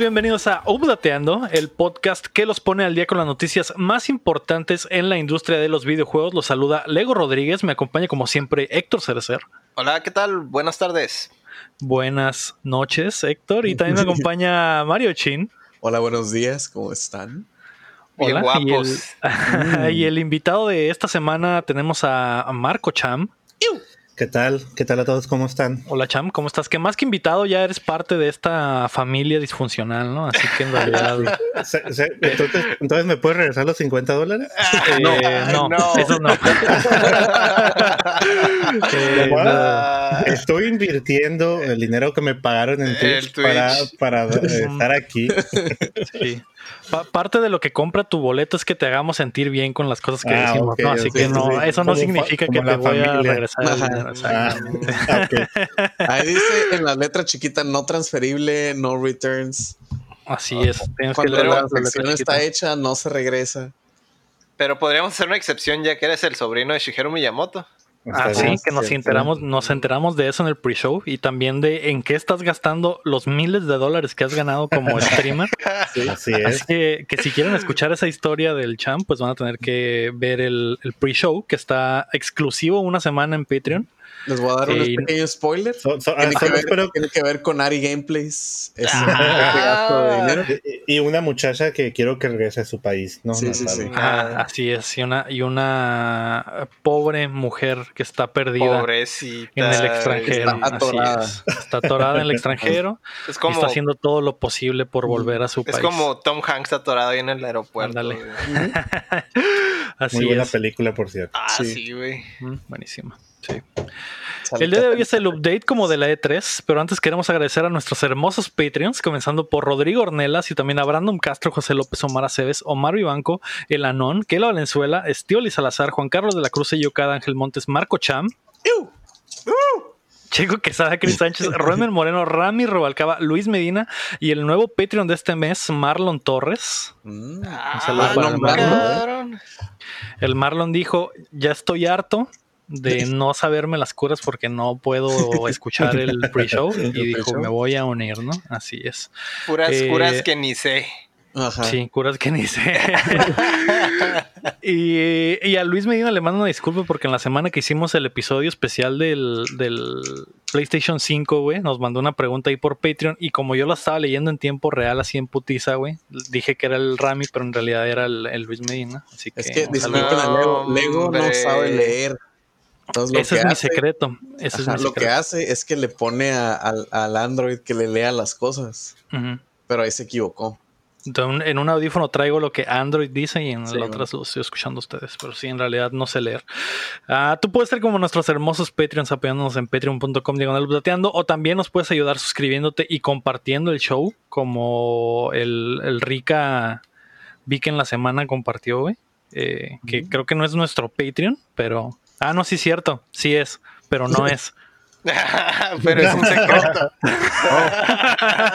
Bienvenidos a Updateando, el podcast que los pone al día con las noticias más importantes en la industria de los videojuegos. Los saluda Lego Rodríguez, me acompaña como siempre Héctor Cerecer. Hola, ¿qué tal? Buenas tardes. Buenas noches, Héctor. Y también me acompaña Mario Chin. Hola, buenos días, ¿cómo están? Bien Hola. Y el, guapos. y el invitado de esta semana tenemos a Marco Cham. ¿Qué tal? ¿Qué tal a todos? ¿Cómo están? Hola Cham, ¿cómo estás? Que más que invitado ya eres parte de esta familia disfuncional, ¿no? Así que en realidad... Se- se- entonces, entonces, ¿me puedes regresar los 50 dólares? eh, no, no. eso no. Eh, What? no. Estoy invirtiendo el dinero que me pagaron en Twitch, Twitch. para, para estar aquí. Sí. Pa- parte de lo que compra tu boleto es que te hagamos sentir bien con las cosas que Ah, decimos, ¿no? Así que no, sí. eso no significa que te la voy a familia. regresar el Ajá. dinero. Ah, exactamente. Ahí dice en la letra chiquita no transferible, no returns. Así es. Tienes que Cuando leer la transacción está hecha, no se regresa. Pero podríamos hacer una excepción ya que eres el sobrino de Shigeru Miyamoto. Ah, sí, que nos enteramos, nos enteramos de eso en el pre-show y también de en qué estás gastando los miles de dólares que has ganado como streamer. sí. Así es. Así que, que si quieren escuchar esa historia del champ, pues van a tener que ver el, el pre-show que está exclusivo una semana en Patreon. Les voy a dar un Sí. pequeño spoiler. So- so- ah, Tiene, que solo ver, espero tiene que ver con Ari Gameplays. Es Ah. de y una muchacha que quiero que regrese a su país. No, Sí, no sí, sabe. sí. Ah, así es, y una, y una pobre mujer que está perdida Pobrecita. en el extranjero. Está Así atorada. es. Está atorada en el extranjero Es y como, está haciendo todo lo posible por volver a su es país. como Tom Hanks atorado ahí en el aeropuerto. Ándale. Así Muy buena es. película, por cierto. Ah, Sí. sí, güey. Mm, Buenísima. Sí. El día de hoy es el update como de la E3, pero antes queremos agradecer a nuestros hermosos Patreons, comenzando por Rodrigo Ornelas y también a Brandon Castro, José López, Omar Aceves, Omar Vivanco, El Anón, Kela Valenzuela, Estioli Salazar, Juan Carlos de la Cruz y Yocada, Ángel Montes, Marco Cham, Checo Quesada, Cris Sánchez, Roemer Moreno, Rami Robalcaba, Luis Medina y el nuevo Patreon de este mes, Marlon Torres. Mm, Ah, un saludo para Marlon. cabrón. El Marlon dijo, ya estoy harto de no saberme las curas porque no puedo escuchar el pre-show y dijo, me voy a unir, ¿no? Así es. Puras Eh, curas que ni sé. Ajá. Sí, curas que ni sé. y, y a Luis Medina le mando una disculpa porque en la semana que hicimos el episodio especial del, del PlayStation 5, güey, nos mandó una pregunta ahí por Patreon y como yo la estaba leyendo en tiempo real, así en putiza, güey, dije que era el Rami, pero en realidad era el, el Luis Medina. Así que, Es que disculpen a Lego. Lego no sabe leer. Entonces, lo Ese que es mi secreto. Ese Ajá, es mi lo que hace es que le pone a- al, al Android que le lea las cosas. Pero ahí se equivocó. Entonces, en un audífono traigo lo que Android dice y en Sí, el bueno. otro lo estoy escuchando a ustedes, pero sí, en realidad no sé leer. Ah, tú puedes ser como nuestros hermosos Patreons apoyándonos en patreon.com diagonal o también nos puedes ayudar suscribiéndote y compartiendo el show como el, el Rica vi que en la semana compartió, güey. eh, que creo que no es nuestro Patreon, pero... Ah, no, sí es cierto, sí es, pero no es. Pero es un secreto.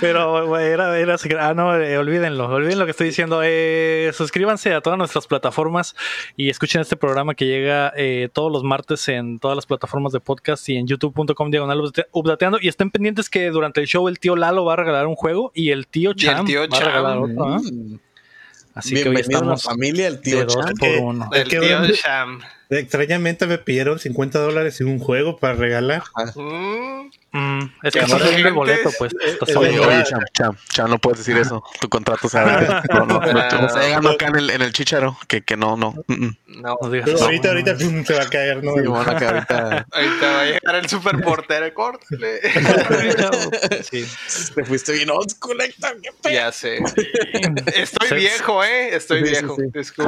Pero güey, era, era secre- Ah, no, eh, olvídenlo, olviden lo que estoy diciendo. Eh, suscríbanse a todas nuestras plataformas y escuchen este programa que llega eh, todos los martes en todas las plataformas de podcast y en youtube.com diagonal update- updateando. Y estén pendientes que durante el show el tío Lalo va a regalar un juego y el tío el Cham tío va a regalar Cham. otro. ¿ah? Así que hoy a la familia, el tío Chan. por uno. El tío Sham. Extrañamente me pidieron 50 dólares y un juego para regalar. Mm, es que no vendiendo el boleto, pues. Oye, oye, Cham, Cham, Cham, no puedes decir eso. Tu contrato sabe que no, no, no, no, está llegando acá en el, en el chicharo, que, que no, no. mm, mm. no. digas eso. ahorita, ahorita se va a caer, ¿no? Sí, bueno, acá ahorita Ahorita va a llegar el super portero. Córtale. Sí. te fuiste bien old school, Héctor, qué pedo. ya sé. Estoy Se- viejo, ¿eh? Estoy viejo.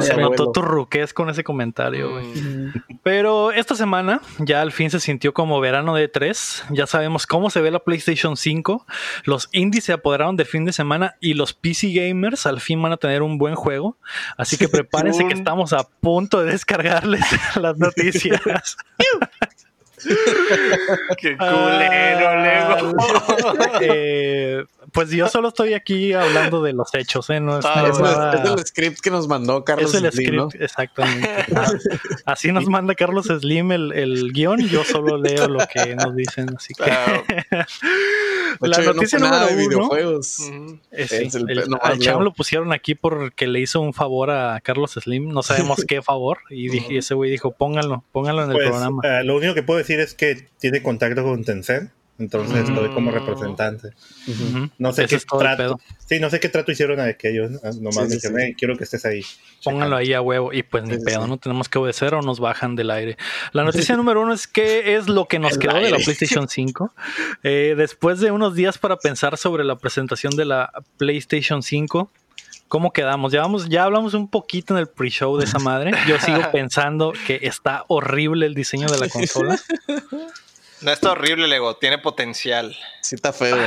Se notó tu ruquez con ese comentario, güey. Pero esta semana ya al fin se sintió como verano de 3. Ya sabemos cómo se ve la PlayStation 5. Los indies se apoderaron de fin de semana y los PC gamers al fin van a tener un buen juego. Así que prepárense que estamos a punto de descargarles las noticias. Qué culero, Lego. Eh, pues yo solo estoy aquí hablando de los hechos, ¿eh? No es, Ah, es nada- es el script que nos mandó Carlos es el Slim, ¿no? script, exactamente. Ajá. Así nos manda Carlos Slim el, el guion, yo solo leo lo que nos dicen, así que... Claro. De la hecho, noticia no sé nada número de uno videojuegos. Eh, sí, el- el- no, al chavo lo pusieron aquí porque le hizo un favor a Carlos Slim, no sabemos qué favor, y dije, y ese güey dijo, pónganlo, pónganlo en el Pues programa. eh, lo único que puedo decir es que tiene contacto con Tencent, entonces Mm. estoy como representante. No sé Ese qué trato. Sí, no sé qué trato hicieron a aquellos. Nomás Sí, me sí, dijeron, sí. "Hey, quiero que estés ahí. Pónganlo ahí a huevo y pues ni pedo, sí. no tenemos que obedecer o nos bajan del aire. La noticia número uno es qué es lo que nos El quedó de la. PlayStation 5. Eh, después de unos días para pensar sobre la presentación de la PlayStation 5, ¿cómo quedamos? Ya, vamos, ya hablamos un poquito en el pre-show de esa madre. Yo sigo pensando que está horrible el diseño de la consola. No está horrible, Lego. Tiene potencial. Sí está feo.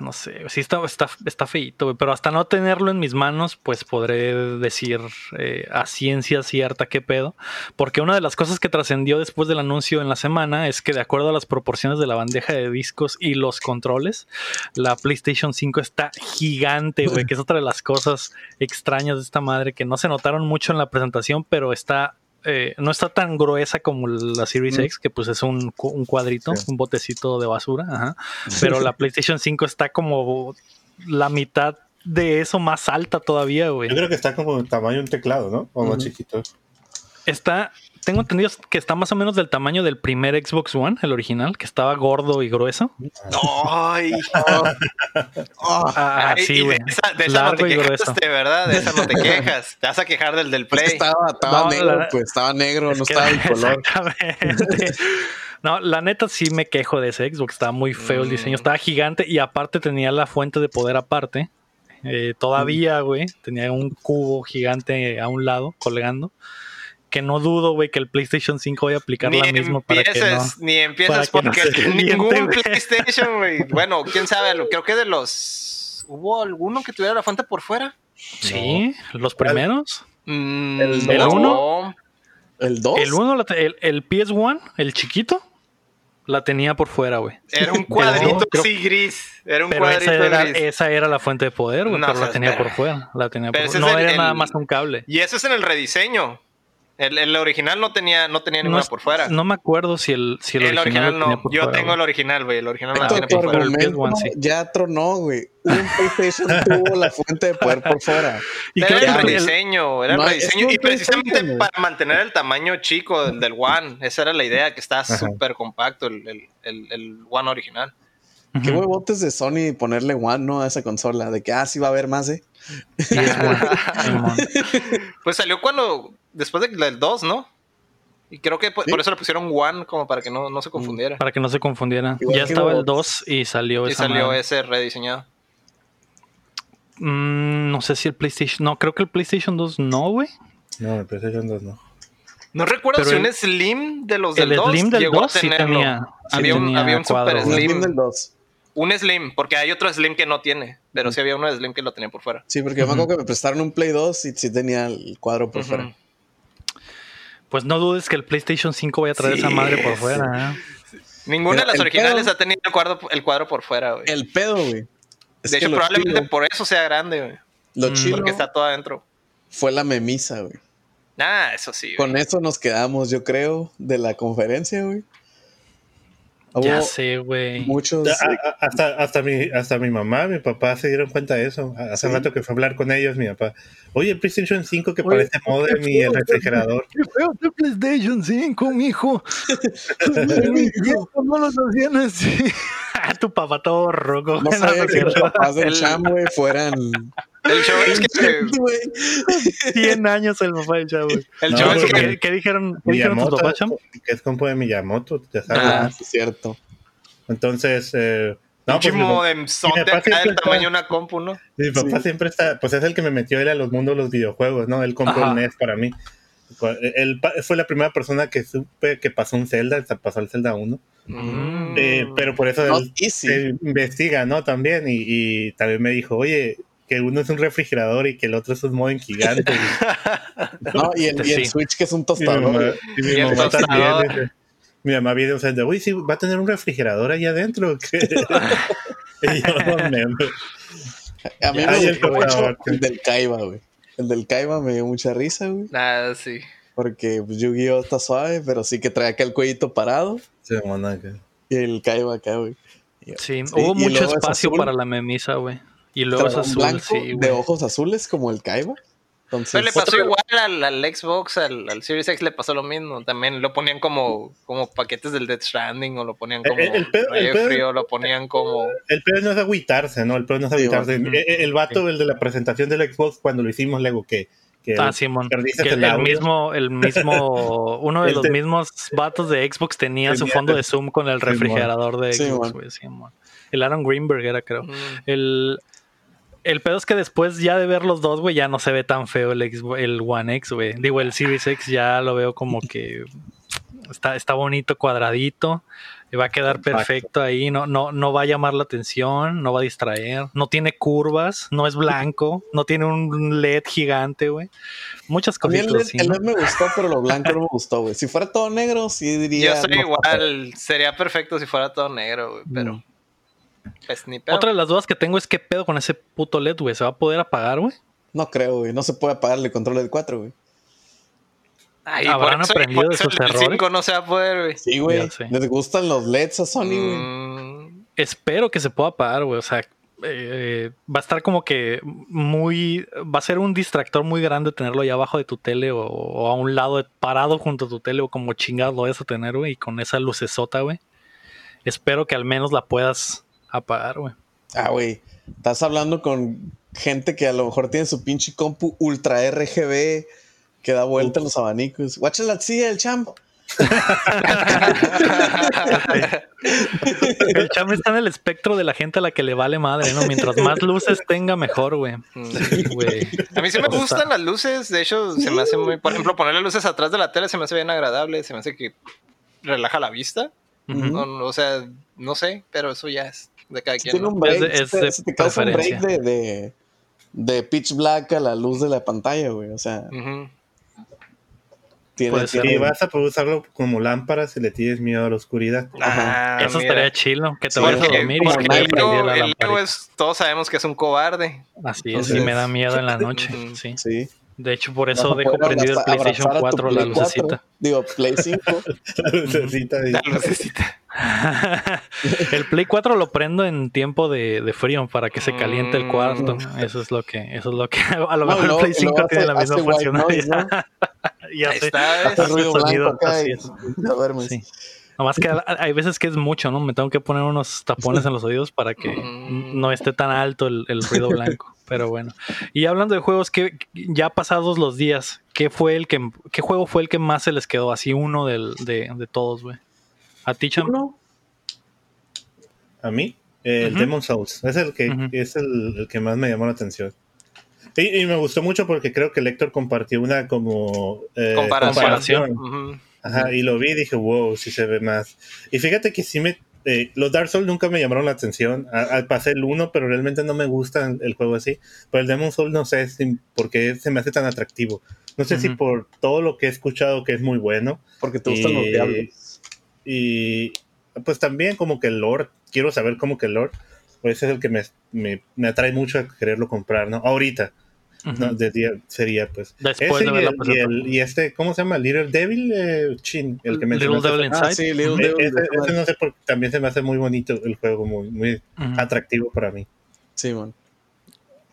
No sé, sí está, está, está feíto, güey, pero hasta no tenerlo en mis manos, pues podré decir eh, a ciencia cierta qué pedo. Porque una de las cosas que trascendió después del anuncio en la semana es que de acuerdo a las proporciones de la bandeja de discos y los controles, la PlayStation 5 está gigante, güey, que es otra de las cosas extrañas de esta madre que no se notaron mucho en la presentación, pero está... eh, no está tan gruesa como la Series Mm. X, que pues es un, un cuadrito, Sí. un botecito de basura. Ajá pero la PlayStation 5 está como la mitad de eso más alta todavía, güey. Yo creo que está como el tamaño de un teclado, ¿no? O más chiquito. Está, tengo entendido que está más o menos del tamaño del primer Xbox One, el original, que estaba gordo y grueso. Ay, Ah, sí, y güey. de esa, de esa no te quejas, de verdad, de esa no te quejas. Te vas a quejar del del que Play. estaba, estaba No, negro, la- pues estaba negro, Es no estaba el color. Exactamente. No, la neta sí me quejo de ese Xbox. Estaba muy feo el diseño. Mm. Estaba gigante y aparte tenía la fuente de poder aparte. Eh, todavía, güey. Tenía un cubo gigante a un lado colgando. Que no dudo, güey, que el PlayStation 5 vaya a aplicar Ni la misma para que no. empieces, ni empieces para que no porque ningún. PlayStation, güey. Bueno, quién sabe, creo que de los. ¿Hubo alguno que tuviera la fuente por fuera? Sí, los primeros. Mm, ¿El uno? El 2. El uno, la te- el, el PS1, el chiquito, la tenía por fuera, güey. Era un El cuadrito creo- así gris. Era un Pero cuadrito esa era, gris. esa era la fuente de poder, güey, No pero la tenía por fuera. La tenía Pero por fuera. No el- era nada el- más un cable. Y eso es en el rediseño. El, el original no tenía, no tenía ninguna por fuera. no me acuerdo si el, si el, el original, original lo tenía no. por Yo fuera, tengo el original, güey. El original no la tiene por fuera. el argumento PS1 sí. ya tronó, güey. Un PlayStation tuvo la fuente de poder por fuera. Y Era el rediseño, era el No, rediseño. Y precisamente para mantener el tamaño chico del, del One. Esa era la idea, que está súper compacto el, el, el, el One original. Qué huevotes de Sony ponerle One, ¿no? A esa consola. De que, ah, sí va a haber más, ¿eh? PS1, Simón. Pues salió cuando, después de- del 2, ¿no? Y creo que por, Sí. por eso le pusieron One, como para que no, no se confundiera. Para que no se confundieran. Igual ya estaba el huevos. 2 y salió Y esa salió madre. ese rediseñado. Mm, no sé si el PlayStation. No, creo que el PlayStation 2 no, güey. No, el PlayStation 2 no. No recuerdo Pero si el- un Slim de los El del 2 Slim del llegó 2 a sí tenerlo. tenía. sí había, un, tenía había un cuadro, Super. El Slim. Del 2. Un Slim, porque hay otro Slim que no tiene. Pero sí había uno de Slim que lo tenía por fuera. Sí, porque yo me acuerdo que me prestaron un Play 2 y sí tenía el cuadro por fuera. Pues no dudes que el PlayStation 5 vaya a traer Sí, esa madre por sí. fuera. ¿eh? Ninguna Mira, de las originales pedo- ha tenido el cuadro, el cuadro por fuera, güey. El pedo, güey. De que hecho, probablemente chilo- por eso sea grande, güey. Lo Mm. chilo Porque está todo adentro. fue la memisa, güey. Ah, eso sí, güey. Con eso nos quedamos, yo creo, de la conferencia, güey. Ya sé, güey. muchos. A- a- hasta, hasta, mi, hasta mi mamá, mi papá se dieron cuenta de eso. Hace Sí. rato que fue a hablar con ellos, mi papá. Oye, el PlayStation 5 que Oye, parece modem y el refrigerador. ¡Qué feo tu PlayStation 5, mijo! no los hacían así. tu papá todo roco. No sabía que los papás del El- Cham, güey, fueran. El show es que, Güey. 100 años el papá del chavo. el No, es que ¿Qué, dijeron, ¿qué dijeron tus Miyamoto, papás, Cham? que es compo de Miyamoto, ya sabes. Ah, sí, es cierto. Entonces, eh, no, pues, acá siempre del está- tamaño de una compu, ¿no? mi papá Sí. siempre está, pues es el que me metió él a los mundos de los videojuegos, ¿no? Él compró Ajá. un NES para mí. Él fue la primera persona que supe que pasó un Zelda, pasó el Zelda 1. Mm. Eh, pero por eso él, él investiga, ¿no? También, y, y también me dijo, oye, que uno es un refrigerador y que el otro es un modem gigante. No, y el, y el Sí. Switch, que es un y mi tostador. mamá, y mi mamá tostador. también. dice- mi mamá viene uy, sí, va a tener un refrigerador ahí adentro. ¿o qué?" y yo, no. A mí me el gustó mucho el del Kaiba, güey. El del Kaiba me dio mucha risa, güey. Nada, sí. Porque pues, Yu-Gi-Oh está suave, pero sí que trae acá el cuellito parado. Sí, que- Y el Kaiba acá, güey. Sí, Sí, hubo mucho espacio azul. para la memisa, güey. Y luego es azul, blanco sí, de güey. ojos azules como el Kaiba. Entonces, Pero le pasó igual al, al Xbox, al, al Series X le pasó lo mismo. También lo ponían como, como paquetes del Death Stranding o lo ponían como El- el pedo- el pedo- lo ponían como... El peor no es agüitarse, ¿no? El peor no es Sí, agüitarse. bueno. el, el vato, el de la presentación del Xbox, cuando lo hicimos, luego que, que Ah, Simón. Que el mismo, el mismo, uno de los te- mismos vatos de Xbox tenía su fondo de Zoom con el refrigerador de Sí, Xbox, güey. Simón. El Aaron Greenberg era, creo. mm, El, el pedo es que después ya de ver los dos, güey, ya no se ve tan feo el, Xbox- el One X, güey. Digo, el Series X ya lo veo como que está, está bonito, cuadradito. Y va a quedar perfecto ahí. No, no, no va a llamar la atención, no va a distraer. No tiene curvas, no es blanco, no tiene un LED gigante, güey. Muchas mí el, LED- así. el ¿no? LED me gustó, pero lo blanco no me gustó, güey. Si fuera todo negro, sí diría. Yo soy no pasa. igual, sería perfecto si fuera todo negro, güey, pero... Mm. Pues ni pedo. Otra de las dudas que tengo es qué pedo con ese puto LED, güey. ¿Se va a poder apagar, güey? No creo, güey. No se puede apagar el control del 4, güey. Ay, ¿Habrán por eso- aprendido por de eso sus el errores? 5 no se va a poder, güey. Sí, güey. Les gustan los LEDs a Sony, güey. Mm, Espero que se pueda apagar, güey. O sea, eh, va a estar como que muy. Va a ser un distractor muy grande tenerlo ahí abajo de tu tele o, o a un lado, de- parado junto a tu tele o como chingado lo vas a tener, güey. Y con esa lucesota, güey. Espero que al menos la puedas apagar, güey. Ah, güey. Estás hablando con gente que a lo mejor tiene su pinche compu ultra RGB que da vuelta en los abanicos. Watch la silla el champ. El chame está en el espectro de la gente a la que le vale madre, ¿no? Mientras más luces tenga, mejor, güey. mm. Sí. A mí sí me O gustan las luces, de hecho se me hace muy, por ejemplo, ponerle luces atrás de la tele se me hace bien agradable, se me hace que relaja la vista, no, o sea, no sé, pero eso ya es de cada Si quien. tiene un break, Es de- es te causa un break de, de, de pitch black a la luz de la pantalla, güey. O sea, tiene, tiene- Y vas a poder usarlo como lámpara si le tienes miedo a la oscuridad. Ah, Eso mira. estaría chilo, que te Sí, vayas a dormir y porque el la el lamparita. es, todos sabemos que es un cobarde. Así es, Entonces- y me da miedo en la noche, sí. Sí. De hecho, por eso dejo prendido el PlayStation abrazar a tu 4, la Play 4, lucecita. Digo, Play 5. La lucecita La lucecita. el Play 4 lo prendo en tiempo de, de frío para que se caliente el cuarto. Mm. Eso es lo que, eso es lo que hago. A lo No, mejor y el Play y luego 5 tiene hace- la misma hace funcionalidad. ya Ahí sé. está. Hace ruido sonido, blanco así y es. Sí. Nomás que hay veces que es mucho, ¿no? Me tengo que poner unos tapones en los oídos para que Mm. no esté tan alto el, el ruido blanco. Pero bueno. Y hablando de juegos, que ya pasados los días, ¿qué fue el que qué juego fue el que más se les quedó? Así uno del, de, de todos, güey. ¿A ti, Cham? Uno, A mí, el Ujú. Demon Souls. Es el que, es el, el que más me llamó la atención. Y, y me gustó mucho porque creo que el Héctor compartió una como eh, Comparación. Ajá, y lo vi y dije, wow, sí se ve más. Y fíjate que sí me. Eh, los Dark Souls nunca me llamaron la atención. A- a- pasé el 1, pero realmente no me gusta el juego así. Pero el Demon Souls no sé si, por qué se me hace tan atractivo. No sé si por todo lo que he escuchado que es muy bueno. porque te gustan los Y- diablos. Y pues también como que el Lord, quiero saber cómo que el Lord, pues ese es el que me, me, me atrae mucho a quererlo comprar, ¿no? Ahorita, ¿no? De día- sería pues. Después Ese de y, ver la el- y, pasada. el- y este, ¿cómo se llama? Little Devil eh, Chin, el que Little mencionaste. Devil Ah, Inside. sí, Little Eh, Devil. ese, ese no sé por también se me hace muy bonito el juego, muy, muy atractivo para mí. Sí, man.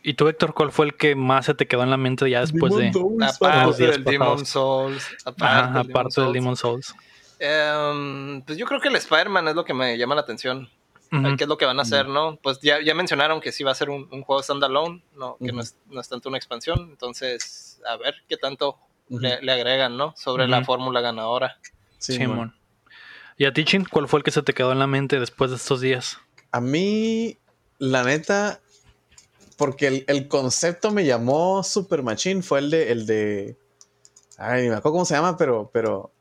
¿Y tú, Héctor, cuál fue el que más se te quedó en la mente ya después de. Souls, Aparte del Demon. Souls. Aparte, Ajá, del aparte del Demon Demon Souls? Em, pues yo creo que el Spider-Man es lo que me llama la atención. ¿Qué es lo que van a hacer, no? Pues ya, ya mencionaron que sí va a ser un, un juego standalone, no, que no, es, no es tanto una expansión. Entonces, a ver qué tanto le, le agregan, ¿no? Sobre la fórmula ganadora. Sí, Simón. ¿Y a ti, Chin? ¿Cuál fue el que se te quedó en la mente después de estos días? A mí, la neta, porque el, el concepto me llamó Super Machine, fue el de, el de, ay, ni me acuerdo cómo se llama, pero, pero,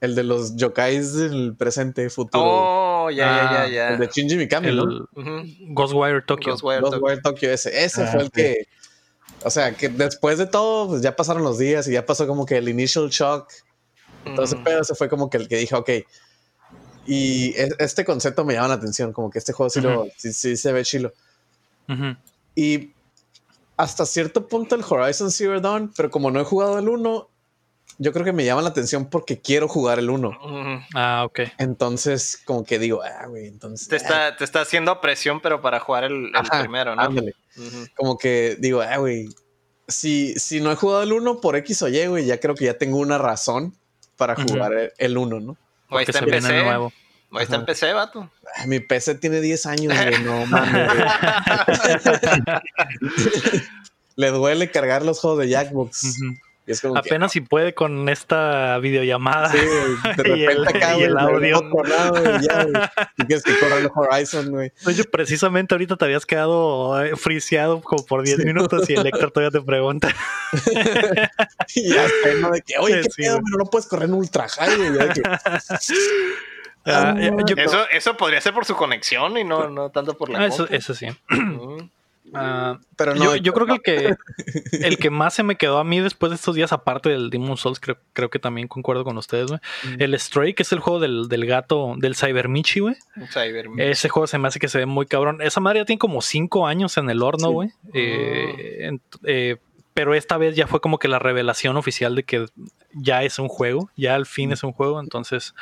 el de los yokais del presente, futuro. Oh, ya, Ah, ya, ya, ya. el de Shinji Mikami, El ¿no? Ujú. Ghostwire Tokyo. Ghostwire Los Tokyo. Tokyo ese. Ese Ah, fue el sí. que. O sea, que después de todo, pues ya pasaron los días y ya pasó como que el initial shock. Entonces, Ujú. pero ese fue como que el que dije, ok, Y e- este concepto me llama la atención, como que este juego sí, lo, Ujú. sí, sí se ve chilo. Ujú. Y hasta cierto punto el Horizon Zero Dawn, pero como no he jugado el 1, yo creo que me llama la atención porque quiero jugar el 1. Ujú. Ah, ok. Entonces, como que digo, ah, güey, entonces. Te está, te está haciendo presión, pero para jugar el, el Ajá, primero, ¿no? ándale. Como que digo, ah, güey, si, si no he jugado el 1 por X o Y, güey, ya creo que ya tengo una razón para jugar el- el 1, ¿no? Porque está se en viene PC. nuevo. Ahí está en. PC, vato. Ay, mi PC tiene 10 años, güey, no mames. güey. Le duele cargar los juegos de Jackbox. Y es como que, Apenas si puede con esta videollamada. Sí, güey, de Y el- repente acá, y güey, el me audio. güey, ya. Y que el Horizon, güey. Hecho, precisamente ahorita te habías quedado eh, friseado como por 10 minutos y el Héctor todavía te pregunta. Y ya está, ¿no? De que, oye, ¿qué pedo? Pero no puedes correr en ultra high, güey. Que, Ah, Ah, yo- Eso, eso podría ser por su conexión y no, no tanto por la ah, eso, compu. eso sí. Ah, pero no. yo, yo creo que el, que el que más se me quedó a mí después de estos días, aparte del Demon Souls, creo, creo que también concuerdo con ustedes, güey. Mm. El Stray, que es el juego del, del gato, del Cybermichi, güey. Cyber- Ese juego se me hace que se ve muy cabrón. Esa madre ya tiene como cinco años en el horno, Sí. güey. Eh, ent- eh, pero esta vez ya fue como que la revelación oficial de que ya es un juego, ya al fin es un juego. Entonces,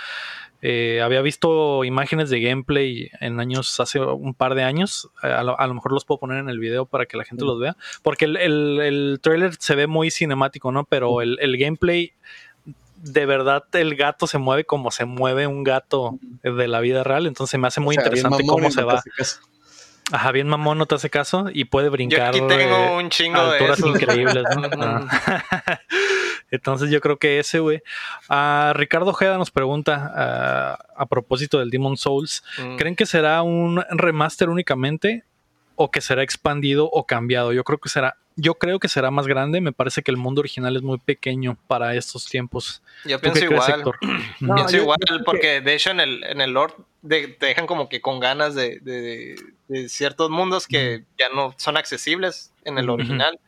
eh, había visto imágenes de gameplay en años, hace un par de años. A lo, a lo mejor los puedo poner en el video para que la gente los vea. Porque el, el, el trailer se ve muy cinemático, ¿no? Pero el, el gameplay de verdad el gato se mueve como se mueve un gato de la vida real, entonces me hace muy o sea, bien interesante mamón cómo se va. Ajá, bien mamón, no te hace caso y puede Yo brincar aquí tengo eh, un chingo de alturas esos. increíbles. ¿no? Entonces yo creo que ese, güey. Ah, Ricardo Ojeda nos pregunta ah, a propósito del Demon Souls, Mm. ¿creen que será un remaster únicamente o que será expandido o cambiado? Yo creo que será, yo creo que será más grande. Me parece que el mundo original es muy pequeño para estos tiempos. Yo ¿Tú qué pienso igual. No, pienso yo- igual, que- porque de hecho en el, en el Lord de- te dejan como que con ganas de, de- de ciertos mundos que ya no son accesibles en el original.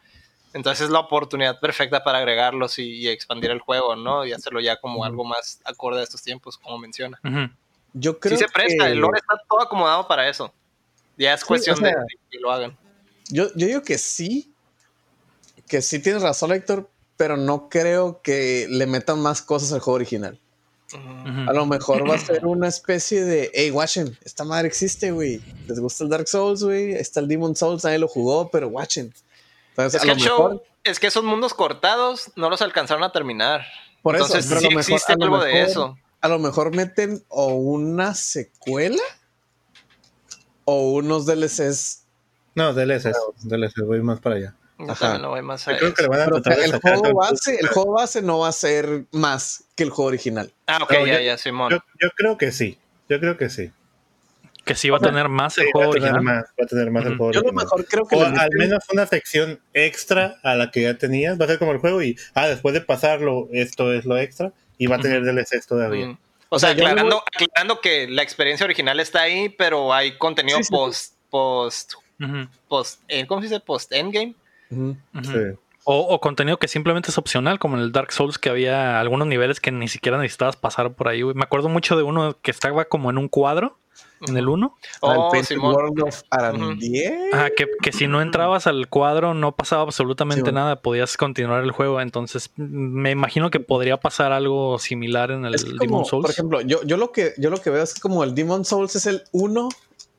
Entonces es la oportunidad perfecta para agregarlos y, y expandir el juego, ¿no? Y hacerlo ya como algo más acorde a estos tiempos, como menciona. Yo creo Sí se presta, que- el lore está todo acomodado para eso. Ya es Sí, cuestión o sea, de, de que lo hagan. Yo, yo digo que sí, que sí tienes razón, Héctor, pero no creo que le metan más cosas al juego original. A lo mejor va a ser una especie de, hey, watchen, esta madre existe, güey. ¿Les gusta el Dark Souls, güey? Está el Demon Souls, nadie lo jugó, pero watchen. Entonces, Es a que lo el mejor, show, es que esos mundos cortados no los alcanzaron a terminar. por eso, Entonces pero a lo mejor- existe a lo algo de eso. A lo mejor meten o una secuela o unos DLCs. No, DLCs, DLCs, voy más para allá. Yo Ajá. también lo voy más a Yo creo que le van a Pero tratar de el juego base, el juego base no va a ser más que el juego original. Ah, ok, No, ya, yo- ya, Simón. Yo, yo creo que sí. Yo creo que sí. Que sí va a tener más el Sí, va juego a tener original. más, va a tener más el juego Yo lo mejor creo que O al menos una sección extra a la que ya tenías. Va a ser como el juego y, ah, después de pasarlo, esto es lo extra. Y va a tener DLCs todavía. Mm. O sea, aclarando, aclarando que la experiencia original está ahí, pero hay contenido Sí, sí. post, post, post, eh, ¿cómo se dice? Post endgame. Ujú. ujú. Sí. O, o contenido que simplemente es opcional, como en el Dark Souls, que había algunos niveles que ni siquiera necesitabas pasar por ahí. güey. Me acuerdo mucho de uno que estaba como en un cuadro, en el 1, Al Oh, Simón. World of. Ajá, que, que si no entrabas al cuadro no pasaba absolutamente nada, podías continuar el juego. Entonces, me imagino que podría pasar algo similar en el Es que como, Demon Souls. por ejemplo, yo, yo lo que yo lo que veo es que como el Demon Souls es el uno,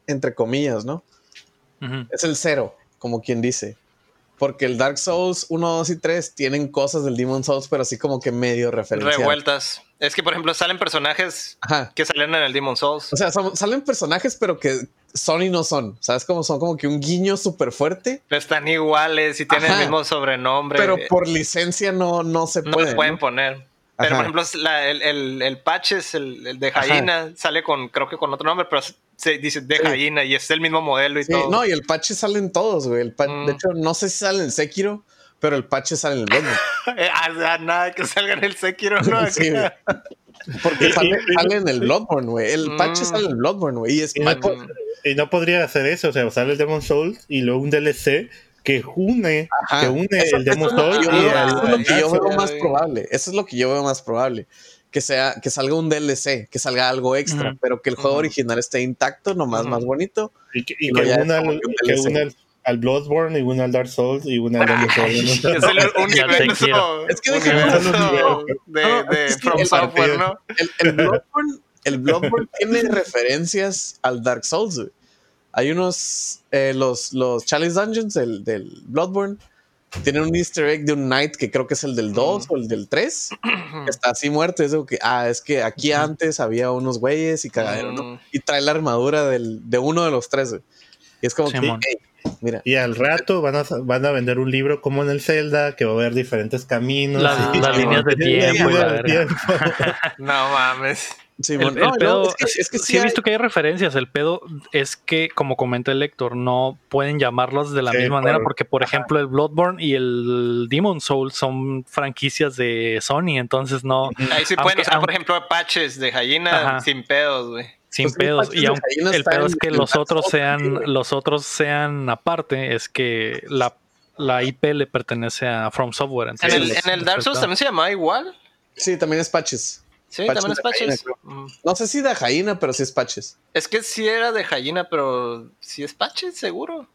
entre comillas, ¿no? Es el cero, como quien dice. Porque el Dark Souls 1, 2 y 3 tienen cosas del Demon Souls, pero así como que medio referenciadas. Revueltas. Es que, por ejemplo, salen personajes Ajá. que salen en el Demon Souls. O sea, son- salen personajes, pero que son y no son. ¿Sabes cómo son? Como que un guiño súper fuerte, Pero están iguales y tienen Ajá. el mismo sobrenombre. pero por licencia no, no se no puede. pueden ¿no? poner. Pero, Ajá. por ejemplo, la- el, el, el Patches, el, el de. Jaina, sale con, creo que con otro nombre, pero se dice de Sí. Jaina y es el mismo modelo y Sí, todo. no, y el patch salen todos, güey. El Mm. De hecho, no sé si sale en Sekiro, pero el patch sale en el Bloodborne. Eh, ah, nada que salga en el Sekiro, ¿no? Sí. Porque sale, sale en el Bloodborne, güey. El patch Mm. sale en el Bloodborne, güey. Y es Y no, y no podría hacer eso, o sea, usar el Demon Souls y luego un DLC que une, Ajá. que une Eso- el Demon Souls eso es lo que yo veo más probable. Eso es lo que yo veo más probable. Que sea, que salga un DLC, que salga algo extra, Ujú. pero que el juego Ujú. original esté intacto, nomás Ujú. más bonito. Y que, y que una, al- que un que DLC. una al- al Bloodborne y una al Dark Souls y una al Demon Souls. Es el universo. Es que universo de, No, de es que From el Software, ¿no? El, el Bloodborne, el Bloodborne tiene referencias al Dark Souls. güey. Hay unos, eh, los, los Chalice Dungeons del, del Bloodborne, tienen un easter egg de un knight que creo que es el del 2 o el del 3, que está así muerto. Es que, ah, es que aquí antes había unos güeyes y cagadero, ¿no? Mm. Y trae la armadura del, de uno de los tres. güey. Y es como que, Simón. "Ey, mira, Y al rato van a, van a vender un libro como en el Zelda, que va a haber diferentes caminos. Las- y- las líneas de tiempo y la tiempo. No mames. Simón, El, el no, no, pedo, es que, es que sí, sí he visto que hay referencias. El pedo es que, como comenta el lector, no pueden llamarlos de la Sí, misma por- manera porque, por ejemplo, el Bloodborne y el Demon Soul son franquicias de Sony, entonces no, Ahí sí Aunque- pueden usar, por aunque- ejemplo, patches de gallina Ajá. sin pedos, güey. sin Pues sí, pedos. Y aunque el pedo es que los otros sean, sí, los otros sean aparte, es que la, la IP le pertenece a From Software. En el, en el Dark Souls también se llamaba igual. Sí, también es patches. Sí, también es creo. Mm. No sé si de Jaina, pero sí es patches. Es que sí era de gallina, pero sí es patches, seguro.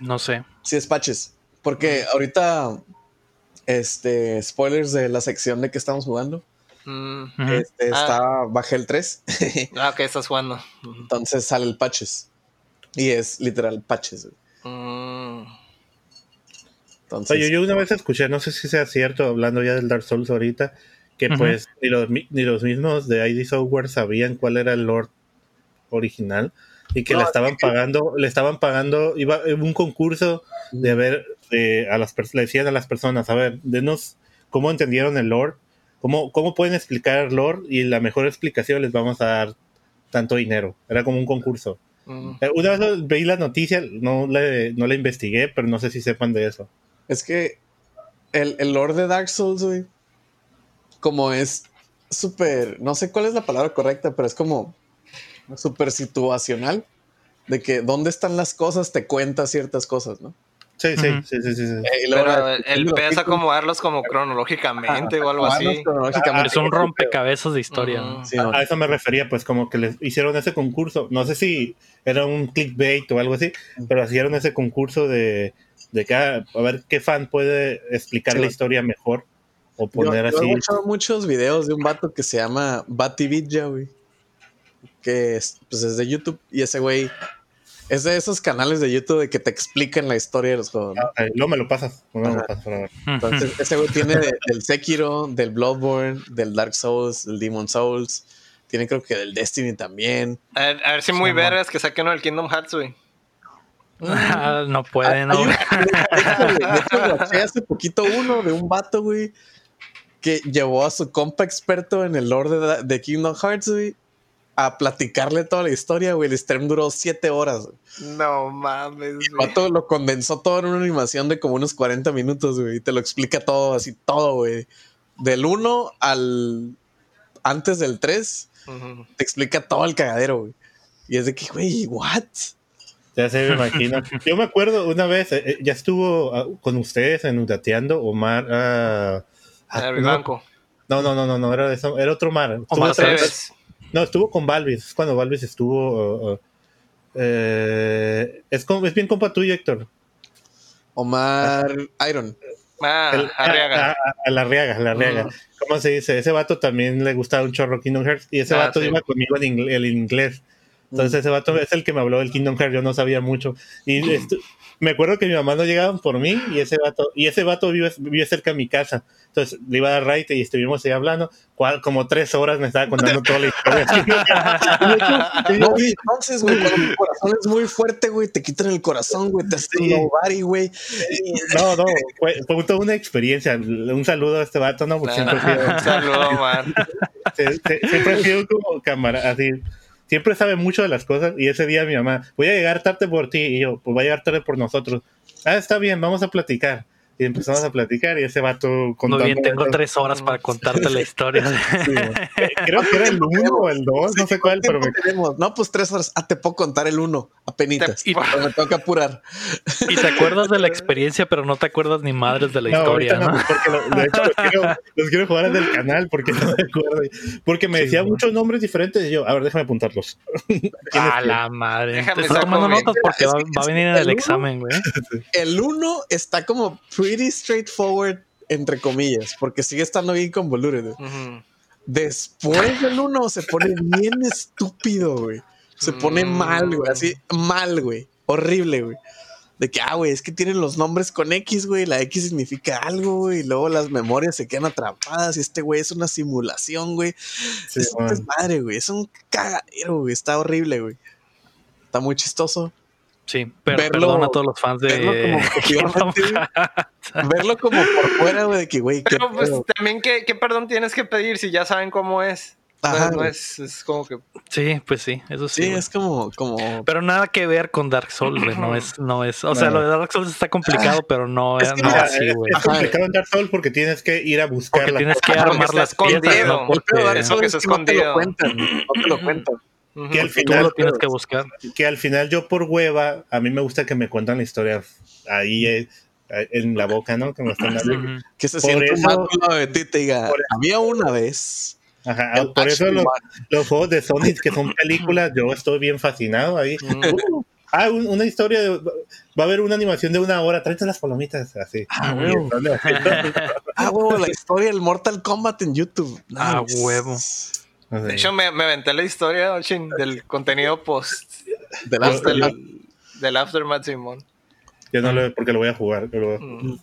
No sé. Sí es patches. Porque ahorita, este, spoilers de la sección de que estamos jugando. Mm. Este, Ah. está, bajé el 3. Ah, ok, estás jugando. Mm. entonces sale el patches. Y es literal patches. güey. Mm. Entonces, Oye, yo una vez escuché, no sé si sea cierto, hablando ya del Dark Souls ahorita, que pues ni los, ni los mismos de ID Software sabían cuál era el Lord original y que No, le es estaban pagando, le estaban pagando, iba un concurso de ver, de, a las le decían a las personas, a ver, denos cómo entendieron el Lord, cómo, cómo pueden explicar el Lord y la mejor explicación les vamos a dar tanto dinero. Era como un concurso. Mm. Eh, Una vez veí la noticia, no le, no la investigué, pero no sé si sepan de eso. es que el, el lore de Dark Souls, güey, como es súper, no sé cuál es la palabra correcta, pero es como súper situacional. De que dónde están las cosas te cuenta ciertas cosas, ¿no? Sí, sí, sí, sí, sí, sí. Eh, Pero el pedo es acomodarlos como cronológicamente o algo así. cronológicamente. Es un rompecabezas de historia. ¿no? Sí, A, no. a eso me refería, pues como que les hicieron ese concurso. No sé si era un clickbait o algo así, pero hicieron ese concurso de, de cada, a ver qué fan puede explicar Sí, la historia mejor o Yo, poner yo así. he escuchado muchos videos de un vato que se llama Bativilla, güey. Que es, pues es de YouTube. Y ese güey es de esos canales de YouTube de que te explican la historia de los juegos. ¿no? Ah, eh, me lo pasas. luego me lo pasas ver. Entonces, ese güey tiene de- del Sekiro, del Bloodborne, del Dark Souls, del Demon Souls. Tiene creo que del Destiny también. A ver, a ver si muy vergas que saquen uno del Kingdom Hearts, güey. Ah, no puede, Hay no. un- de hecho, hace poquito uno de un vato, güey, que llevó a su compa experto en el lore de, de Kingdom Hearts, güey, a platicarle toda la historia, güey. El stream duró siete horas. güey. No mames, El güey. vato lo condensó todo en una animación de como unos 40 minutos, güey. Y te lo explica todo, así todo, güey. Del 1 al... Antes del 3, Ujú. te explica todo el cagadero, güey. Y es de que, güey, ¿what? Ya se me imagino. Yo me acuerdo una vez, eh, eh, ya estuvo ah, con ustedes en Udateando, Omar. ah, ah, El no, blanco. no, no, no, no, no, era, eso, era otro. Estuvo Omar otra vez- Cebes. No, estuvo con Balvis. Es cuando Balvis estuvo. uh, uh, eh, es, bien compa tuyo, Héctor. Omar Iron. Ah, El- Arriaga. A, a- a la Arriaga, la Arriaga. Mm. ¿Cómo se dice? Ese vato también le gustaba un chorro Kingdom Hearts. Y ese Ah, vato sí. iba conmigo en ingle- el inglés. Entonces ese vato es el que me habló del Kingdom Hearts. Yo no sabía mucho. Y me acuerdo que mi mamá no llegaban por mí y ese vato, y ese vato vive, vive cerca de mi casa. Entonces le iba a dar raite y estuvimos ahí hablando. Cual- como tres horas me estaba contando toda la historia. No, entonces, güey, cuando tu corazón es muy fuerte, güey, te quitan el corazón, güey, te hacen Sí. nobody, güey. No, no, fue, fue toda una experiencia. Un saludo a este vato, ¿no? Porque siempre, Un saludo, man. siempre ha sido como cámara, así. Siempre sabe mucho de las cosas. Y ese día mi mamá, voy a llegar tarde por ti. Y yo, pues voy a llegar tarde por nosotros. Ah, está bien, vamos a platicar. Y empezamos a platicar y ese vato Muy contando. bien, tengo eso. tres horas para contarte la historia. Sí, Creo que era el uno o el dos, no sé cuál, pero me ¿Cuánto tenemos? No, pues tres horas. Ah, te puedo contar el uno, apenitas. Te- y- Pero me tengo que apurar. y te acuerdas de la experiencia, pero no te acuerdas ni madres de la No, historia, ¿no? no, porque lo- de hecho los quiero, los quiero jugar desde el canal porque no me acuerdo. Porque me Sí, decía muchos nombres diferentes y yo, a ver, déjame apuntarlos. A la madre. Déjame Te estoy tomando notas porque Es va, que- va a venir en el el uno- examen, güey. El uno está como pretty straightforward, entre comillas, porque sigue estando bien convoluted. Ujú. Después del uno se pone bien estúpido, güey. Se pone Mm. mal, güey. Así, mal, güey. Horrible, güey. De que, ah, güey, es que tienen los nombres con X, güey. La X significa algo, güey. Y luego las memorias se quedan atrapadas. Y este güey es una simulación, güey. Sí, es un desmadre, güey. Es un cagadero, güey. Está horrible, güey. Está muy chistoso. Sí, pero Verlo- perdón a todos los fans verlo de. como. Verlo como por fuera, güey, de que, güey, qué Pero pues pedo. también, ¿qué, qué perdón tienes que pedir si ya saben cómo es? No Ajá, es- no es, es como que. sí, pues sí, eso sí. Sí, güey. es como, como. Pero nada que ver con Dark Souls, güey. No es, no es. O sea, lo de Dark Souls está complicado, pero no, Es es que no mira, así, güey. es complicado en Dark Souls porque tienes que ir a buscar Porque la tienes que armar está las piezas, escondido. ¿no? Porque Eso que está que no te lo escondido. cuentan. No te lo cuentan. Que al tú final lo tienes que buscar. que al final yo por hueva, a mí me gusta que me cuentan la historia ahí eh, en la boca, ¿no? Que me están dando. Que se siente un eso- de ti te diga, por- había una vez. Ajá, por eso los, Man". los juegos de Sonic que son películas, yo estoy bien fascinado ahí. Uh, ah, un- una historia, de- va a haber una animación de una hora, tráete las palomitas, así. Ah, huevo. Ah, huevo, la historia del Mortal Kombat en YouTube. Ah, huevo. Así. De hecho, me, me aventé la historia Ochin, del contenido post De Yo- las del, del Aftermath Simon. Yo no lo porque lo voy a jugar. yo lo voy a- Mm.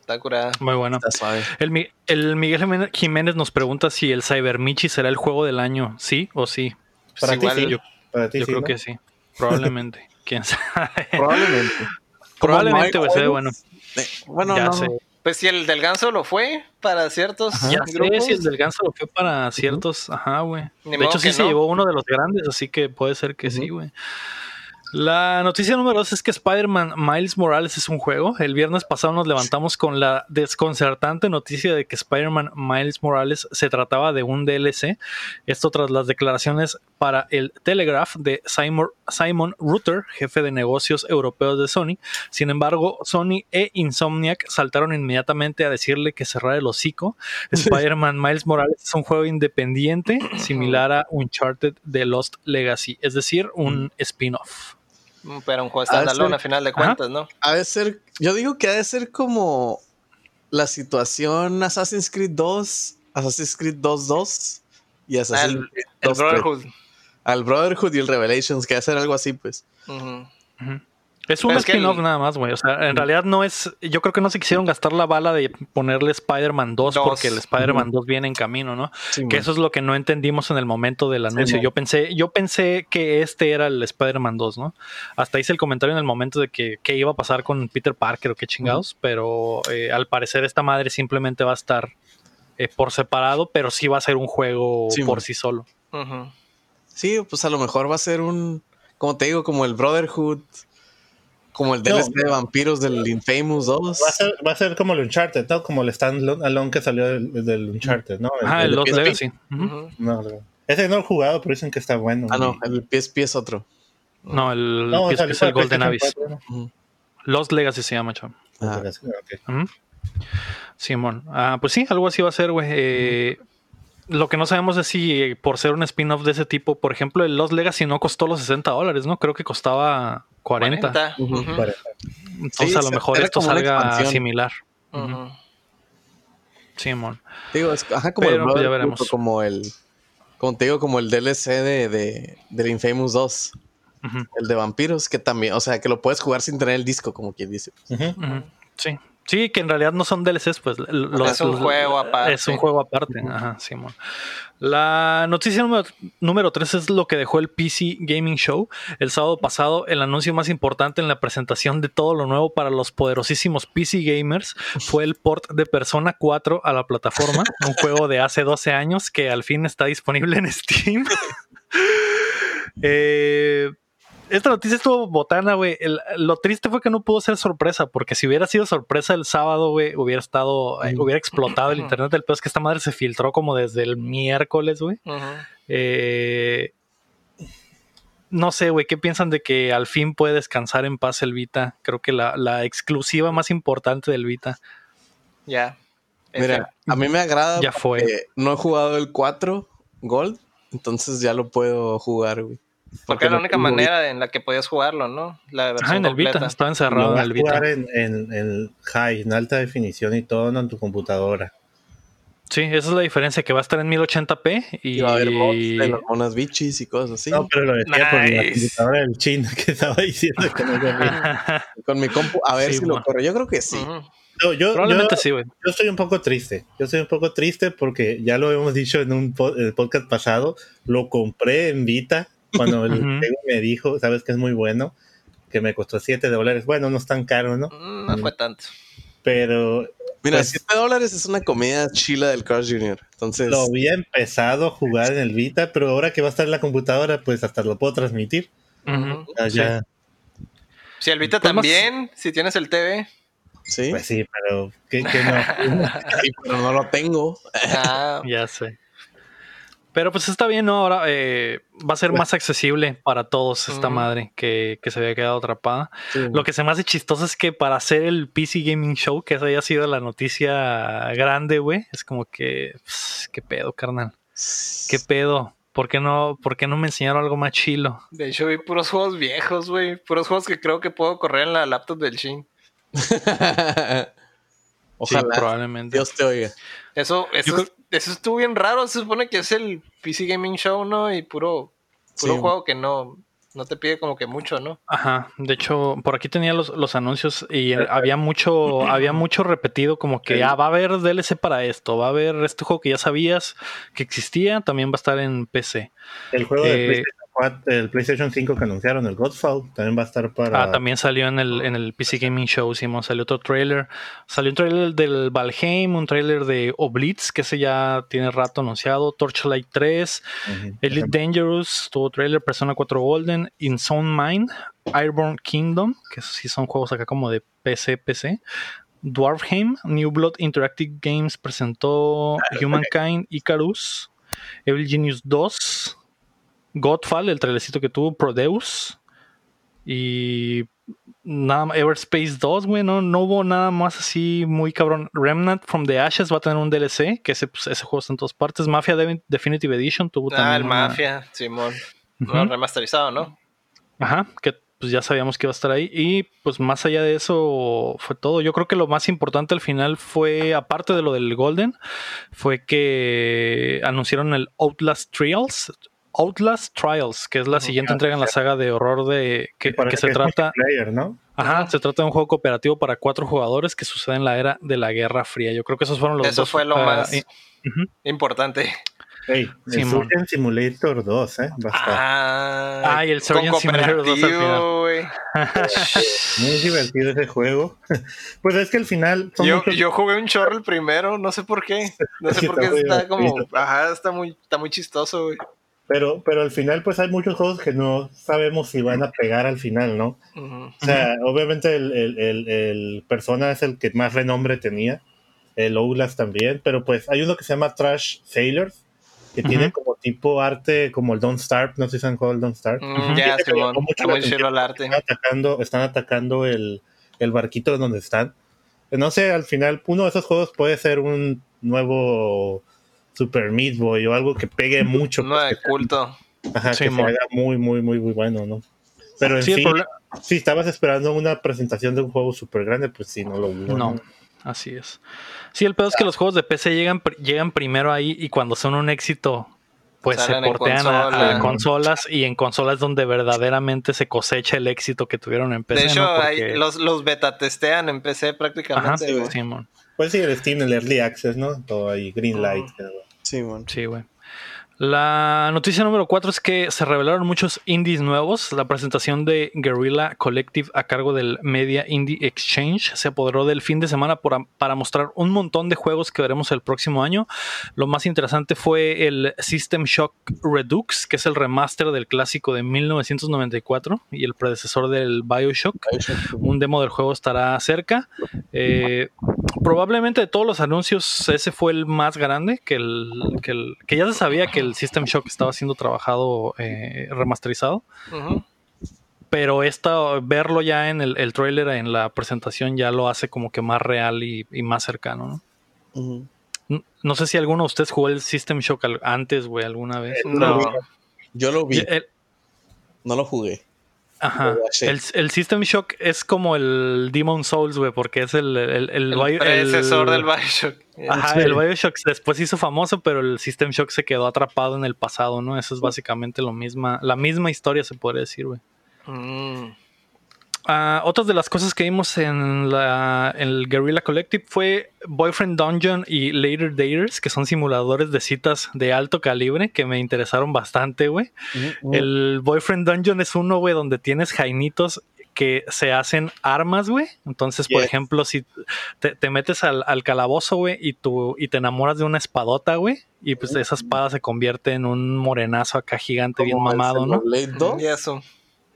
Está curada. Muy bueno. Está suave. El, Mi- el Miguel Jiménez- nos pregunta si el Cybermichi será el juego del año. ¿Sí o sí? Para Pues ti igual- sí, para ti Yo sí, creo ¿no? que sí. Probablemente. ¿Quién sabe? Probablemente. Probablemente, ve no bueno. Eh, bueno, ya no. sé. Pues si el del ganso lo fue para ciertos Ya grupos. sé si el del ganso lo fue para ciertos. Ajá, güey. De hecho, sí se llevó uno de los grandes, así que puede ser que sí, güey. La noticia número dos es que Spider-Man Miles Morales es un juego. El viernes pasado nos levantamos con la desconcertante noticia de que Spider-Man Miles Morales se trataba de un DLC. Esto tras las declaraciones para el Telegraph de Simon, Simon Rutter, jefe de negocios europeos de Sony. Sin embargo, Sony e Insomniac saltaron inmediatamente a decirle que cerrara el hocico. Spider-Man Miles Morales es un juego independiente, similar a Uncharted de Lost Legacy, es decir, un spin-off. Mm, Pero un juego Ah, standalone a final de Ajá. cuentas, ¿no? Ha de ser, yo digo que ha de ser como la situación Assassin's Creed 2, Assassin's Creed 2 2 y Assassin's el, Creed el 2 3. Brotherhood. Al Brotherhood y el Revelations, que ha de ser algo así, pues. Pero es que spin-off nada más, güey. O sea, en realidad no es. Yo creo que no se quisieron gastar la bala de ponerle Spider-Man 2 Dos. porque el Spider-Man 2 viene en camino, ¿no? Sí, Que man. eso es lo que no entendimos en el momento del anuncio. yo pensé, yo pensé que este era el Spider-Man 2, ¿no? Hasta hice el comentario en el momento de que qué iba a pasar con Peter Parker o qué chingados, pero eh, al parecer esta madre simplemente va a estar eh, por separado, pero sí va a ser un juego Sí, por man. sí solo. Sí, pues a lo mejor va a ser un, como te digo, como el Brotherhood, como el No. DLC de vampiros del Infamous 2. Va a, ser, va a ser como el Uncharted, ¿no? Como el standalone que salió del, del Uncharted, ¿no? Ah, el de Lost PSP. Legacy. No, no. Ese no lo he jugado, pero dicen que está bueno. Ah, no, el PSP es otro. No, el, No, es, salió es el Golden Abyss. 4, ¿no? Lost Legacy se llama, chaval. Ah. Ok. Ujú. Simón. Ah, pues sí, algo así va a ser, güey. Eh, lo que no sabemos es si eh, por ser un spin-off de ese tipo, por ejemplo, el Lost Legacy no costó los 60 dólares, ¿no? Creo que costaba 40. 40. Ujú. Ujú. Vale. Entonces Sí, a lo mejor esto salga similar. Ujú. Simón. Digo, es ajá, como Pero, el pues, ya veremos. como el, como te digo, como el DLC de, de, del Infamous 2, Ujú, el de vampiros, que también, o sea, que lo puedes jugar sin tener el disco, como quien dice. Sí. Sí, que en realidad no son DLCs, pues. los- Es un los- juego aparte. Es un juego aparte. Ajá, Simón. La noticia número, número 3 es lo que dejó el PC Gaming Show. El sábado pasado, el anuncio más importante en la presentación de todo lo nuevo para los poderosísimos PC gamers fue el port de Persona 4 a la plataforma, un juego de hace 12 años que al fin está disponible en Steam. Eh, esta noticia estuvo botana, güey. Lo triste fue que no pudo ser sorpresa, porque si hubiera sido sorpresa el sábado, güey, hubiera estado, eh, hubiera explotado el internet. El peor es que esta madre se filtró como desde el miércoles, güey. Eh, no sé, güey, ¿qué piensan de que al fin puede descansar en paz el Vita? Creo que la, la exclusiva más importante del Vita Ya. Mira, a mí me agrada ya fue. no he jugado el 4 Gold, entonces ya lo puedo jugar, güey. Porque es la no única manera en la que podías jugarlo, ¿no? La versión Ajá, en el Vita, Lo encerrado en vas el a Vita. jugar en, en, en high, en alta definición y todo ¿no? en tu computadora. Sí, esa es la diferencia, que va a estar en 1080p y... Y va a haber mods de las monas bichis y cosas así. No, pero lo decía por la computadora del chino que estaba diciendo que no. Con mi compu, a ver Sí, si lo corre. Yo creo que sí. No, yo, Probablemente yo- sí, güey. yo estoy un poco triste. Yo estoy un poco triste porque ya lo hemos dicho en un po- el podcast pasado. Lo compré en Vita cuando el. Diego me dijo, sabes que es muy bueno, que me costó 7 dólares. Bueno, no es tan caro, ¿no? Mm, No fue tanto. Pero Mira, Pues- 7 dólares es una comida chila del Cars Jr. Entonces, lo había empezado a jugar en el Vita, pero ahora que va a estar en la computadora, pues hasta lo puedo transmitir. Ah, Sí. ya. Si el Vita también, si tienes el TV. sí, Pues sí, pero que, que no. Sí, pero no lo tengo. Ah, Ya sé. Pero pues está bien, ¿no? Ahora eh, va a ser más accesible para todos esta madre que, que se había quedado atrapada. Sí, Lo que se me hace chistoso es que para hacer el PC Gaming Show, que esa haya sido la noticia grande, güey, es como que, pss, qué pedo, carnal. ¿Qué pedo? ¿Por qué no, por qué no me enseñaron algo más chilo? de hecho vi puros juegos viejos, güey. Puros juegos que creo que puedo correr en la laptop del Shin. Sí, Ojalá probablemente. Dios te oiga. Eso, eso, creo- eso estuvo bien raro. Se supone que es el PC Gaming Show, ¿no? Y puro, puro Sí. juego que no, no te pide como que mucho, ¿no? Ajá, de hecho, por aquí tenía los, los anuncios y había mucho, había mucho repetido como que ah, va a haber DLC para esto, va a haber este juego que ya sabías que existía, también va a estar en PC. El juego de Eh, PlayStation 4, el PlayStation 5 que anunciaron, el Godfall, también va a estar para. Ah, también salió en el, en el PC Gaming Show, Simón, salió otro trailer. Salió un trailer del Valheim, un trailer de Oblitz, que ese ya tiene rato anunciado, Torchlight 3, Ujú. Elite Dangerous, tuvo trailer, Persona 4 Golden, Insone Mind, Ironborn Kingdom, que sí son juegos acá como de PC, PC. Dwarfheim, New Blood Interactive Games presentó Humankind, Icarus, Evil Genius 2, Godfall, el trailercito que tuvo, Prodeus y nada Everspace 2, güey, no, no hubo nada más así muy cabrón. Remnant from the Ashes va a tener un DLC, que ese, pues, ese juego está en todas partes. Mafia De- Definitive Edition tuvo también. Ah, el una- Mafia, Simón. Remasterizado, ¿no? Ajá, que pues ya sabíamos que iba a estar ahí. Y pues más allá de eso fue todo. Yo creo que lo más importante al final fue, aparte de lo del Golden, fue que anunciaron el Outlast Trials. Outlast Trials, que es la siguiente entrega en la saga de horror de que, que se es trata. Ajá, se trata de un juego cooperativo para cuatro jugadores que sucede en la era de la Guerra Fría. Yo creo que esos fueron los Eso dos. fue lo ah, más importante. Hey, el. Surgeon Simulator 2, ¿eh? Ah, Ah, y el Surgeon Simulator 2 al final. muy divertido ese juego. pues es que al final son Yo, muchos- yo jugué un chorro el primero, no sé por qué. No sé Sí, por qué está está como. Ajá, está muy, está muy chistoso, güey. Pero, pero al final pues hay muchos juegos que no sabemos si van a pegar al final, ¿no? O sea, obviamente el, el, el, el Persona es el que más renombre tenía, el Outlast también, pero pues hay uno que se llama Trash Sailors, que tiene como tipo arte como el Don't Starve, no sé si han jugado el Don't Starve. Mm. Ya, Está muy chido el arte. Están atacando, están atacando el, el barquito donde están. No sé, al final uno de esos juegos puede ser un nuevo Super Meat Boy o algo que pegue mucho. Uno pues, de culto. ajá, que se haga muy, muy, muy, muy bueno, ¿no? Pero en Sí, sí, si estabas esperando una presentación de un juego súper grande, pues sí, no lo hubo. No, así es. Sí, el pedo es que los juegos de PC llegan, pr- llegan primero ahí y cuando son un éxito, pues Salen se portean a, a consola. consolas y en consolas donde verdaderamente se cosecha el éxito que tuvieron en PC. De hecho, ¿no? hay- Porque- los, los beta testean en PC Ajá, prácticamente. güey. Simón. Pues sí, el Steam, el Early Access, ¿no? Todo ahí, Green Light. Ah. Sí, man. Sí, güey. La noticia número 4 es que se revelaron muchos indies nuevos. La presentación de Guerrilla Collective a cargo del Media Indie Exchange se apoderó del fin de semana por- para mostrar un montón de juegos que veremos el próximo año. Lo más interesante fue el System Shock Redux, que es el remaster del clásico de 1994 y el predecesor del Bioshock. Un demo del juego estará cerca. Eh, probablemente de todos los anuncios, ese fue el más grande, que, el, que, el- que ya se sabía que el System Shock estaba siendo trabajado eh, remasterizado. Pero esta, verlo ya en el, el trailer, en la presentación, ya lo hace como que más real y, y más cercano, ¿no? No sé si alguno de ustedes jugó el System Shock al- antes, güey, alguna vez. No. Yo lo vi, El- no lo jugué. Ajá. El, el System Shock es como el Demon Souls, güey, porque es el, el, el, El bio- predecesor el- del Bioshock. Ajá, Sí. el Bioshock después se hizo famoso, pero el System Shock se quedó atrapado en el pasado, ¿no? Eso es básicamente lo misma, la misma historia se puede decir, güey. Mm. Ah, otras de las cosas que vimos en, la, en el Guerrilla Collective fue Boyfriend Dungeon y Later Daters, que son simuladores de citas de alto calibre que me interesaron bastante, güey. Ujú. El Boyfriend Dungeon es uno, güey, donde tienes jainitos que se hacen armas, güey. Entonces, por ejemplo, si te, te metes al, al calabozo, güey, y, tú, y te enamoras de una espadota, güey, y pues esa espada se convierte en un morenazo acá gigante, bien mamado, ¿no? Xenoblade 2. Y eso.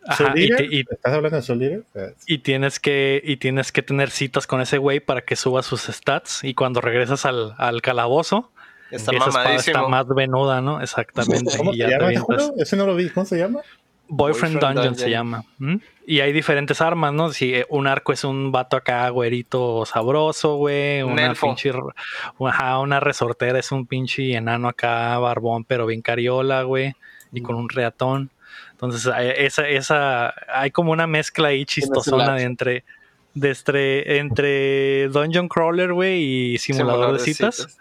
Ajá, ¿Soul y, Eater? te- y- ¿Estás hablando de Soul Eater? Y tienes que y tienes que tener citas con ese güey para que suba sus stats y cuando regresas al, al calabozo Está esa espada está más venuda, ¿no? Exactamente. ¿Cómo y se ya te llama ese no lo vi. ¿Cómo se llama? Boyfriend, Boyfriend Dungeon, se llama. ¿Mm? Y hay diferentes armas, ¿no? Si eh, un arco es un vato acá güerito sabroso, güey. Un Una elfo. pinche ajá, una resortera es un pinche enano acá, barbón, pero bien cariola, güey. Y con un reatón. Entonces, esa, esa, hay como una mezcla ahí chistosona de entre, de entre, entre Dungeon Crawler, güey, y simulador, de citas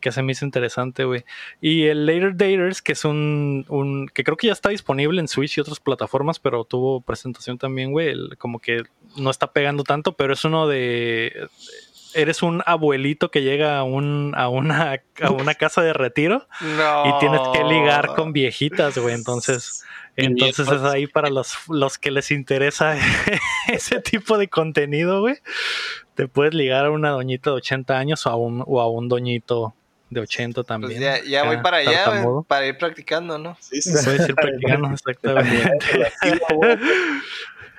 que se me hizo interesante, güey. Y el Later Daters, que es un, un- que creo que ya está disponible en Switch y otras plataformas, pero tuvo presentación también, güey. Como que no está pegando tanto, pero es uno de eres un abuelito que llega a un a una a una casa de retiro No. y tienes que ligar con viejitas, güey. Entonces, entonces es ahí para los, los que les interesa ese tipo de contenido, güey. Te puedes ligar a una doñita de 80 años o a un, o a un doñito de 80 Pues también. ya, ya voy para allá, para ir practicando, ¿no? Sí, sí, sí. Puedes ir practicando, exactamente.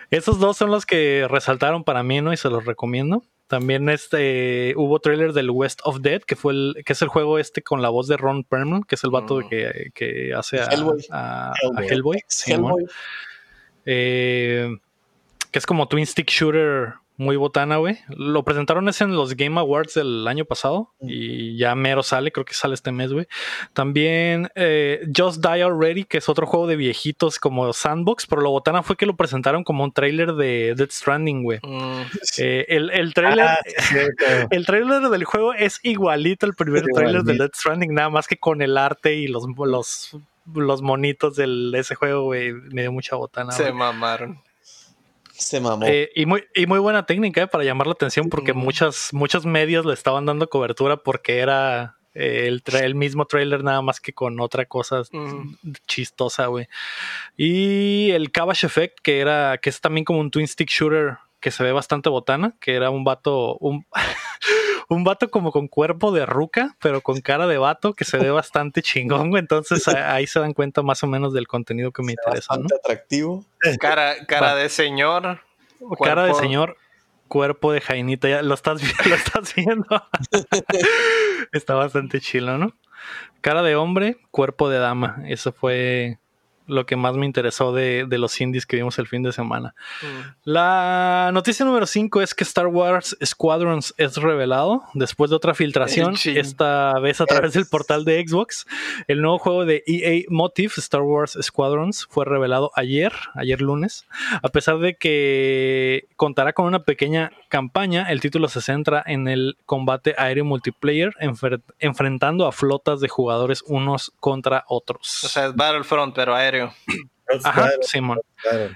Esos dos son los que resaltaron para mí, ¿no? Y se los recomiendo. También este hubo trailer del West of Dead, que fue el, que es el juego este con la voz de Ron Perlman, que es el vato Mm. que, que hace a Hellboy. a- a Hellboy. Hellboy. Simón. Hellboy. Eh, que es como Twin Stick Shooter muy botana, güey. Lo presentaron ese en los Game Awards del año pasado y ya mero sale, creo que sale este mes, güey. También eh, Just Die Already, que es otro juego de viejitos como Sandbox, pero lo botana fue que lo presentaron como un trailer de Dead Stranding, güey. Mm, Eh, el, el trailer... Ah, sí. El trailer del juego es igualito al primer trailer de. Dead Stranding, nada más que con el arte y los, los, los monitos del, de ese juego, güey. Me dio mucha botana. se mamaron. Se mamó. Eh, y, muy, y muy buena técnica eh, para llamar la atención porque muchas, muchos medios le estaban dando cobertura porque era eh, el, el mismo trailer nada más que con otra cosa Mm. chistosa, güey. Y el Cabash Effect, que era, que es también como un twin stick shooter que se ve bastante botana, que era un vato, un, un vato como con cuerpo de ruca, pero con cara de vato, que se ve bastante chingón, güey. Entonces ahí se dan cuenta más o menos del contenido que me interesa, ¿no? Bastante atractivo. Cara, cara Va. de señor. Cara de señor, cuerpo de Jainita, ya lo estás, lo estás viendo. Está bastante chilo, ¿no? Cara de hombre, cuerpo de dama. Eso fue lo que más me interesó de, de los indies que vimos el fin de semana. Mm. La noticia número 5 es que Star Wars Squadrons es revelado después de otra filtración, esta vez a través del portal de Xbox. El nuevo juego de EA Motive, Star Wars Squadrons, fue revelado ayer, ayer lunes. A pesar de que contará con una pequeña campaña, el título se centra en el combate aéreo multiplayer, enfrentando a flotas de jugadores unos contra otros. O sea, es Battlefront, pero aéreo. Ajá, Simón.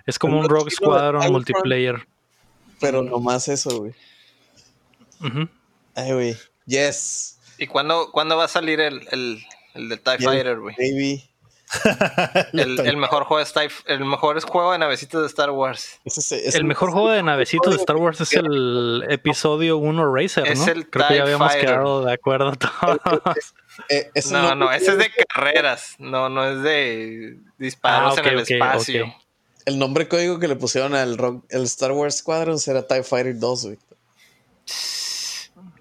Es como un de Squadron multiplayer. Pero nomás eso, güey. Ay, güey. Yes. ¿Y cuándo, cuándo va a salir el, el, el de TIE. Fighter, güey. Baby. El, el mejor juego de TIE, el mejor juego de navecitas de Star Wars. Ese es- es- El mejor juego de navecitos de Star Wars es el episodio 1 Racer, Es ¿no? el Creo que TIE ya habíamos Fighter. quedado de acuerdo todos. Eh, No, no, ese es de carreras, no, no es de disparos Ah, en el espacio. El nombre código que le pusieron al rock, el Star Wars Squadrons era TIE Fighter 2, güey.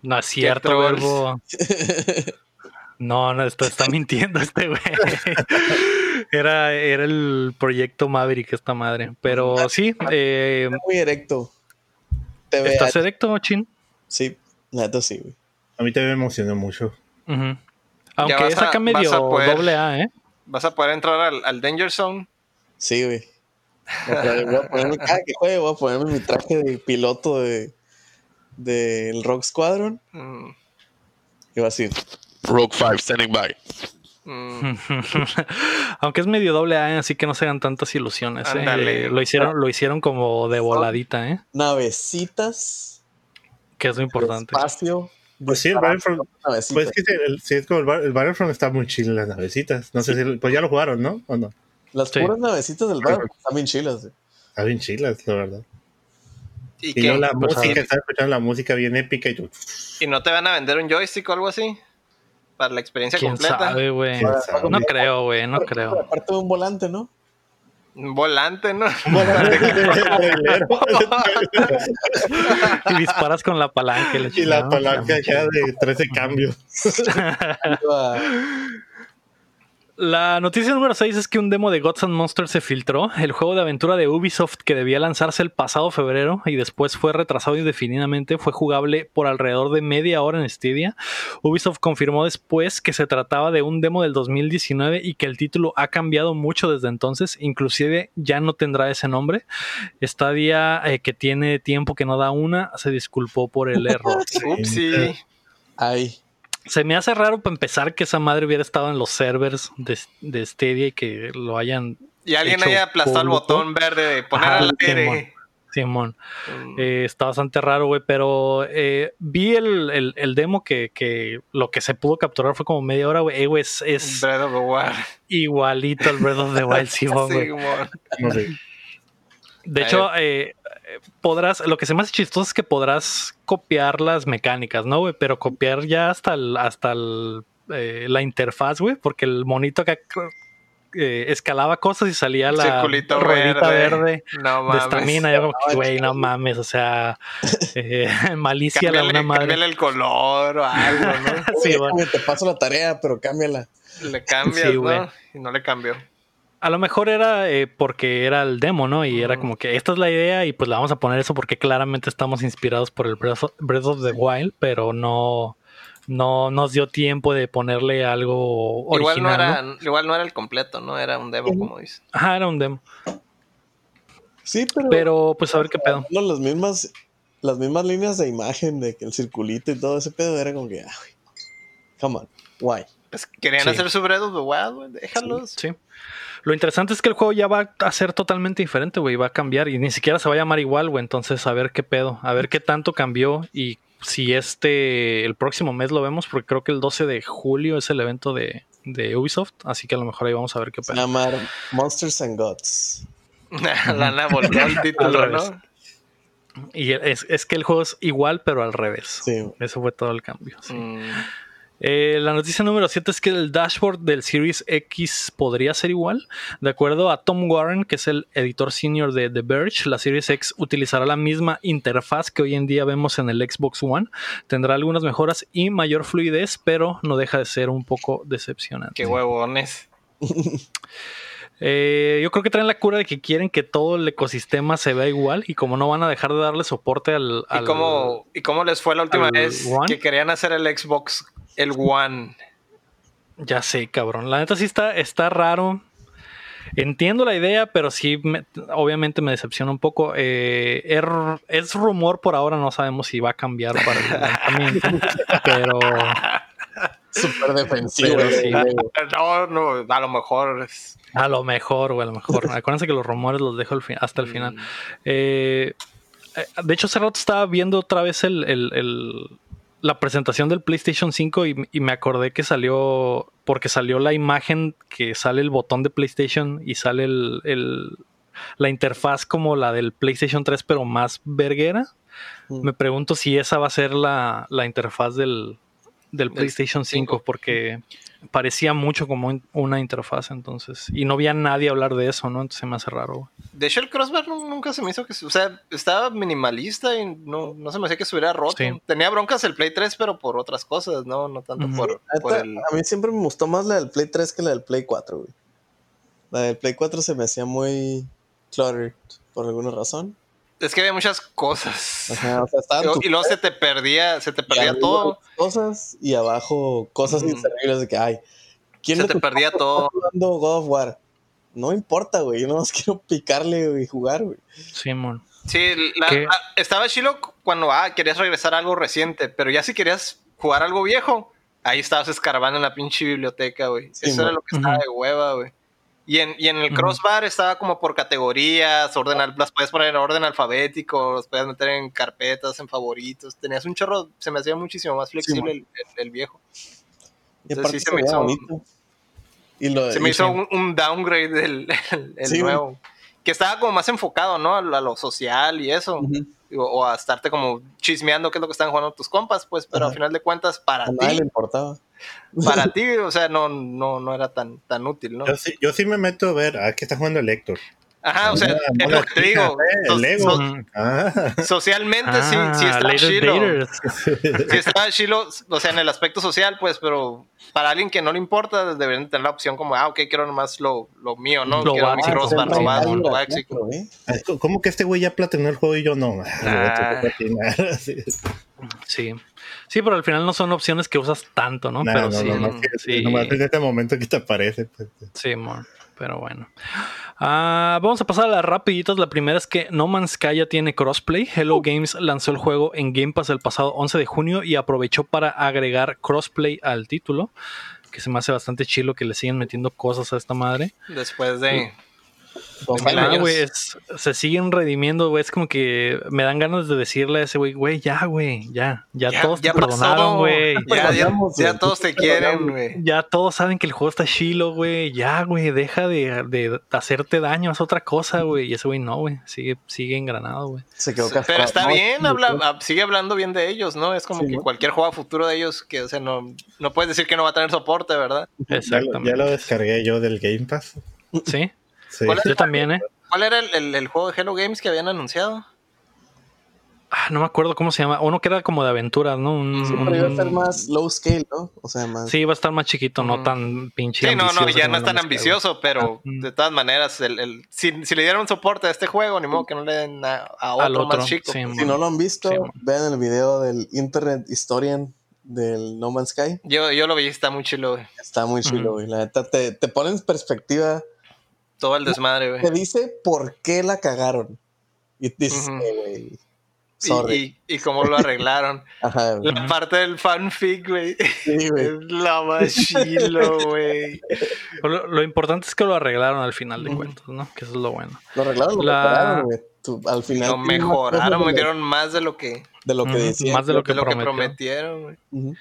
No es cierto, verbo. No, no, está, está mintiendo este güey. Era, era el proyecto Maverick, esta madre. Pero sí, eh, Muy erecto. ¿estás erecto, Chin? Sí, neta sí, güey. A mí también me emocionó mucho. Ujú. Aunque es acá medio a poder- doble A, ¿eh? Vas a poder entrar al, al Danger Zone. Sí, güey. Voy a ponerme, cada que juegue voy a ponerme mi traje de piloto de del Rock Squadron Mm, y va a decir, Rogue 5, standing by. mm, Aunque es medio doble A, así que no se hagan tantas ilusiones. ¿eh? Ándale. Eh, Lo hicieron, lo hicieron como de voladita, ¿eh? navecitas, Que es lo importante. espacio, Pues sí, el Battlefront. Pues es que el, sí, es como el, el Battlefront está muy chill en las navecitas. No sé si. Pues ya lo jugaron, ¿no? ¿O no? Las Sí. puras navecitas del barco están bien chilas, güey. Está bien chilas, la verdad. ¿Y, Y qué? luego la Pues, música, estaba escuchando la música bien épica y yo. ¿Y no te van a vender un joystick o algo así? Para la experiencia ¿Quién completa. sabe, güey? ¿Quién sabe? No creo, güey, no creo. Aparte de un volante, ¿no? Un volante, ¿no? Y disparas con la palanca. y la palanca ya de 13 cambios. La noticia número 6 es que un demo de Gods and Monsters se filtró, el juego de aventura de Ubisoft que debía lanzarse el pasado febrero y después fue retrasado indefinidamente, fue jugable por alrededor de media hora en Stadia. Ubisoft confirmó después que se trataba de un demo del 2019 y que el título ha cambiado mucho desde entonces, inclusive ya no tendrá ese nombre. Stadia, eh, que tiene tiempo que no da una, se disculpó por el error. Upsi. Ay, Se me hace raro para empezar que esa madre hubiera estado en los servers de, de Stadia y que lo hayan Y alguien haya aplastado el botón verde de poner Ajá, al Simón. aire. Simón. Mm. Eh, está bastante raro, güey, pero eh, vi el, el- el demo que, que lo que se pudo capturar fue como media hora, güey. Eh, güey, es, es Breath of the Wild. igualito al Breath of the Wild, Simón, güey. Simón. No sé. De hecho, eh, eh, podrás, lo que se me hace chistoso es que podrás copiar las mecánicas, ¿no, güey? Pero copiar ya hasta el, hasta el, eh, la interfaz, güey, porque el monito acá eh, escalaba cosas y salía la Circulito ruedita verde. verde, No de mames. estamina. Yo como que, güey, no mames, o sea, eh, malicia la una madre. cámbiale el color o algo, ¿no? Sí, oye, bueno. güey, te paso la tarea, pero cámbiala. Le cambias, Sí. Y no le cambió. A lo mejor era eh, porque era el demo, ¿no? Y era como que esta es la idea y pues le vamos a poner eso porque claramente estamos inspirados por el Breath of, Breath of the Wild, pero no, no nos dio tiempo de ponerle algo Igual no, original. era, ¿no? igual no era el completo, ¿no? Era un demo, como dices. Ajá, era un demo. Sí, pero, Pero pues a ver qué pedo. no, las mismas las mismas líneas de imagen de que el circulito y todo ese pedo era como que, ah, güey, come on, why? Pues querían Sí. hacer su Breath of the Wild, güey. Déjalos. Sí. Lo interesante es que el juego ya va a ser totalmente diferente, güey. Va a cambiar y ni siquiera se va a llamar igual, güey. Entonces, a ver qué pedo. A ver qué tanto cambió y si este, el próximo mes lo vemos, porque creo que el 12 de julio es el evento de, de Ubisoft. Así que a lo mejor ahí vamos a ver qué Se pedo. llama Monsters and Gods. Lana volvió al título, Al revés. ¿no? Y es, es que el juego es igual, pero al revés. Sí. Eso fue todo el cambio. sí. Mm. Eh, la noticia número 7 es que el dashboard del Series X podría ser igual. De acuerdo a Tom Warren, que es el editor senior de The Verge, la Series X utilizará la misma interfaz que hoy en día vemos en el Xbox One. Tendrá algunas mejoras y mayor fluidez, pero no deja de ser un poco decepcionante. Qué huevones. Eh, yo creo que traen la cura de que quieren que todo el ecosistema se vea igual y como no van a dejar de darle soporte al... ¿Y cómo, ¿Y cómo les fue la última vez One? que querían hacer el Xbox, el One? Ya sé, cabrón. La neta sí está, está raro. Entiendo la idea, pero sí, me- obviamente me decepciona un poco. Eh, er- es rumor por ahora, no sabemos si va a cambiar para el lanzamiento, pero Súper defensivo. Pero sí. No, no, a lo mejor es. a lo mejor, o a lo mejor. Acuérdense que los rumores los dejo fin- hasta el final. Eh, eh, de hecho, hace rato estaba viendo otra vez el, el- el- la presentación del PlayStation 5 y, y me acordé que salió, porque salió la imagen que sale el botón de PlayStation y sale el, el- la interfaz como la del PlayStation 3, pero más verguera. Mm. Me pregunto si esa va a ser la, la interfaz del, del PlayStation 5, porque parecía mucho como un- una interfaz entonces. Y no había nadie hablar de eso, ¿no? Entonces se me hace raro. güey. De hecho, el crossbar nu- nunca se me hizo que. O sea, estaba minimalista y no, no se me hacía que se hubiera roto. Sí. Tenía broncas el Play 3, pero por otras cosas, ¿no? No tanto por, por el. A mí siempre me gustó más la del Play 3 que la del Play 4, güey. La del Play 4 se me hacía muy cluttered por alguna razón. Es que había muchas cosas. Ajá, o sea, Y luego se te perdía, se te perdía todo. cosas y abajo cosas Ujú. inservibles de que, ay, ¿quién Se te perdía todo. jugando God of War? No importa, güey, yo nomás quiero picarle y jugar, güey. Simón. Sí, la- ¿Qué? ah, estaba chilo cuando ah, querías regresar a algo reciente, pero ya si querías jugar algo viejo, ahí estabas escarbando en la pinche biblioteca, güey. Sí, Eso era lo que estaba de hueva, güey. Y en, y en el crossbar estaba como por categorías, orden, al- las puedes poner en orden alfabético, las puedes meter en carpetas, en favoritos. Tenías un chorro, se me hacía muchísimo más flexible el, el- el viejo. Entonces sí se, se me hizo- bonito. Y lo, Se me hizo un, un downgrade del el, Sí, nuevo. Que estaba como más enfocado, ¿no? A, lo- a lo social y eso. o, o a estarte como chismeando qué es lo que están jugando tus compas, pues, pero Ajá. al final de cuentas, para ti, le importaba. Para ti, o sea, no, no, no era tan, tan útil, ¿no? Yo sí, yo sí me meto a ver, ah, ¿qué está jugando el Héctor? Ajá, o sea, Ah, es mola lo que te digo. eh, so- el Lego. so-. Ah, socialmente sí, sí Ah, está chilo. Sí está chilo, o sea, en el aspecto social, pues, pero para alguien que no le importa, deberían tener la opción como, ah, ok, quiero nomás lo, lo mío, ¿no? Lo quiero mi crossbar sí, robado, sí, lo básico. ah, ¿Cómo que este güey ya platinó el juego y yo no? Ah, lo que Ah. sí. Sí. Pero al final no son opciones que usas tanto, ¿no? No, pero no, sí. no, no, que- sí. nomás en este momento que te aparece. Pues. Sí, mon, pero bueno. Ah, vamos a pasar a las rapiditas. La primera es que No Man's Sky ya tiene crossplay. Hello Games lanzó el juego en Game Pass el pasado 11 de junio y aprovechó para agregar crossplay al título. Que se me hace bastante chilo que le siguen metiendo cosas a esta madre. Después de... Güey, es- se siguen redimiendo, güey. Es como que me dan ganas de decirle a ese güey, güey, ya, güey, ya, ya, Ya, todos ya te perdonaron, güey. Ya, todos te quieren, güey. Ya todos saben que el juego está chilo, güey. Ya, güey, deja de, de hacerte daño, haz otra cosa, güey. Y ese güey no, güey. Sigue, sigue engranado, güey. Se quedó Pero castrado. está No, bien, habla, sigue hablando bien de ellos, ¿no? Es como Sí, que ¿no? cualquier juego a futuro de ellos, que, o sea, no, no puedes decir que no va a tener soporte, ¿verdad? Ya, lo- Exactamente. ya lo descargué yo del Game Pass. Sí, Sí. ¿Cuál es? yo también, ¿eh? ¿Cuál era el, el- el juego de Hello Games que habían anunciado? Ah, no me acuerdo cómo se llama. Uno que era como de aventuras, ¿no? Un- Sí, Pero iba a ser más low scale, ¿no? O sea, más. Sí, va a estar más chiquito, no tan pinche. Sí, no, no, ya no es tan ambicioso, pero Mm. de todas maneras, el, el- si, si le dieron soporte a este juego, ni modo que no le den a, a otro, Al otro, más chico. sí, pues. Si no lo han visto, Sí, vean el video del Internet Historian del No Man's Sky. Yo, yo lo vi, está muy chilo, güey. Está muy chulo, Ujú. güey. La neta, te, te pone en perspectiva. Todo el desmadre, Te güey. dice por qué la cagaron. Y dices. "Eh, güey. Sorry. Y, y, y cómo lo arreglaron. Ajá. La parte del fanfic, güey. Sí, güey. Es la más chilo, güey. Lo, lo importante es que lo arreglaron al final de Ujú. cuentas, ¿no? Que eso es lo bueno. Lo arreglaron, lo La- mejoraron, güey. Al final. Lo mejoraron, cosas me de lo- dieron más de lo que, De lo que decían. más de lo que de lo que prometió. prometieron, güey. Ujú.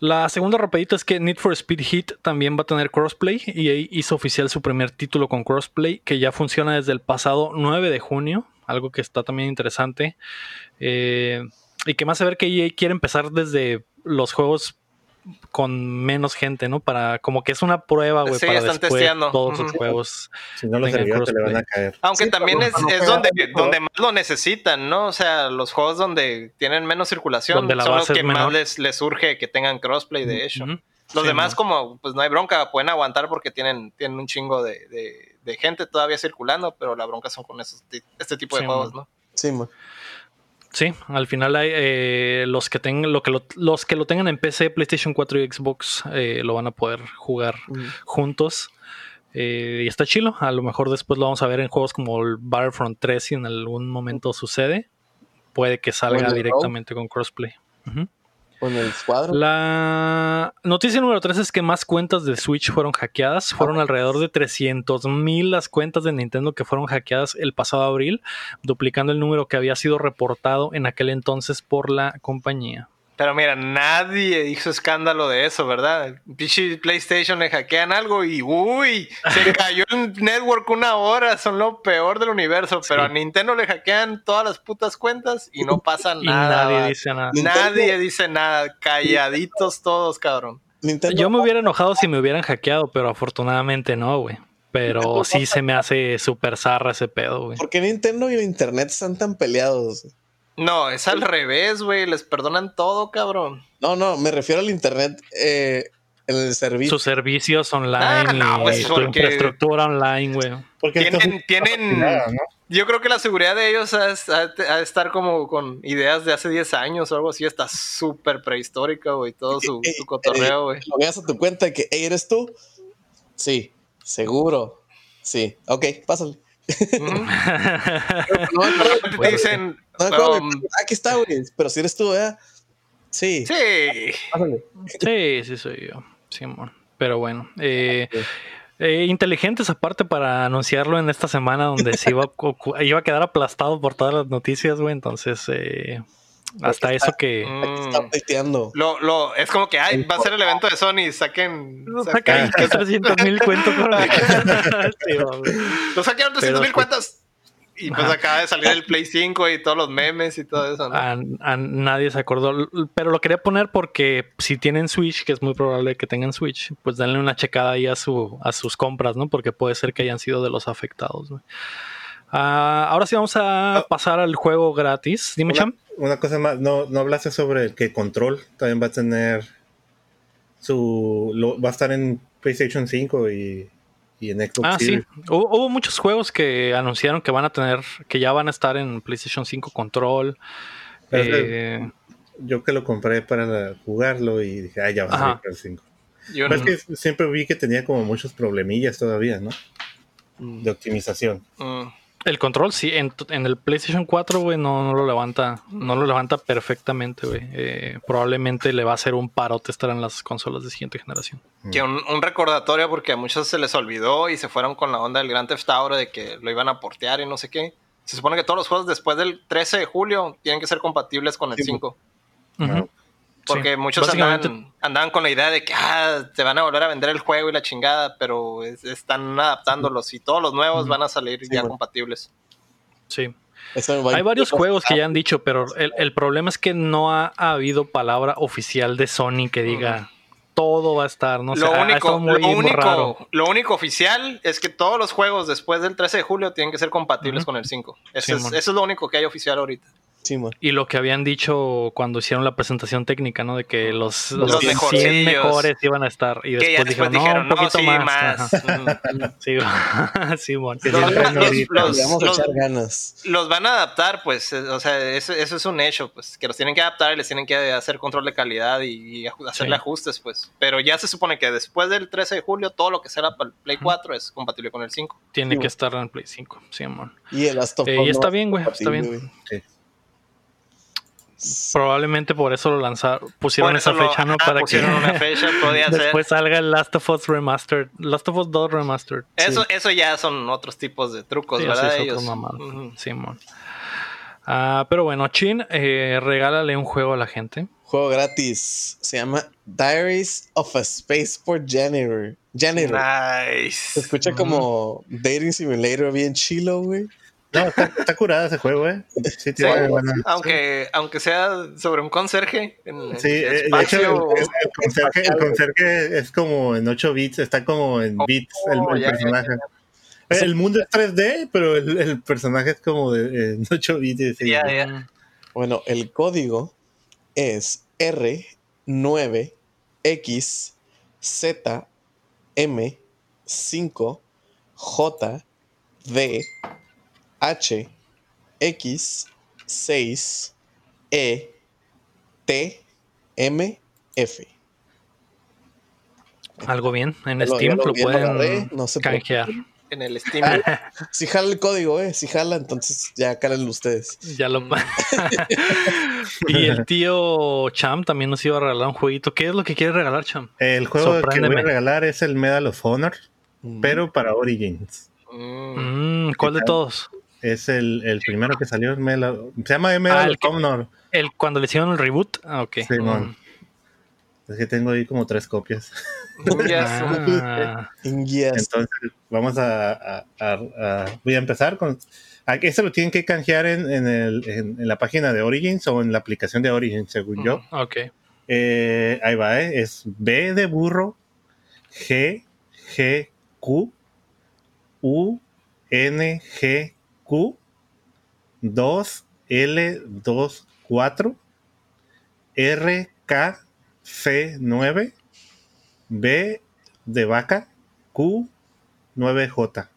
La segunda rapidita es que Need for Speed Heat también va a tener crossplay y hizo oficial su primer título con crossplay que ya funciona desde el pasado 9 de junio, algo que está también interesante. Eh, y que más se ver que EA quiere empezar desde los juegos con menos gente, ¿no? Para como que es una prueba, güey, Sí, para están después testeando. todos los juegos. Si no los servidores le van a caer. Aunque Sí, también es, donde, más lo necesitan, ¿no? O sea, los juegos donde tienen menos circulación Donde la son los que más les, les surge que tengan crossplay, de hecho. Los Sí, demás, como, pues no hay bronca, pueden aguantar porque tienen, tienen un chingo de, de- de gente todavía circulando, pero la bronca son con esos, este tipo de Sí, juegos, man. ¿no? Sí, man. Sí, al final hay eh, los que tengan lo que lo- los que lo tengan en PC, PlayStation 4 y Xbox eh, lo van a poder jugar juntos. Eh, y está chilo. A lo mejor después lo vamos a ver en juegos como el Battlefront 3 si en algún momento sucede. Puede que salga directamente con crossplay. Con el escuadro. La noticia número 3 es que más cuentas de Switch fueron hackeadas. Fueron alrededor de 300 mil las cuentas de Nintendo que fueron hackeadas el pasado abril, duplicando el número que había sido reportado en aquel entonces por la compañía. Pero mira, nadie hizo escándalo de eso, ¿verdad? Pinche PlayStation le hackean algo y uy, se cayó el network una hora, son lo peor del universo. Pero a Nintendo le hackean todas las putas cuentas y no pasa Y nada. nadie va. dice nada. Nadie dice nada, calladitos todos, cabrón. Nintendo, Yo me hubiera enojado si me hubieran hackeado, pero afortunadamente no, güey. Pero sí se me hace súper zarra ese pedo, güey. ¿Por qué Nintendo y el Internet están tan peleados? No, es al revés, güey. Les perdonan todo, cabrón. No, no, me refiero al Internet eh, en el servicio. Sus servicios online Ah, no, y pues, su porque- infraestructura online, güey. Porque Tienen, es tienen, nada, ¿no? yo creo que la seguridad de ellos ha de estar como con ideas de hace 10 años o algo así. Está súper prehistórica, güey. Todo su, Eh, su cotorreo, güey. Lo veas a tu cuenta de que, "Ey, ¿eres tú? Sí, seguro. Sí, ok, pásale. No, te dicen, no um, aquí está, güey. Pero si eres tú, ¿verdad? Sí, sí, pásale. Sí, sí soy yo, Simón. Pero bueno, eh, eh, inteligentes aparte para anunciarlo en esta semana donde se iba iba a quedar aplastado por todas las noticias, güey. Entonces, eh, hasta eso que... Mm. Está updateando. Lo, lo, es como que, ay, va a ser el evento de Sony, saquen, Sacan saquen 300 mil cuentos. Lo saquearon 300 Pero mil cuentas. Y pues Ajá. acaba de salir el Play 5 y todos los memes y todo eso, ¿no? A, a nadie se acordó, pero lo quería poner porque si tienen Switch, que es muy probable que tengan Switch, pues denle una checada ahí a, su, a sus compras, ¿no? Porque puede ser que hayan sido de los afectados. Ah, ahora sí vamos a pasar al juego gratis. Dime, Cham. Una cosa más, no, no hablaste sobre que Control también va a tener su. lo- va a estar en PlayStation 5 y, y en Xbox Ah, sí. Hubo, hubo muchos juegos que anunciaron que van a tener, que ya van a estar en PlayStation 5 Control. Eh, Yo que lo compré para jugarlo y dije, ah, ya va a salir el 5. Yo no- es que siempre vi que tenía como muchos problemillas todavía, ¿no? De optimización. Mm. El control, sí, en, en el PlayStation 4, güey, no, no lo levanta, no lo levanta perfectamente, güey. Eh, probablemente le va a hacer un parote estar en las consolas de siguiente generación. Que un, un recordatorio porque a muchos se les olvidó y se fueron con la onda del Grand Theft Auto de que lo iban a portear y no sé qué. Se supone que todos los juegos después del 13 de julio tienen que ser compatibles con el Sí, 5. Ujú. Porque Sí. muchos Básicamente- andaban, andaban con la idea de que ah, te van a volver a vender el juego y la chingada, pero es- están adaptándolos y todos los nuevos van a salir Sí, ya bueno. compatibles. Sí. Hay varios juegos que ya han dicho, pero el, el problema es que no ha, habido palabra oficial de Sony que diga todo va a estar, ¿no? O sea, lo, ha único, muy, lo, único, raro. lo único oficial es que todos los juegos después del 13 de julio tienen que ser compatibles con el 5. Eso, Sí, es, eso es lo único que hay oficial ahorita. Sí. Y lo que habían dicho cuando hicieron la presentación técnica, ¿no? De que los, los, Los 100 mejorcillos. mejores iban a estar. Y después, después dijeron, dijeron, no, no, un poquito sí, más. Sí, Simón. Que Los- ganas. van a adaptar, pues, eh, o sea, eso, eso es un hecho, pues, que los tienen que adaptar y les tienen que hacer control de calidad y, hacerle Sí. ajustes, pues. Pero ya se supone que después del 13 de julio, todo lo que será para el Play 4 es compatible con el 5. Tiene Sí, que estar en el Play 5, Simón. Y el Last of Eh, y no está bien, güey, está bien. güey. Sí. Probablemente por eso lo lanzaron, pusieron esa lo- fecha, ¿no? ajá, Para que pusieron una fecha, podía ser. después salga el Last of Us Remastered. Last of Us 2 Remastered. Eso, eso ya son otros tipos de trucos, Sí, ¿verdad? Ellos. mamada. Ujú. Simón. Ah, pero bueno, Chin, eh, regálale un juego a la gente. Juego gratis. Se llama Diaries of a Spaceport Janitor. Janitor. Se Nice. escucha como Dating Simulator bien chilo, güey. No, está, está curada ese juego, ¿eh? Sí, Sí. buena- Aunque, aunque sea sobre un conserje en el Sí, eh, de hecho, espacio. el, el conserje, el conserje es como en 8 bits, está como en Oh, bits el, el ya, ya, personaje. El mundo es 3D, pero el, el personaje es como de en 8 bits. sí. Ya, ya. Bueno, el código es R9X6M5JD6ETMF. Algo bien. En Ya lo- Steam ya lo- lo, ya lo pueden agarré, no se canjear. En el Steam. Si jala el código, eh, si jala, entonces ya cálenlo ustedes. Ya lo. Y el tío Cham también nos iba a regalar un jueguito. ¿Qué es lo que quiere regalar, Cham? El juego que voy a regalar es el Medal of Honor, Mm. pero para Origins. Mm. Mm, ¿Cuál de todos? Es el, el primero que salió. se llama Medal Ah, el que-. El, cuando le hicieron el reboot. Ah, ok. Simón. Es que tengo ahí como tres copias. Ah, Yes. Entonces, vamos a, a- a- a- Voy a empezar con. ¿A ¿Eso lo tienen que canjear en, en el- en- en la página de Origins o en la aplicación de Origins, según yo? ok. Eh, ahí va, ¿eh? Es B de burro, G, G, Q, U, N, G, Q, 2, L, 2, 4, R, K, C, 9, B de vaca, Q, 9J.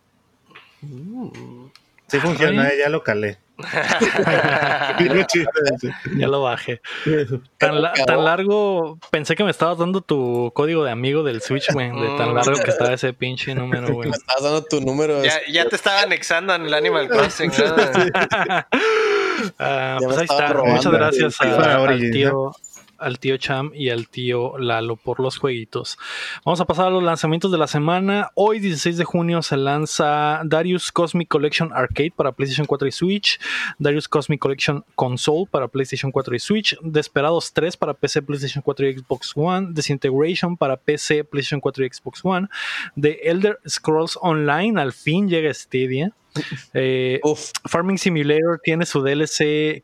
Sí funciona, Ay. eh, ya lo calé. Ya lo bajé. Tan, la- tan largo, pensé que me estabas dando tu código de amigo del Switch, güey. De tan largo que estaba ese pinche número, güey. Me estás dando tu número. ya, ya te estaba anexando en el Animal Crossing. ¿no? Ah, pues ahí está. robando Muchas gracias a- al tío al tío Cham y al tío Lalo por los jueguitos. Vamos a pasar a los lanzamientos de la semana. Hoy, 16 de junio, se lanza Darius Cosmic Collection Arcade para PlayStation 4 y Switch, Darius Cosmic Collection Console para PlayStation 4 y Switch, Desperados 3 para PC, PlayStation 4 y Xbox One, Disintegration para PC, PlayStation 4 y Xbox One, The Elder Scrolls Online, al fin llega Stadia. Eh, Farming Simulator tiene su DLC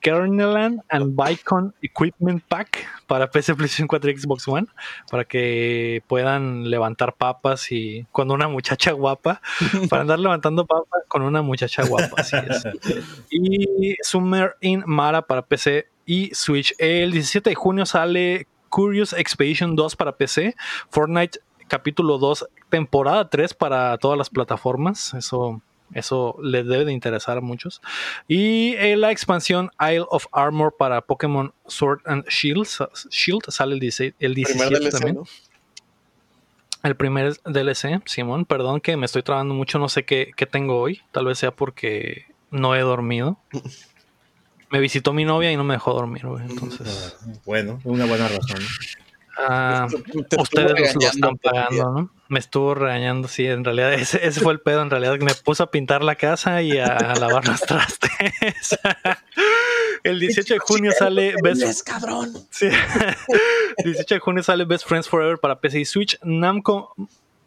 Kernelland and Bicon Equipment Pack para PC, PlayStation 4 y Xbox One, para que puedan levantar papas y con una muchacha guapa, para andar levantando papas con una muchacha guapa, así es. Y Summer in Mara para PC y Switch. El 17 de junio sale Curious Expedition 2 para PC, Fortnite capítulo 2, temporada 3 para todas las plataformas, eso eso les debe de interesar a muchos. Y eh, la expansión Isle of Armor para Pokémon Sword and Shield, Shield sale el 16, el primer 17 DLC, también. ¿no? El primer DLC, Simón, perdón que me estoy trabando mucho, no sé qué, qué tengo hoy, tal vez sea porque no he dormido. Me visitó mi novia y no me dejó dormir, güey, entonces... Bueno, una buena razón. ah, ustedes los- lo están pagando, ¿no? Me estuvo regañando, sí, en realidad ese, ese fue el pedo, en realidad me puso a pintar la casa y a, a lavar los trastes. el 18 de junio sale Best ¡Es cabrón! Sí. 18 de junio sale Best Friends Forever para PC y Switch. Namco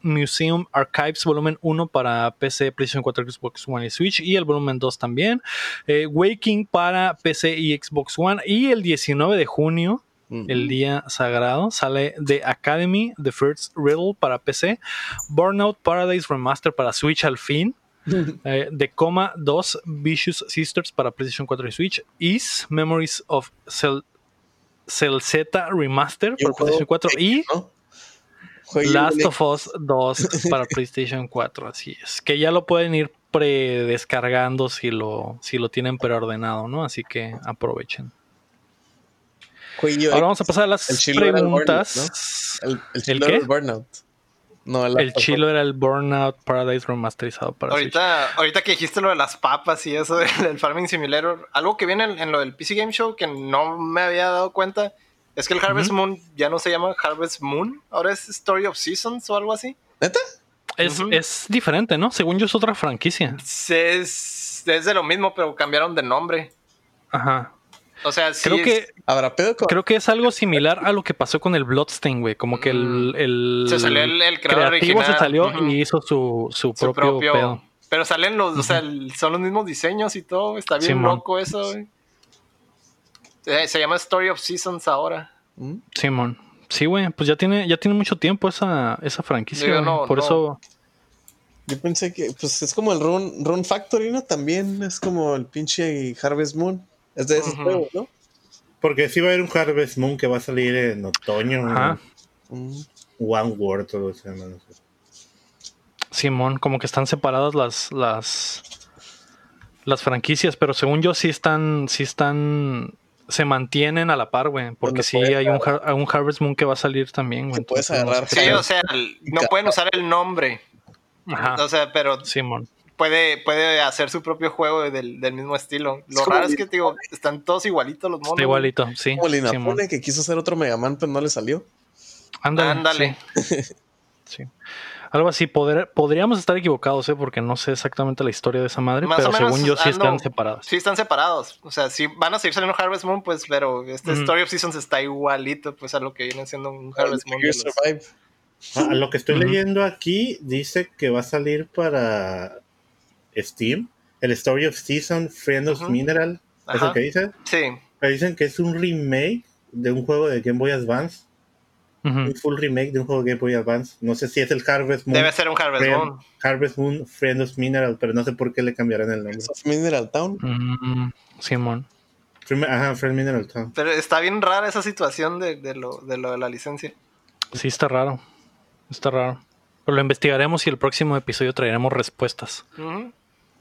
Museum Archives volumen 1 para PC, PlayStation 4, Xbox One y Switch. Y el volumen 2 también. Eh, Waking para PC y Xbox One. Y el 19 de junio, el día sagrado, sale The Academy, The First Riddle para PC. Burnout Paradise Remaster para Switch al fin. Eh, The Coma 2 Vicious Sisters para PlayStation 4 y Switch. Is Memories of Cell Z Remaster para PlayStation juego 4 y Last of Us 2 para PlayStation 4, así es. Que ya lo pueden ir predescargando si lo, si lo tienen preordenado, ¿no? Así que aprovechen. Ahora vamos a pasar a las El era el preguntas. El, el ¿El chilo qué? era el Burnout. No, El chilo era el Burnout Paradise remasterizado para Switch. Ahorita, ahorita que dijiste lo de las papas y eso del, Farming Simulator, algo que viene en, en lo del PC Game Show que no me había dado cuenta es que el Harvest Moon ya no se llama Harvest Moon, ahora es Story of Seasons o algo así. ¿Neta? Es, es diferente, ¿no? Según yo es otra franquicia. Es, es de lo mismo, pero cambiaron de nombre. Ajá. O sea, sí Creo es- que ¿Habrá pedo con creo que es algo similar a lo que pasó con el Bloodstain, güey. Como que el, el Mm. Se salió el- el creador creativo original. se salió y hizo su, su, su propio, propio. pedo. Pero salen los, o sea, el- son los mismos diseños y todo. Está bien Simón. loco eso. güey. Eh, se llama Story of Seasons ahora. ¿Mm? Simón. Sí, güey, pues ya tiene, ya tiene mucho tiempo esa, esa franquicia. Digo, güey. no, Por no. eso, Yo pensé que, pues es como el Rune, Rune Factory, ¿no? También es como el pinche Harvest Moon. Es de esos juegos, ¿no? Porque sí va a haber un Harvest Moon que va a salir en otoño. Ajá. One World, todo eso, no sé. Simón, como que están separadas las, las, las franquicias, pero según yo sí están, sí están, se mantienen a la par, güey, porque sí puedes hay un, Har- un Harvest Moon que va a salir también, güey. Que puedes agarrar. Sí, o sea, el- no pueden usar el nombre. Ajá. O sea, pero Simón. Puede, puede hacer su propio juego del, del mismo estilo. Lo raro es que, digo, están todos igualitos los monos. Está igualito, sí. Como el Simón. Inafune que quiso hacer otro Mega Man, pero no le salió. Ándale. Ándale. sí. Sí. Algo así, poder- podríamos estar equivocados, ¿eh? porque no sé exactamente la historia de esa madre, Más pero según yo sí ando- están separadas. Sí, están separados. O sea, sí van a seguir saliendo Harvest Moon, pues, pero este. Story of Seasons está igualito, pues, a lo que viene siendo un Harvest Moon. los- Survive. Ah, a lo que estoy leyendo aquí dice que va a salir para Steam el Story of Season Friend of. Mineral. ¿Es Ajá. lo que dice? Sí, Pero dicen que es un remake de un juego de Game Boy Advance. Un full remake de un juego de Game Boy Advance. No sé si es el Harvest Moon. debe ser un Harvest Friend, Moon. Harvest Moon Friend of Mineral, pero no sé por qué le cambiarán el nombre. of Mineral Town. Mm, Simón. Ajá, Friend Mineral Town. Pero está bien rara esa situación de, de lo, de lo de la licencia. Sí, está raro. Está raro. Pero lo investigaremos y el próximo episodio traeremos respuestas.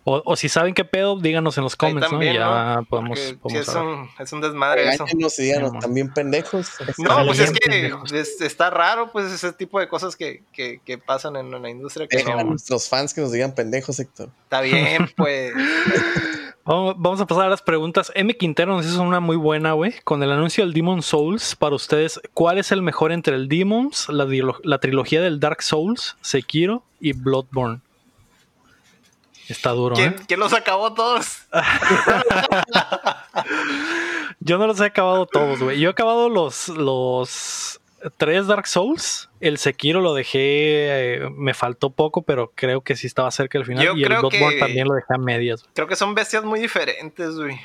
O, o si saben qué pedo, díganos en los comments, también, ¿no? Y ya ¿no? podemos, sí podemos es, un, es un desmadre eso. Y díganos, también pendejos. No, pues es que es- está raro, pues ese tipo de cosas que, que, que pasan en, en la industria que a no. nuestros fans que nos digan pendejos, Héctor. Está bien, pues. Vamos, a pasar a las preguntas. M. Quintero nos hizo una muy buena, güey. Con el anuncio del Demon Souls, para ustedes, ¿cuál es el mejor entre el Demons, la trilogía del Dark Souls, Sekiro y Bloodborne? Está duro, ¿Quién, ¿eh? quién los acabó todos? Yo no los he acabado todos, güey. Yo he acabado los, los tres Dark Souls. El Sekiro lo dejé, eh, me faltó poco, pero creo que sí estaba cerca del final. Yo y el Bloodborne que- también lo dejé a medias. Creo que son bestias muy diferentes, güey.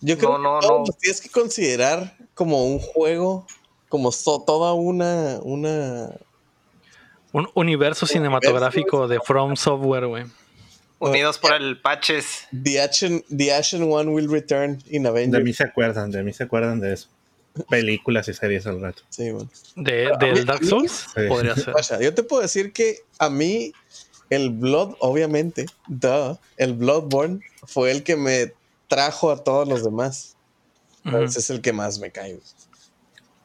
Yo creo No, no, que no. los tienes que considerar como un juego, como so- toda una, una Un universo cinematográfico de From Software, güey. Unidos por el patches. The Action, the Action One will return in De Avengers. mí se acuerdan, de mí se acuerdan de eso. Películas y series al rato. Sí, bueno. De, a mí- ¿Del Dark Souls? Sí. Podría ser. Guacha, yo te puedo decir que a mí el Blood, obviamente, duh, el Bloodborne fue el que me trajo a todos los demás. Ese es el que más me cae. güey.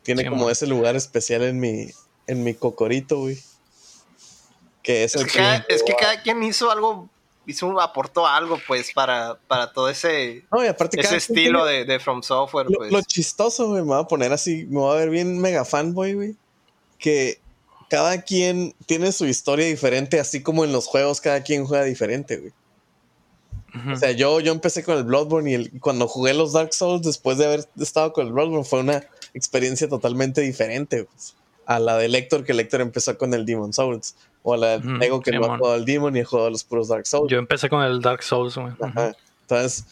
Tiene Sí, como man. ese lugar especial en mi, en mi cocorito, güey. Que es, Es el que, cada, es que cada quien hizo algo, hizo aportó algo, pues, para, para todo ese, No, y aparte ese estilo tiene- de, de From Software, Lo, pues. lo chistoso, güey, me voy a poner así, me voy a ver bien mega fanboy, güey. Que cada quien tiene su historia diferente, así como en los juegos cada quien juega diferente, güey. O sea, yo, yo empecé con el Bloodborne y el- cuando jugué los Dark Souls, después de haber estado con el Bloodborne, fue una experiencia totalmente diferente pues, a la de Lector, que Lector empezó con el Demon Souls. O la de Ujú, Nego, que no ha jugado al Demon y ha jugado a los puros Dark Souls. Yo empecé con el Dark Souls, güey. Ajá. Entonces,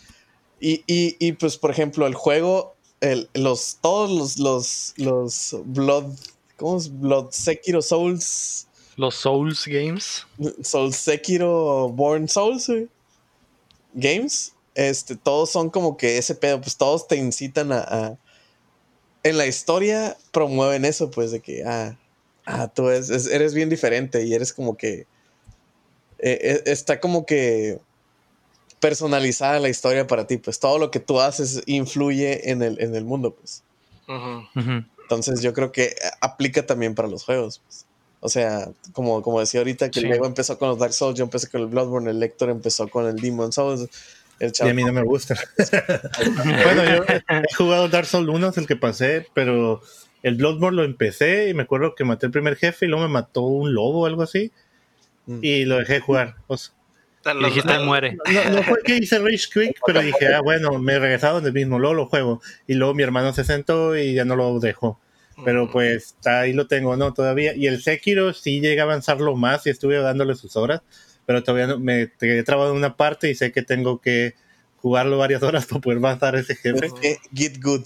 y, y, y pues, por ejemplo, el juego, el, los, todos los, los, los Blood, ¿cómo es? Blood Sekiro Souls, Los Souls Games. Soul Sekiro Born Souls, güey, Games, este, todos son como que ese pedo, pues todos te incitan a, a- en la historia promueven eso, pues, de que, ah, ah tú es- es- eres bien diferente y eres como que, eh, eh, está como que personalizada la historia para ti, pues todo lo que tú haces influye en el, en el mundo, pues. Entonces yo creo que aplica también para los juegos. pues. O sea, como, como decía ahorita que Sí. el Lego empezó con los Dark Souls, yo empecé con el Bloodborne, el Lector empezó con el Demon Souls, el Y a mí no me gusta. bueno, yo he he jugado Dark Souls 1, es el que pasé, pero el Bloodborne lo empecé y me acuerdo que maté el primer jefe y luego me mató un lobo o algo así Mm. y lo dejé jugar. O sea, Y dijiste, a- muere. no, no fue que hice Rage Quick, pero dije, ah, bueno, me he regresado donde mismo, luego lo juego. Y luego mi hermano se sentó y ya no lo dejó. Pero pues ahí lo tengo, ¿no? Todavía. Y el Sekiro sí llega a avanzarlo más y estuve dándole sus horas, pero todavía no, me quedé trabado en una parte y sé que tengo que jugarlo varias horas para poder avanzar ese jefe. Es que Get Good.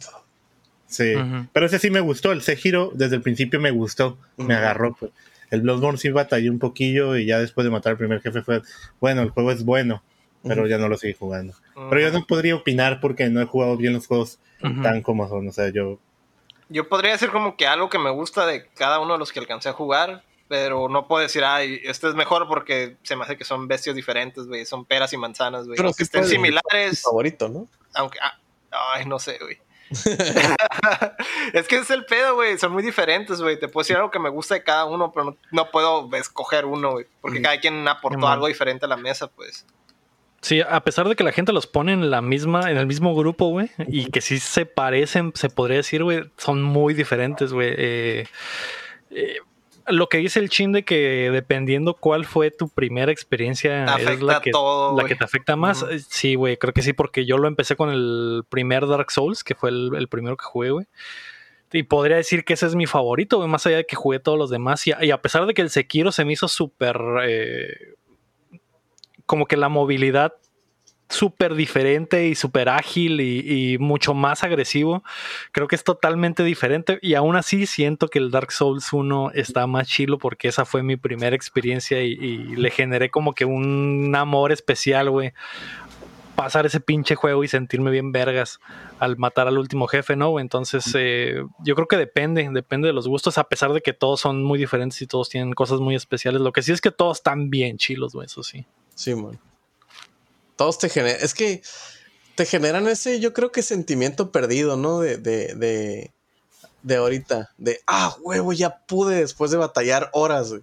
Sí. Pero ese sí me gustó, el Sekiro desde el principio me gustó, me agarró. Pues. El Bloodborne sí batallé un poquillo y ya después de matar al primer jefe fue, bueno, el juego es bueno, pero ya no lo seguí jugando. Pero yo no podría opinar porque no he jugado bien los juegos tan como son, o sea, yo... Yo podría decir como que algo que me gusta de cada uno de los que alcancé a jugar, pero no puedo decir, ay, este es mejor porque se me hace que son bestias diferentes, güey, son peras y manzanas, güey. Pero sí estén Tu similares, favorito, ¿no? aunque... ah, ay, no sé, güey. es que es el pedo, güey. Son muy diferentes, güey. Te puedo decir algo que me gusta de cada uno, pero no, no puedo escoger uno, güey. Porque cada quien aportó algo diferente a la mesa, pues. Sí, a pesar de que la gente los pone en la misma, en el mismo grupo, güey, y que sí se parecen, se podría decir, güey, son muy diferentes, güey. Eh, eh, lo que dice el chin de que dependiendo cuál fue tu primera experiencia es la que, todo, la que te afecta más. Sí, güey, creo que sí, porque yo lo empecé con el primer Dark Souls, que fue el, el primero que jugué, güey. Y podría decir que ese es mi favorito, güey, más allá de que jugué todos los demás. Y a, y a pesar de que el Sekiro se me hizo súper... eh, como que la movilidad súper diferente y súper ágil y, y mucho más agresivo. Creo que es totalmente diferente y aún así siento que el Dark Souls 1 está más chilo porque esa fue mi primera experiencia y, y le generé como que un amor especial, güey. Pasar ese pinche juego y sentirme bien vergas al matar al último jefe, ¿no? Entonces, eh, yo creo que depende, depende de los gustos, a pesar de que todos son muy diferentes y todos tienen cosas muy especiales. Lo que sí es que todos están bien chilos, güey, eso sí. Sí, man. Todos te generan. Es que te generan ese, yo creo que sentimiento perdido, ¿no? De, de, de, de ahorita. De, ah, huevo, ya pude después de batallar horas, güey.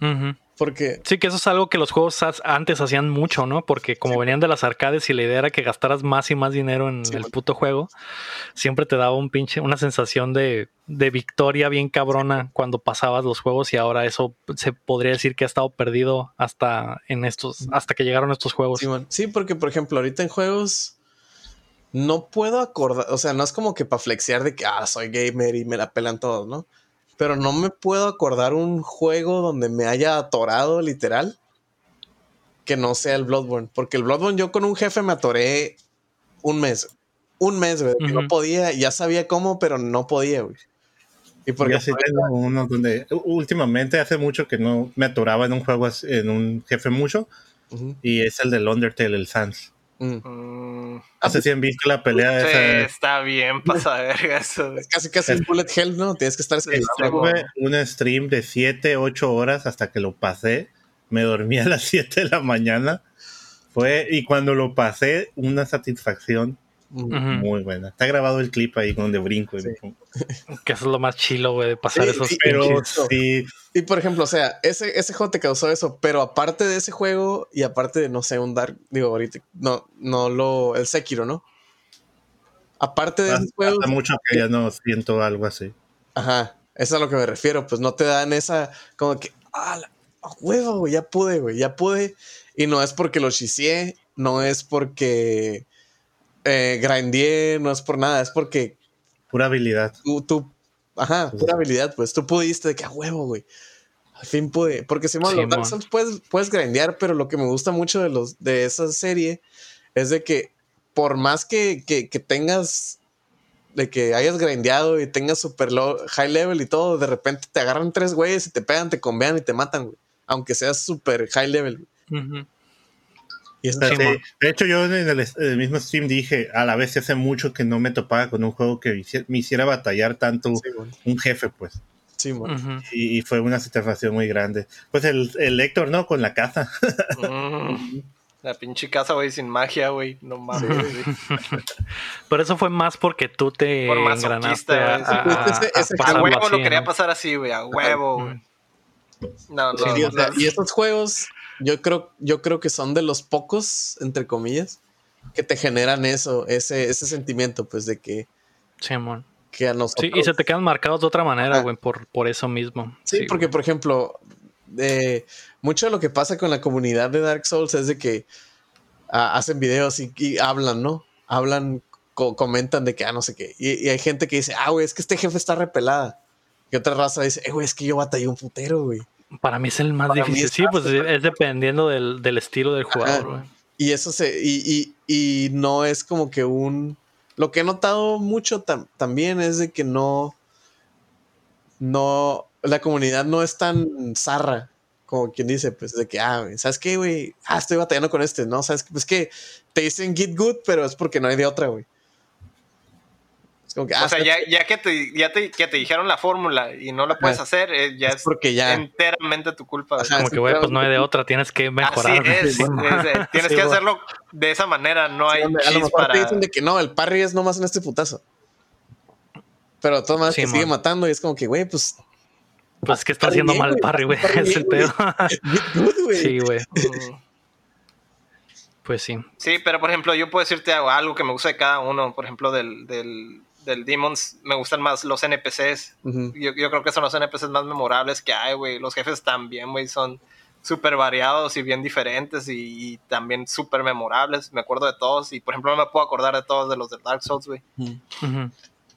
Ujú. Porque, Sí, que eso es algo que los juegos antes hacían mucho, ¿no? Porque como venían de las arcades y la idea era que gastaras más y más dinero en Sí, el puto juego, siempre te daba un pinche, una sensación de, de victoria bien cabrona cuando pasabas los juegos y ahora eso se podría decir que ha estado perdido hasta en estos, hasta que llegaron estos juegos. Sí, porque, por ejemplo, ahorita en juegos no puedo acordar, o sea, no es como que para flexear de que, ah, soy gamer y me la pelan todos, ¿no? Pero no me puedo acordar un juego donde me haya atorado literal que no sea el Bloodborne. Porque el Bloodborne yo con un jefe me atoré un mes. Un mes, güey. que Ujú. No podía, ya sabía cómo, pero no podía, güey. Y porque sí tengo uno donde últimamente hace mucho que no me atoraba en un juego, en un jefe mucho, y es el del Undertale, el Sans. Mm. Mm, No sé si han visto la pelea sí, esa. está bien, pasa verga eso. Es casi casi un bullet hell, ¿no? Tienes que estar. Estuve un stream de 7, 8 horas hasta que lo pasé. Me dormí a las 7 de la mañana. Fue, y cuando lo pasé, una satisfacción Muy buena. Está grabado el clip ahí donde brinco. y Sí. Que eso es lo más chilo, güey, de pasar Sí, esos sí, Pero sí, Y por ejemplo, o sea, ese, ese juego te causó eso, pero aparte de ese juego y aparte de, no sé, un Dark, digo, ahorita, no, no lo, el Sekiro, ¿no? Aparte de esos juegos, hace mucho que ya no siento algo así. ajá, eso es a lo que me refiero, pues no te dan esa, como que, ah, la- huevo, güey, ya pude, güey, ya pude. Y no es porque lo chicié, no es porque eh, no es por nada, es porque Pura habilidad. tú, tú, ajá, pura habilidad, pues tú pudiste de que a huevo, güey. Al fin pude. Porque si Sí, los Dark. Souls puedes, puedes grindear, pero lo que me gusta mucho de los de esa serie es de que por más que, que, que tengas de que hayas grindeado y tengas super low, high level y todo, de repente te agarran tres güeyes y te pegan, te convean y te matan, güey. Aunque seas super high level. güey. Ujú. Y está Sí, Sí, mon. De hecho, yo en el, en el mismo stream dije, a la vez hace mucho que no me topaba con un juego que me hiciera batallar tanto Sí, un jefe, pues. Sí. Ujú. Y, y fue una satisfacción muy grande. Pues el, el Héctor, ¿no? Con la caza. Mm, La pinche casa, güey, sin magia, güey. No mames. güey. Pero eso fue más porque tú te Por engranaste a, güey. a- Ese- a ese- A pasarlo huevo lo quería ¿no? pasar así, güey. A huevo, güey. No, no. Sí, no. y estos juegos, yo creo, yo creo que son de los pocos, entre comillas, que te generan eso, ese, ese sentimiento, pues, de que, Simón. que a Sí, nosotros. y se te quedan marcados de otra manera, güey, por, por eso mismo. Sí, porque, por ejemplo, eh, mucho de lo que pasa con la comunidad de Dark Souls es de que ah, hacen videos y, y hablan, ¿no? Hablan, co- comentan de que, ah, no sé qué. Y, y hay gente que dice, ah, güey, es que este jefe está repelada. Y otra raza dice, eh, güey, es que yo batallé un putero, güey. Para mí es el más Para difícil. Sí, pues es dependiendo del, del estilo del jugador. Y eso se. Y, y, y no es como que un. Lo que he notado mucho tam- también es de que no. No. La comunidad no es tan zarra. Como quien dice, pues, de que, ah, ¿sabes qué, güey? Ah, estoy batallando con este, ¿no? ¿Sabes qué? Pues que te dicen get good, pero es porque no hay de otra, güey. Es como que, ah, O sea, ¿sabes ya, ya que, te, ya te, que te dijeron la fórmula y no la puedes Ajá. hacer, eh, ya es es, porque ya. enteramente tu culpa. Como que, güey, pues no hay de otra, tienes que mejorar. Así es, Sí, es, eh, tienes Sí, que hacerlo de esa manera, no hay a lo mejor para... te dicen de que no, el parry es nomás en este putazo. Pero Sí, te sigue matando y es como que, güey, pues. Pues que está haciendo bien, mal el parry, güey. Es el pedo. Sí, güey. Mm. Pues sí. Sí, pero por ejemplo, yo puedo decirte algo, algo que me gusta de cada uno, por ejemplo, del, del, del Demons me gustan más los NPCs. Yo, yo creo que son los NPCs más memorables que hay, güey. Los jefes también, güey, son súper variados y bien diferentes y, y también súper memorables. Me acuerdo de todos y, por ejemplo, no me puedo acordar de todos de los de Dark Souls, güey.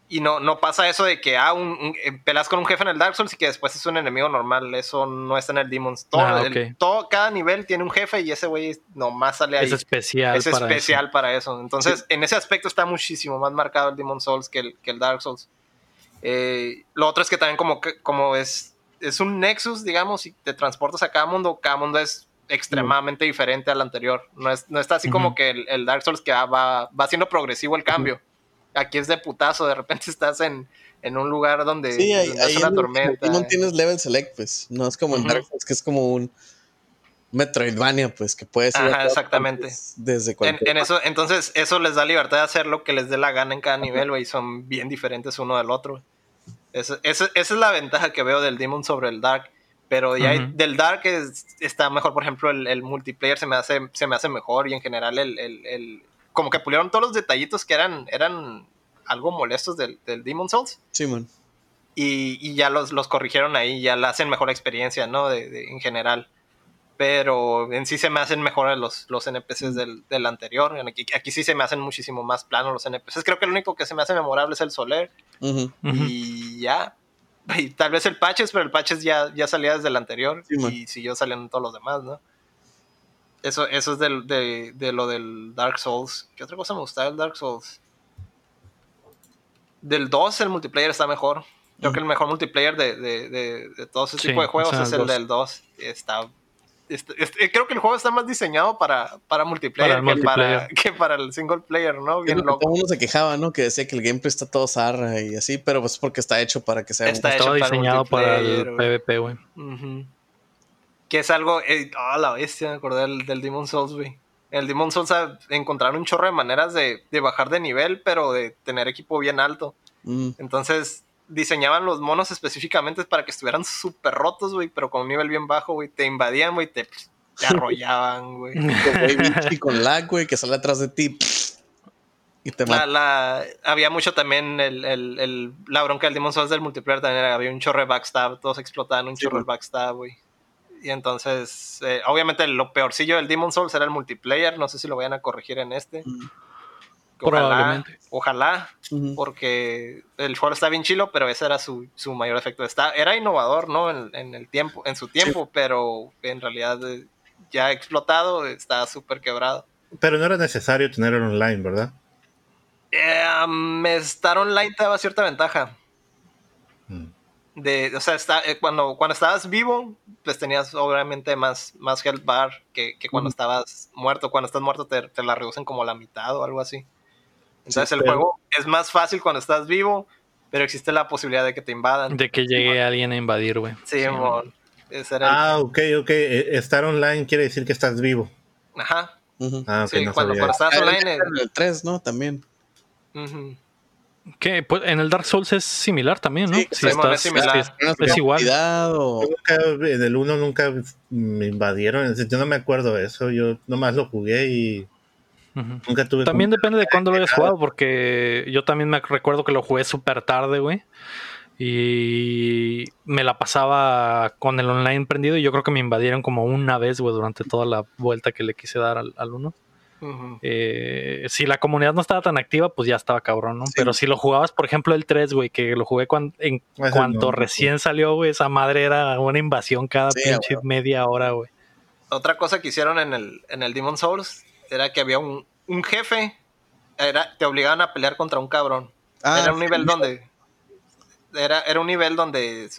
Y no, no pasa eso de que ah, un, un- eh, pelas con un jefe en el Dark Souls y que después es un enemigo normal. Eso no está en el Demons. Todo, Ah, el- todo- cada nivel tiene un jefe y ese güey nomás sale ahí. Es especial. es para eso. especial para eso. Entonces, en ese aspecto está muchísimo más marcado el Demon Souls que el, que el Dark Souls. Eh, lo otro es que también como, como es, es un Nexus, digamos, y te transportas a cada mundo, cada mundo es extremadamente diferente al anterior. No, es, no está así como que el, el Dark Souls que va, va, va siendo progresivo el cambio. Aquí es de putazo, de repente estás en, en un lugar donde, Sí, ahí es una en- tormenta. No tienes level select, pues. No es como en Ujú. Dark Souls, que es como un Metroidvania, pues, que puedes ir Ajá, exactamente. Desde En, cualquier en eso, entonces, eso les da libertad de hacer lo que les dé la gana en cada nivel, güey. y Son bien diferentes uno del otro. Esa, esa- esa es la ventaja que veo del Demon sobre el Dark. Pero ya hay- del Dark es- está mejor, por ejemplo, el, el multiplayer se me hace, se me hace mejor y en general el, el- el- como que pulieron todos los detallitos que eran, eran algo molestos del, del Demon Souls Simón. y, y ya los, los corrigieron ahí, ya la hacen mejor experiencia, ¿no? De, de- en general. Pero en sí se me hacen mejores los, los NPCs del, del anterior. Aquí, aquí sí se me hacen muchísimo más planos los NPCs. Creo que el único que se me hace memorable es el Soler. Ujú. Ujú. Y ya. Y tal vez el Patches, pero el Patches ya, ya salía desde el anterior. Sí, man. y siguió saliendo todos los demás, ¿no? Eso, eso es del- de, de lo del Dark Souls. ¿Qué otra cosa me gusta del Dark Souls? Del 2 el multiplayer está mejor. Creo que el mejor multiplayer de, de, de, de todo ese Sí, tipo de juegos o sea, es el el 2. del 2. Está, está- este- creo que el juego está más diseñado para, para multiplayer, Para que, Para, que para el single player, ¿no? Bien loco. todo el mundo se quejaba, ¿no? Que decía que el gameplay está todo zarra y así, pero pues porque está hecho para que sea. Está Estaba hecho para diseñado para el güey. PvP, güey. Que es algo. Eh, ah, la bestia, me acordé del, del Demon Souls, güey. El Demon Souls a- encontraron un chorro de maneras de, de bajar de nivel, pero de tener equipo bien alto. Mm. Entonces diseñaban los monos específicamente para que estuvieran súper rotos, güey, pero con un nivel bien bajo, güey. Te invadían, güey, te, te arrollaban, güey. Chi con lag, güey, que sale atrás de ti y te La, la- había mucho también el, el- el- la bronca del Demon Souls del multiplayer también era- había un chorro de backstab, todos explotaban un Sí, chorro de backstab, güey. Y entonces, eh, obviamente lo peorcillo del Demon Souls era el multiplayer, no sé si lo vayan a corregir en este. Mm. Ojalá, Probablemente. ojalá, porque el juego está bien chilo, pero ese era su, su mayor efecto. Está, era innovador, ¿no? En, en el tiempo, en su tiempo, pero en realidad eh, ya explotado, está súper quebrado. Pero no era necesario tenerlo online, ¿verdad? Eh, um, estar online te daba cierta ventaja. Mm. De, o sea, está, eh, cuando, cuando estabas vivo, pues tenías obviamente más, más health bar que, que cuando estabas muerto. Cuando estás muerto te, te la reducen como la mitad o algo así. Entonces el pero- juego es más fácil cuando estás vivo, pero existe la posibilidad de que te invadan. De que llegue alguien a invadir, güey. Sí, mon. Ese era el- Ah, ok, ok. Eh, Estar online quiere decir que estás vivo. Ajá. Ujú. Ah, ok, sí, no cuando, estabas Ah, online. en el 3, ¿no? También. ujú. Que pues, en el Dark Souls es similar también, ¿no? Sí, Si Simón, es similar. es- es igual. Cuidado. Yo nunca- en el 1 nunca me invadieron. Yo no me acuerdo de eso. Yo nomás lo jugué y nunca tuve. También depende de cuándo lo hayas jugado, porque yo también me recuerdo que lo jugué súper tarde, güey. Y me la pasaba con el online prendido y yo creo que me invadieron como una vez, güey, durante toda la vuelta que le quise dar al, al uno. Eh, si la comunidad no estaba tan activa, pues ya estaba cabrón, ¿no? Sí. Pero si lo jugabas, por ejemplo, el 3, güey, que lo jugué cuan- en Ese cuanto no, recién salió, güey, esa madre era una invasión cada Sí, pinche güey. media hora, güey. Otra cosa que hicieron en el, en el Demon Souls era que había un, un jefe, era, te obligaban a pelear contra un cabrón. Ah, era un sí. nivel donde. Era, era un nivel donde.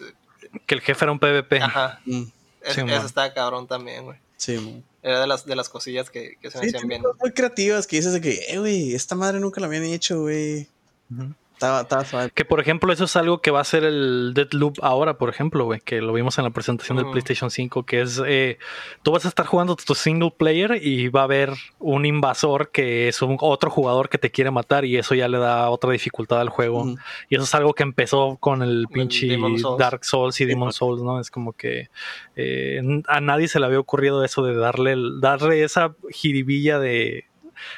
Que el jefe era un PvP. Ajá. Mm, es- Sí, eso estaba cabrón también, güey. Sí, man. Era de las, de las cosillas que, que se me Sí, hacían tiene bien. cosas muy creativas que dices de que, eh, güey, esta madre nunca la habían hecho, güey. Ujú. Estaba, estaba suave. Que por ejemplo, eso es algo que va a ser el Deadloop ahora, por ejemplo, güey, que lo vimos en la presentación del. PlayStation 5, que es eh, tú vas a estar jugando tu single player y va a haber un invasor que es un otro jugador que te quiere matar y eso ya le da otra dificultad al juego. Y eso es algo que empezó con el pinche Souls. Dark Souls y Demon pues. Souls, ¿no? Es como que eh, a nadie se le había ocurrido eso de darle, el- darle esa jiribilla de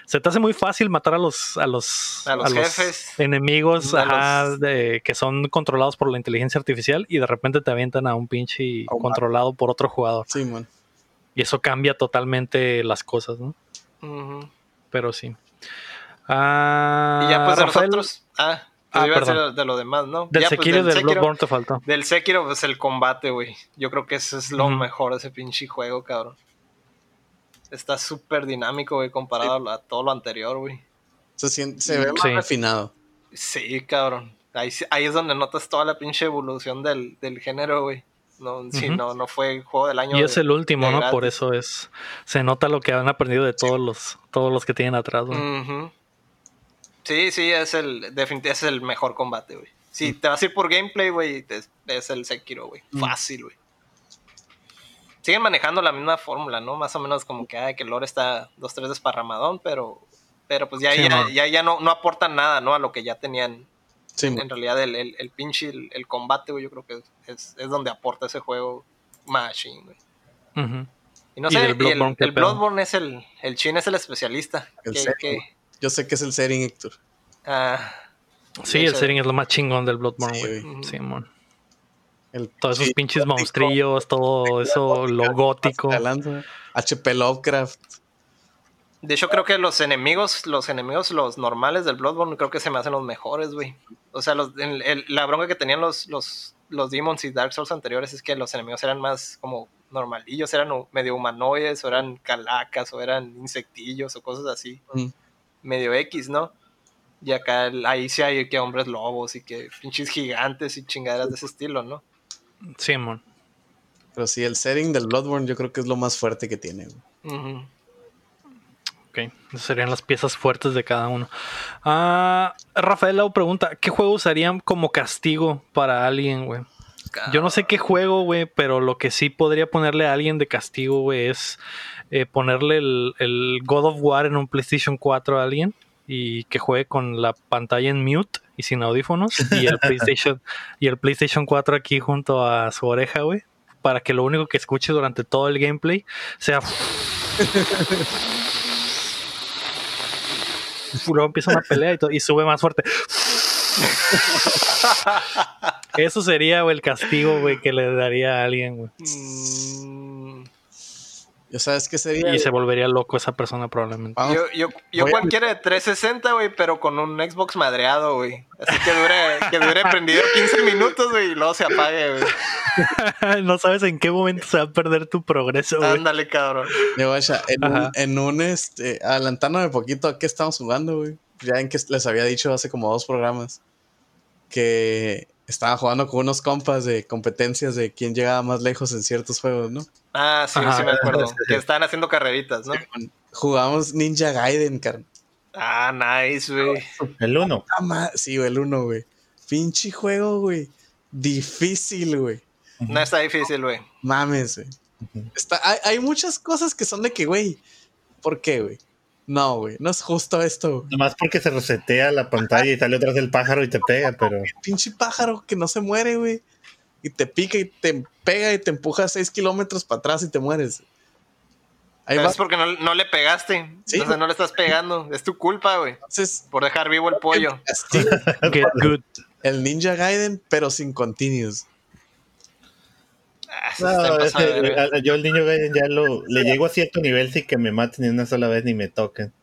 se te hace muy fácil matar a los a los, A los jefes. enemigos A ajá, los- de, que son controlados por la inteligencia artificial y de repente te avientan a un pinche A controlado por otro jugador. Sí, man. Y eso cambia totalmente las cosas, ¿no? Pero sí. Ah, Y ya pues de Rafael, nosotros. Ah, Ah, pues iba a decir perdón. de lo demás, ¿no? Del Ya, pues, Sekiro y del Sekiro- Bloodborne te faltó. Del Sekiro, pues el combate, güey. Yo creo que eso es lo mejor de ese pinche juego, cabrón. Está súper dinámico, güey, comparado a todo lo anterior, güey. Se, sien- se ve más Sí. refinado. Sí, cabrón. Ahí, ahí es donde notas toda la pinche evolución del, del género, güey. No, sí, no, no fue juego del año. Y es de- el último, ¿no? gratis. Por eso es. Se nota lo que han aprendido de todos los, todos los que tienen atrás, güey. Sí, sí, es el, definitivamente es el mejor combate, güey. Si te vas a ir por gameplay, güey, es, es el Sekiro, güey. Mm. Fácil, güey. Siguen manejando la misma fórmula, ¿no? Más o menos como que, ay, que el lore está dos, tres desparramadón, pero, pero pues ya, Sí, ya, ya, ya no, no aportan nada, ¿no? A lo que ya tenían. Sí, en, man. realidad, el, el, el pinche, el, el combate, güey, yo creo que es, es donde aporta ese juego Machine, güey. Y no ¿Y sé, el, Bloodborne el? Bloodborne es el, el chin es el especialista. Que- Yo sé que es el setting, Héctor. ah, Sí, el setting es lo más chingón del Bloodborne, Sí, güey. güey. Sí, mon. El Todos esos sí, pinches gótico, monstrillos, todo eso, lo gótico. HP Lovecraft. De hecho, creo que los enemigos, los enemigos, los normales del Bloodborne, creo que se me hacen los mejores, güey. O sea, los, el- el- la bronca que tenían los, los, los Demons y Dark Souls anteriores es que los enemigos eran más como normalillos, eran medio humanoides, o eran calacas, o eran insectillos, o cosas así. Mm. Medio X, ¿no? Y acá ahí sí hay que hombres lobos y que pinches gigantes y chingaderas de ese estilo, ¿no? Sí, mon. Pero sí, el setting del Bloodborne yo creo que es lo más fuerte que tiene. Ujú. Ok, esas serían las piezas fuertes de cada uno. Ah, Rafael Lau pregunta, ¿qué juego usarían como castigo para alguien, güey? Yo no sé qué juego, güey, pero lo que sí podría ponerle a alguien de castigo, güey, es eh, ponerle el, el God of War en un PlayStation 4 a alguien y que juegue con la pantalla en mute y sin audífonos y el PlayStation y el PlayStation 4 aquí junto a su oreja, güey, para que lo único que escuche durante todo el gameplay sea luego empieza una pelea y, sube más fuerte. Eso sería güey, el castigo, güey, que le daría a alguien, güey. Mm, ¿Ya sabes qué sería? Y se volvería loco esa persona probablemente. Yo, yo, yo Voy cualquiera de 360, güey, pero con un Xbox madreado, güey. Así que dure, que dure prendido 15 minutos, güey, y luego se apague, güey. no sabes en qué momento se va a perder tu progreso, güey. Ándale, cabrón. Yo, guacha, en, un, en un, este, adelantándome poquito a qué estamos jugando, güey. Ya en que les había dicho hace como dos programas que estaba jugando con unos compas de competencias de quién llegaba más lejos en ciertos juegos, ¿no? Ah, sí, Ajá. sí me acuerdo. Que estaban haciendo carreritas, ¿no? Jugamos Ninja Gaiden, carnal. Ah, nice, güey. El uno. Ah, ma- Sí, güey, el uno, güey. Pinche juego, güey. Difícil, güey. No está difícil, güey. Mames, güey. Está, hay, hay muchas cosas que son de que, güey, ¿por qué, güey? No, güey, no es justo esto. güey. Nomás porque se resetea la pantalla y sale otra vez el pájaro y te pega, pero Pinche pájaro que no se muere, güey. Y te pica y te pega y te empuja 6 kilómetros para atrás y te mueres. Ahí Pero va. es porque no, no le pegaste. Sí, Entonces no le estás pegando. Es tu culpa, güey. Entonces, Por dejar vivo el pollo. castigo Get good. el Ninja Gaiden, pero sin continues. Ah, no, ese- yo el niño Gaiden ya lo le llego a cierto nivel sin que me maten ni una sola vez ni me toquen.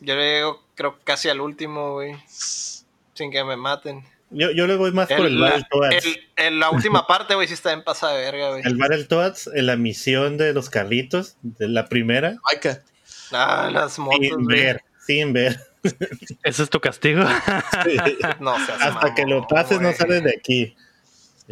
Yo le llego, creo, casi al último, güey. Sin que me maten. Yo, yo le voy más por el la, Battletoads. el- el- la última parte, güey, sí está en pasada de verga, güey. El Battletoads, en la misión de los carritos, de la primera, Maika, Ah, las motos, sin güey. ver, sin ver. Ese es tu castigo. No seas Hasta que lo mamón, pases no sales de aquí.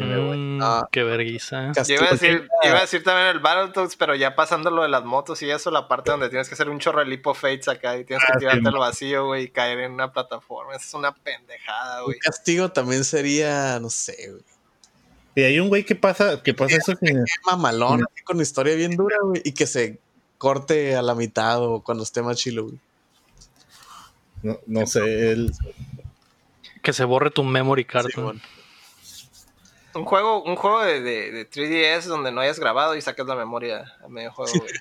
Mm, Ah. qué vergüenza. Iba a, decir, iba a decir también el Battletoads, pero ya pasando lo de las motos y eso, la parte donde tienes que hacer un chorro de lipo fates acá y tienes que Ah, tirarte sí, al vacío, güey, y caer en una plataforma. Esa es una pendejada, Un güey. castigo también sería, no sé, güey. Y hay un güey que pasa, que pasa eso mamalón, así con historia bien dura, güey. Y que se corte a la mitad o cuando esté más chilo, güey. no, no sé, el, Que se borre tu memory card. Sí. Un juego, un juego de, de, de 3DS donde no hayas grabado y saques la memoria a medio juego, güey.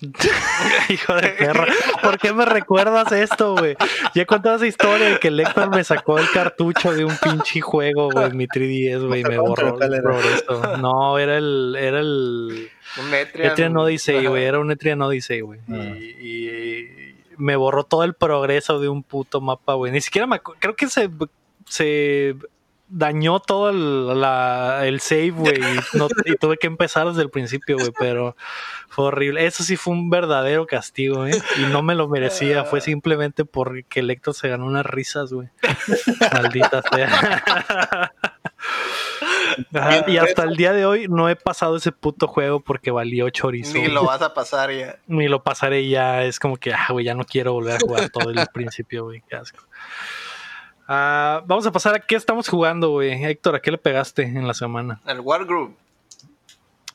Hijo de perra. ¿Por qué me recuerdas esto, güey? Ya he contado esa historia de que el Héctor me sacó el cartucho de un pinche juego, güey, mi 3DS, güey, y me borró ¿Cuál el era? progreso. No, era el, era el Un Metrian. Etrian Odyssey, güey, era un Etrian Odyssey, güey. Ah. Y, y me borró todo el progreso de un puto mapa, güey. Ni siquiera me creo que se, se dañó todo el, la- el save, güey. Y, no- y tuve que empezar desde el principio, güey, pero fue horrible. Eso sí fue un verdadero castigo, ¿eh? Y no me lo merecía, fue simplemente porque el Héctor se ganó unas risas, güey. Maldita sea. Ajá, y hasta el día de hoy no he pasado ese puto juego porque valió chorizo. Ni lo vas a pasar ya. Ni lo pasaré ya. Es como que, ah, güey, ya no quiero volver a jugar todo el principio, güey. Qué asco. Ah, vamos a pasar a qué estamos jugando, güey. Héctor, ¿a qué le pegaste en la semana? Al Wargroup.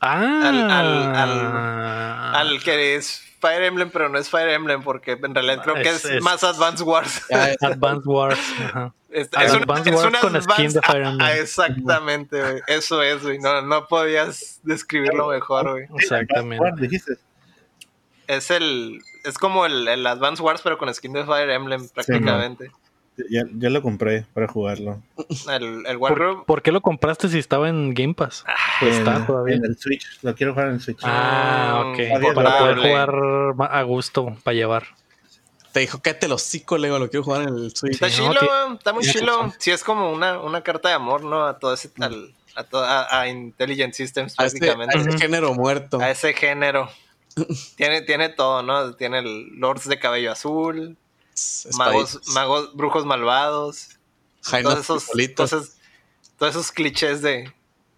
Ah, Al- al- Al que es Fire Emblem, pero no es Fire Emblem, porque en realidad creo que Es- es, es- más Advanced Wars. Advanced Wars. Ajá. Es, es un- Advance es Wars una con skin de Fire Emblem. Ah, exactamente, güey. Eso es, güey. No, no podías describirlo mejor, güey. Exactamente. Es el. Es como el, el Advance Wars, pero con skin de Fire Emblem, prácticamente. Ya, ya lo compré para jugarlo. el, el ¿Por, por qué lo compraste si estaba en Game Pass? Pues está en, todavía. en el Switch. Lo quiero jugar en el Switch. Ah, ok. Mm, Para poder jugar a gusto, para llevar. te dijo, cállate los hocico, Lego, lo quiero jugar en el Switch. Está Sí, chilo, no, está muy chilo. Sí, es como una, una carta de amor, ¿no? A todo ese. al- a, to- a, a Intelligent Systems, A ese, a ese género muerto. a ese género. tiene, tiene todo, ¿no? Tiene el Lords de cabello azul, magos, magos, brujos malvados, Jaime todos esos, todos esos, todos esos clichés de.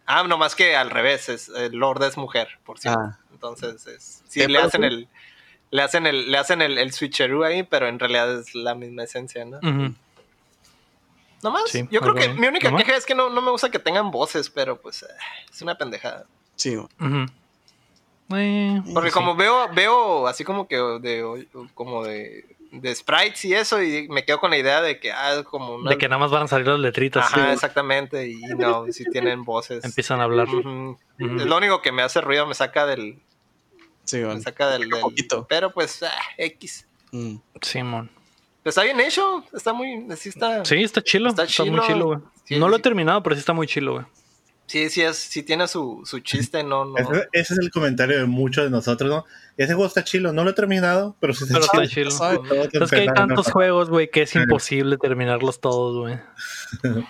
Ah, no más que al revés, es, el Lord es mujer, por cierto. Ah. Entonces, es, sí, ¿Qué le hacen el. Le hacen el, le hacen el, el switcheroo ahí, pero en realidad es la misma esencia, ¿no? Ujú. No más. Sí, Yo creo que bien. mi única queja es que no, no me gusta que tengan voces, pero pues eh, es una pendejada. Sí. Eh, Porque sí. como veo, veo así como que de, como de, de sprites y eso, y me quedo con la idea de que ah, es como una. De que nada más van a salir las letritas. Ajá, sí. exactamente. Y no, si tienen voces. Empiezan a hablar. Es lo único que me hace ruido, me saca del. Sí, güey. Me saca del. del- poquito. pero pues, ah, X. Mm. Simón. Está bien hecho, está muy. Sí, está, Sí, está chilo. Está Está, muy chilo. güey. Sí, no lo he terminado, pero sí está muy chilo, güey. Sí, sí, es, sí tiene su, su chiste, no, no. Ese, ese es el comentario de muchos de nosotros, ¿no? Ese juego está chilo, no lo he terminado, pero sí está Pero chido. está chilo. Que Es que hay tantos ¿no? juegos, güey, que es imposible terminarlos todos, güey.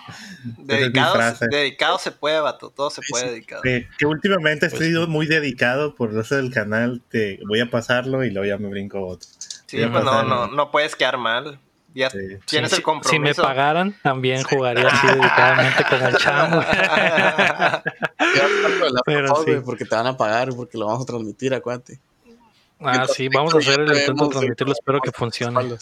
Dedicados, frase. dedicado se puede, vato, todo se puede sí. dedicado. Que últimamente he Pues sido muy dedicado por eso del canal. Te voy a pasarlo y luego ya me brinco otro. Sí, pues no, no, no puedes quedar mal. Ya Sí. tienes Sí, el si- compromiso. Si me pagaran, también jugaría así dedicadamente como el chamo. Pero sí. porque te van a pagar, porque lo vamos a transmitir, acuérdate. Ah, sí, vamos a hacer el intento de transmitirlo, espero que funcione.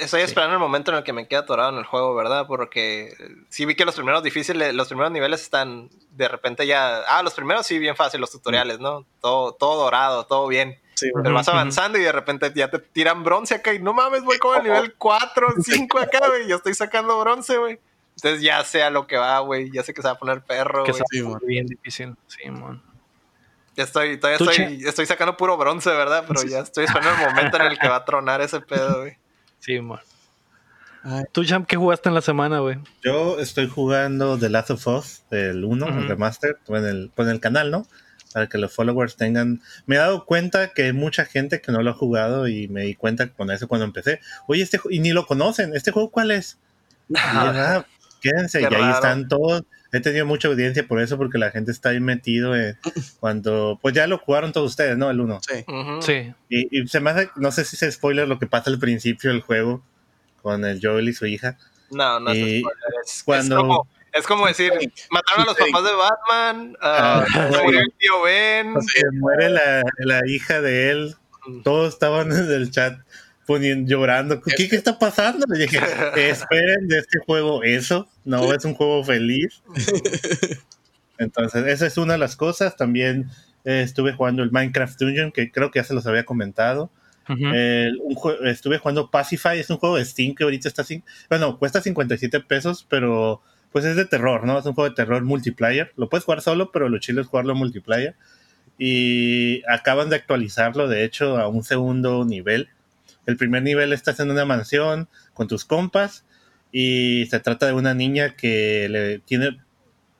Estoy esperando el momento en el que me quede atorado en el juego, ¿verdad? Porque sí vi que los primeros difíciles, los primeros niveles están de repente ya. Ah, los primeros sí, bien fácil, los tutoriales, ¿no? Todo, todo dorado, todo bien. Sí, güey. Pero vas avanzando y de repente ya te tiran bronce acá y no mames, voy como el nivel 4, 5 acá, güey. Yo estoy sacando bronce, güey. Entonces ya sé a lo que va, güey. Ya sé que se va a poner perro, Que güey. Sí, man. bien difícil. Sí, man. Ya estoy, todavía estoy, estoy sacando puro bronce, ¿verdad? Pero ya estoy esperando el momento en el que va a tronar ese pedo, güey. Sí, man. Ay. ¿Tú, Champ, qué jugaste en la semana, güey? Yo estoy jugando The Last of Us, el 1, Ujú. el remaster, en el, en el canal, ¿no? Para que los followers tengan. Me he dado cuenta que hay mucha gente que no lo ha jugado y me di cuenta con eso cuando empecé. Oye, este y ni lo conocen. ¿Este juego cuál es? Y "Ah, quédense. Qué y ahí raro. están todos. He tenido mucha audiencia por eso, porque la gente está ahí metido en- cuando. Pues ya lo jugaron todos ustedes, ¿no? El 1. Sí. Sí. Y, y se me hace, no sé si se spoiler lo que pasa al principio del juego con el Joel y su hija. No, no es spoiler, es, cuando- es como, es como decir, mataron a los papás de Batman, Ah, se murió el tío Ben. Se muere la, la hija de él. Todos estaban en el chat poniendo, llorando. ¿Qué, qué está pasando? Le dije, esperen de este juego eso. No es un juego feliz. Entonces, esa es una de las cosas. También eh, estuve jugando el Minecraft Dungeon, que creo que ya se los había comentado. Un estuve jugando Pacify, es un juego de Steam que ahorita está sin, bueno, cuesta 57 pesos, pero pues es de terror, ¿no? Es un juego de terror multiplayer. Lo puedes jugar solo, pero lo chido es jugarlo multiplayer. y acaban de actualizarlo, de hecho, a un segundo nivel. El primer nivel estás en una mansión con tus compas y se trata de una niña que le tiene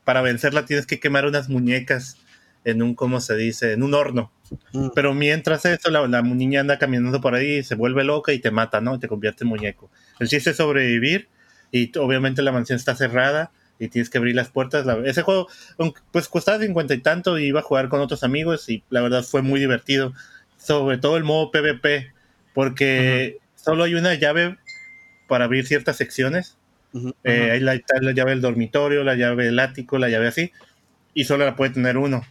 para vencerla tienes que quemar unas muñecas en un, ¿cómo se dice? En un horno. Mm. Pero mientras eso, la, la niña anda caminando por ahí, se vuelve loca y te mata, ¿no? Y te convierte en muñeco. El chiste es sobrevivir y obviamente la mansión está cerrada y tienes que abrir las puertas. La- ese juego, pues costaba cincuenta y tanto y iba a jugar con otros amigos y la verdad fue muy divertido. Sobre todo el modo PvP, porque solo hay una llave para abrir ciertas secciones. Ujú. Eh, ahí la, llave del dormitorio, la llave del ático, la llave así, y solo la puede tener uno.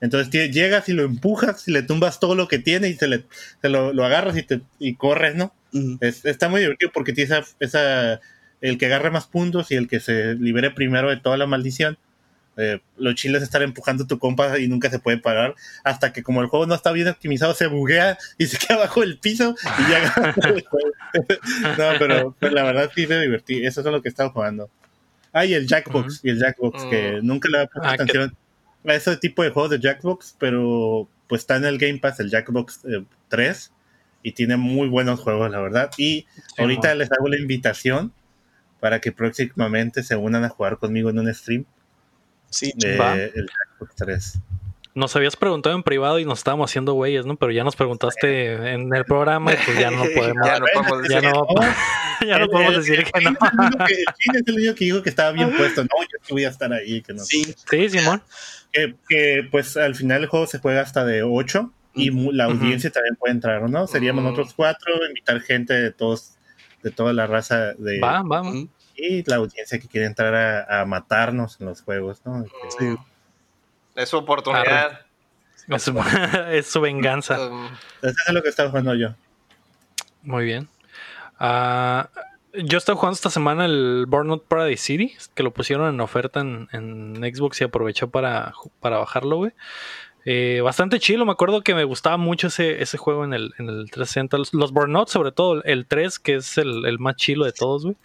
Entonces llegas y lo empujas y le tumbas todo lo que tiene y se, le, se lo, lo agarras y, te, y corres, ¿no? Es- está muy divertido porque tiene esa, esa- el que agarre más puntos y el que se libere primero de toda la maldición. Eh, lo chile es estar empujando a tu compa y nunca se puede parar hasta que como el juego no está bien optimizado se buguea y se queda abajo del piso y ya el no, pero, pero la verdad sí me divertí. Eso es lo que estaba jugando. Ah, y el Jackbox, y el Jackbox, que nunca le había puesto Ah, que- atención a ese tipo de juegos de Jackbox, pero pues está en el Game Pass el Jackbox eh, 3 y tiene muy buenos juegos, la verdad. Y ahorita les hago la invitación para que próximamente se unan a jugar conmigo en un stream Sí, de Va. el Jackbox 3. Nos habías preguntado en privado y nos estábamos haciendo güeyes, ¿no? Pero ya nos preguntaste en el programa y pues ya no podemos. Ya no podemos ya decir. no, ya no podemos decir el que no. Chile es el único que- el Chile es el único que dijo que estaba bien puesto. No, yo sí voy a estar ahí. Que, no. sí. Sí, Simón. que, que, pues al final el juego se juega hasta de 8 y la audiencia también puede entrar, ¿no? Seríamos Mm. nosotros cuatro, invitar gente de todos, de toda la raza de Va, va. Y la audiencia que quiere entrar a, a matarnos en los juegos, ¿no? Sí. Es su oportunidad. Es su, es su venganza. Um, Eso es lo que estaba jugando yo. Muy bien. Ah, yo estaba jugando esta semana el Burnout Paradise City, que lo pusieron en oferta en, en Xbox y aproveché para, para bajarlo, güey. Eh, bastante chilo, me acuerdo que me gustaba mucho ese, ese juego en el, en el 360. Los, los Burnout, sobre todo el 3, que es el, el más chilo de todos, güey.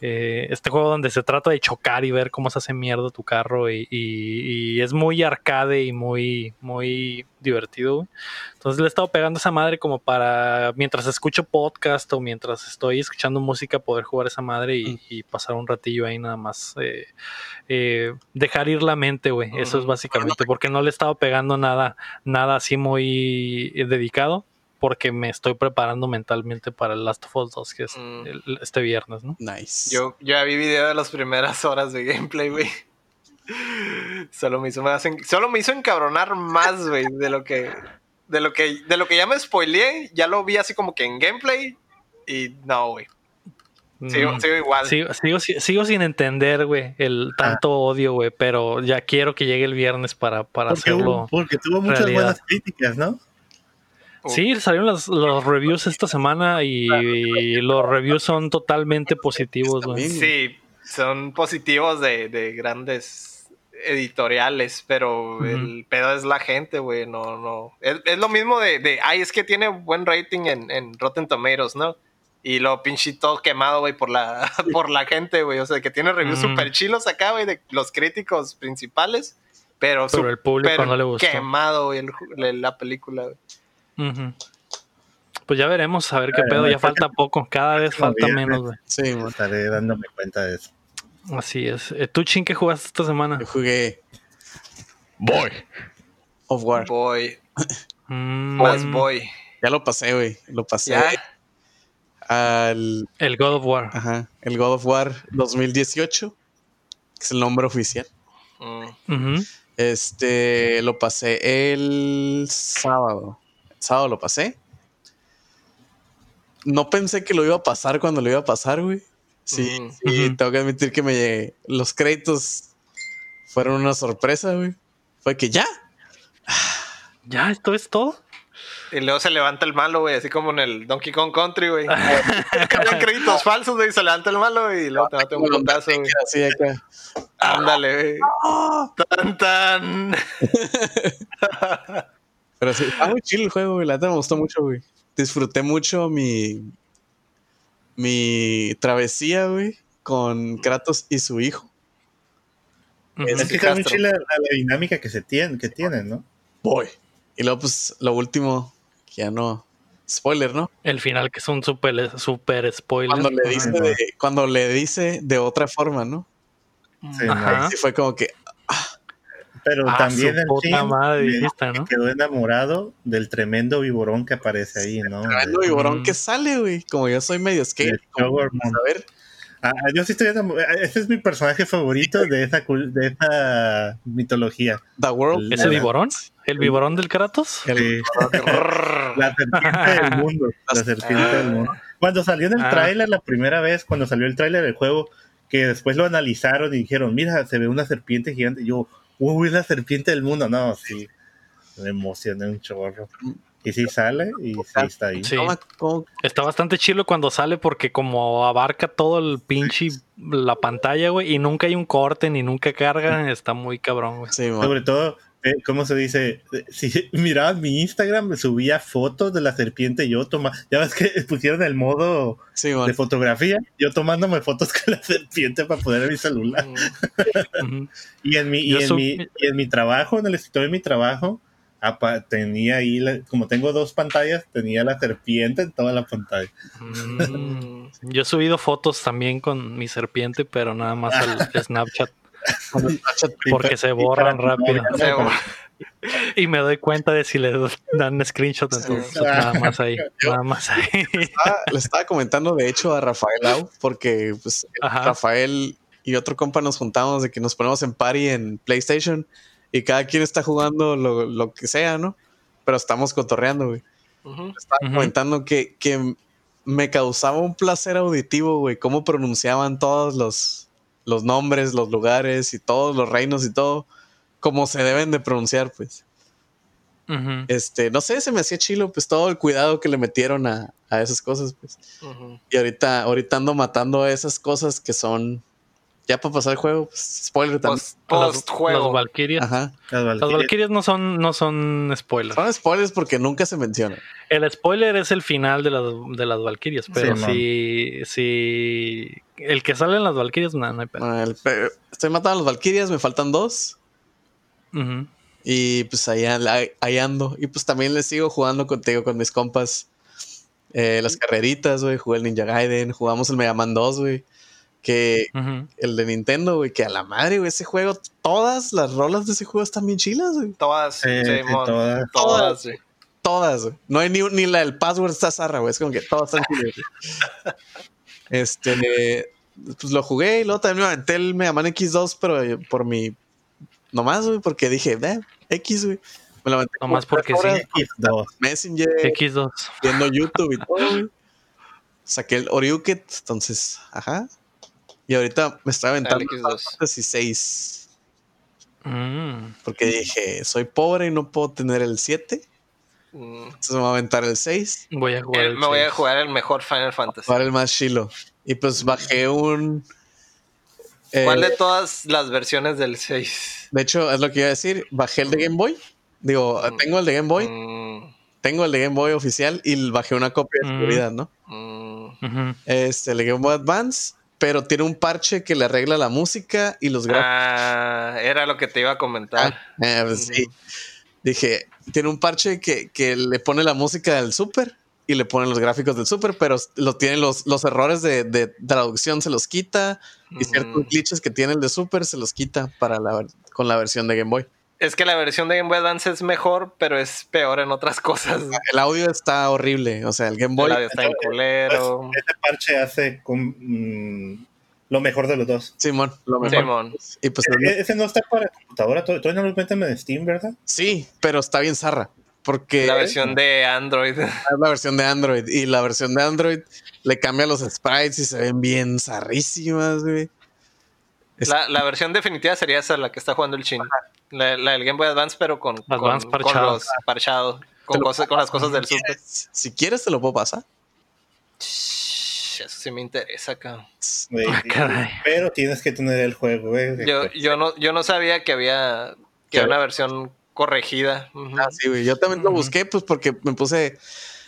Eh, este juego donde se trata de chocar y ver cómo se hace mierda tu carro y, y- y es muy arcade y muy, muy divertido, güey. Entonces le he estado pegando esa madre como para mientras escucho podcast o mientras estoy escuchando música poder jugar esa madre y, Mm. y pasar un ratillo ahí nada más. eh, eh, dejar ir la mente, güey. Eso es básicamente porque no le he estado pegando nada, nada así muy eh, dedicado porque me estoy preparando mentalmente para el Last of Us 2 que es Mm. el- este viernes, ¿no? Nice. yo ya vi video de las primeras horas de gameplay, güey. Solo me hizo solo me hizo encabronar más, güey, de lo que de lo que de lo que ya me spoileé, ya lo vi así como que en gameplay y no, güey. Sigo, Mm. sigo igual. Sigo, sigo, sigo sin entender, güey, el tanto odio, güey, pero ya quiero que llegue el viernes para, para Porque, hacerlo. hubo- porque tuvo muchas realidad. buenas críticas, ¿no? Sí, salieron los, los reviews esta semana y, y los reviews son totalmente positivos, güey. Sí, son positivos de, de grandes editoriales, pero el pedo es la gente, güey, no, no. Es, es lo mismo de, de, ay, es que tiene buen rating en, en Rotten Tomatoes, ¿no? Y lo pinche todo quemado, güey, por la, por la gente, güey. O sea, que tiene reviews Ujú. super chilos acá, güey, de los críticos principales, pero, Pero el público no le gustó. quemado, güey, la película, güey. Pues ya veremos, a ver qué A ver, pedo. Ya falta poco, cada vez falta viernes. menos, güey. Sí. Estaré dándome cuenta de eso. Así es. Eh, ¿Tú, Chin, qué jugaste esta semana? Yo jugué Boy. Of War. Boy, Mm, más boy. Ya lo pasé, güey. Lo pasé Ya, al El God of War. ajá, el God of War 2018, que es el nombre oficial. Mm. Este lo pasé el sábado. Sábado lo pasé. No pensé que lo iba a pasar cuando lo iba a pasar, güey. Sí, Ujú. tengo que admitir que me los créditos fueron una sorpresa, güey. Fue que ya. Ya, esto es todo. Y luego se levanta el malo, güey, así como en el Donkey Kong Country, güey. Cambian créditos falsos, güey, se levanta el malo y luego te mata un putazo, güey. Así acá. Ándale, güey. Tan, tan. Pero sí, está muy chill el juego, güey. La neta me gustó mucho, güey. Disfruté mucho mi. Mi travesía, güey. Con Kratos y su hijo. Es Es que está muy chila la, la dinámica que se tiene, que tienen, ¿no? Boy. y luego, pues, lo último, que ya no. Spoiler, ¿no? El final que es un super, super spoiler. Cuando le Ay, dice, no. de, cuando le dice de otra forma, ¿no? Sí, Ajá. Sí, fue como que. Pero Ah, también el puta quedó enamorado del tremendo viborón que aparece ahí, ¿no? Tremendo De- viborón Mm. que sale, güey. Como yo soy medio skate. a ver. Ah, yo sí estoy enamorado. Ese es mi personaje favorito de esa, cul- de esa mitología. The World. ¿Ese La- viborón? ¿El viborón del Kratos? El- Sí. La serpiente del mundo. La serpiente del mundo. Cuando salió en el Ah. tráiler la primera vez, cuando salió el tráiler del juego, que después lo analizaron y dijeron, mira, se ve una serpiente gigante. Y yo, uy, es la serpiente del mundo. No, sí. Me emocioné un chorro. Y sí sale y sí está ahí. Sí. ¿Cómo- cómo- Está bastante chilo cuando sale porque como abarca todo el pinche la pantalla, güey, y nunca hay un corte ni nunca carga, está muy cabrón, güey. Sí. Sobre todo, ¿cómo se dice? Eh, Si mirabas mi Instagram, me subía fotos de la serpiente y yo tomaba. Ya ves que pusieron el modo Sí, de fotografía, yo tomándome fotos con la serpiente para poner mi celular. Ujú. Y en mi, y en mi, y en mi trabajo, en el escritorio de mi trabajo, tenía ahí, la- como tengo dos pantallas, tenía la serpiente en toda la pantalla. Mm. Yo he subido fotos también con mi serpiente, pero nada más al Snapchat porque se borran rápido. Y me doy cuenta de si le dan screenshot, entonces nada más ahí, nada más ahí. estaba- le estaba comentando, de hecho, a Rafael Au, porque pues. Rafael y otro compa nos juntamos de que nos ponemos en party en PlayStation y cada quien está jugando lo, lo que sea, ¿no? Pero estamos cotorreando, güey. Ujú. Estaba comentando que, que me causaba un placer auditivo, güey, cómo pronunciaban todos los, los nombres, los lugares y todos los reinos y todo, como se deben de pronunciar, pues. Este, no sé, se me hacía chilo, pues todo el cuidado que le metieron a, a esas cosas, pues. Y ahorita, ahorita ando matando esas cosas que son. Ya para pasar el juego, pues, spoiler también. Post, Las- post juego. Las Valkyrias. Ajá. Las. Valkyrias no son, no son spoilers. Son spoilers porque nunca se mencionan. El spoiler es el final de las, de las Valkyrias, pero Sí, si, si el que sale en las Valkyrias, no, no hay pedo. Pe- estoy matando a los Valkyrias, me faltan dos. Y pues ahí, ando. Y pues también les sigo jugando contigo, con mis compas. Eh, las carreritas, güey. Jugué el Ninja Gaiden. Jugamos el Mega Man 2, güey. Que el de Nintendo, güey. Que a la madre, güey. Ese juego, todas las rolas de ese juego están bien chilas, güey. Todas, Sí, sí, todas. todas, sí. Todas, güey. No hay ni, ni la del password está zarra, güey. Es como que todas están chidas, güey. Este, pues lo jugué y luego también me aventé el Mega Man X2, pero eh, por mi. Nomás, güey, porque dije, eh, X, güey. Me lo aventé Nomás porque sí. horas, X2. Messenger, X2. viendo YouTube y todo, güey. Saqué el Oriuket, entonces, ajá. Y ahorita me estoy aventando El X2. Fantasy 6. Mm. Porque dije, soy pobre y no puedo tener el 7. Entonces me voy a aventar el 6. Voy a jugar. El me voy a jugar el mejor Final Fantasy. Para el más chilo. Y pues bajé un. eh, ¿Cuál de todas las versiones del 6? de hecho, es lo que iba a decir. Bajé el de Game Boy. Digo, Mm. tengo el de Game Boy. Mm, Tengo el de Game Boy oficial y bajé una copia de Mm. seguridad, ¿no? mm. Este, el de Game Boy Advance. Pero tiene un parche que le arregla la música y los gráficos. Ah, era lo que te iba a comentar. Eh, pues sí. Dije, tiene un parche que, que le pone la música del Super y le pone los gráficos del Super, pero lo tiene los, los errores de, de traducción se los quita y ciertos Ujú. glitches que tiene el de Super se los quita para la, con la versión de Game Boy. Es que la versión de Game Boy Advance es mejor, pero es peor en otras cosas. El audio está horrible, o sea, el Game Boy El audio está en culero. Este parche hace con, mm, lo mejor de los dos. Simón, lo mejor. Simón. Y pues E- Ese no está para computadora, tod- todavía no lo meten en Steam, ¿verdad? sí, pero está bien zarra. Porque La versión de Android. es la versión de Android y la versión de Android le cambia los sprites y se ven bien zarrísimas, güey. La, la versión definitiva sería esa, la que está jugando el Chin. La, la del Game Boy Advance, pero con, con, Advance con parchado. los parchado. Te Con, cosas, con las cosas del Super. Si quieres te lo puedo pasar. Eso sí me interesa, cabrón. Güey, Ah, caray. Pero tienes que tener el juego, güey. Yo, yo, no, yo no sabía que había, que había una versión corregida. Ah, sí, güey. Yo también lo busqué, pues porque me puse.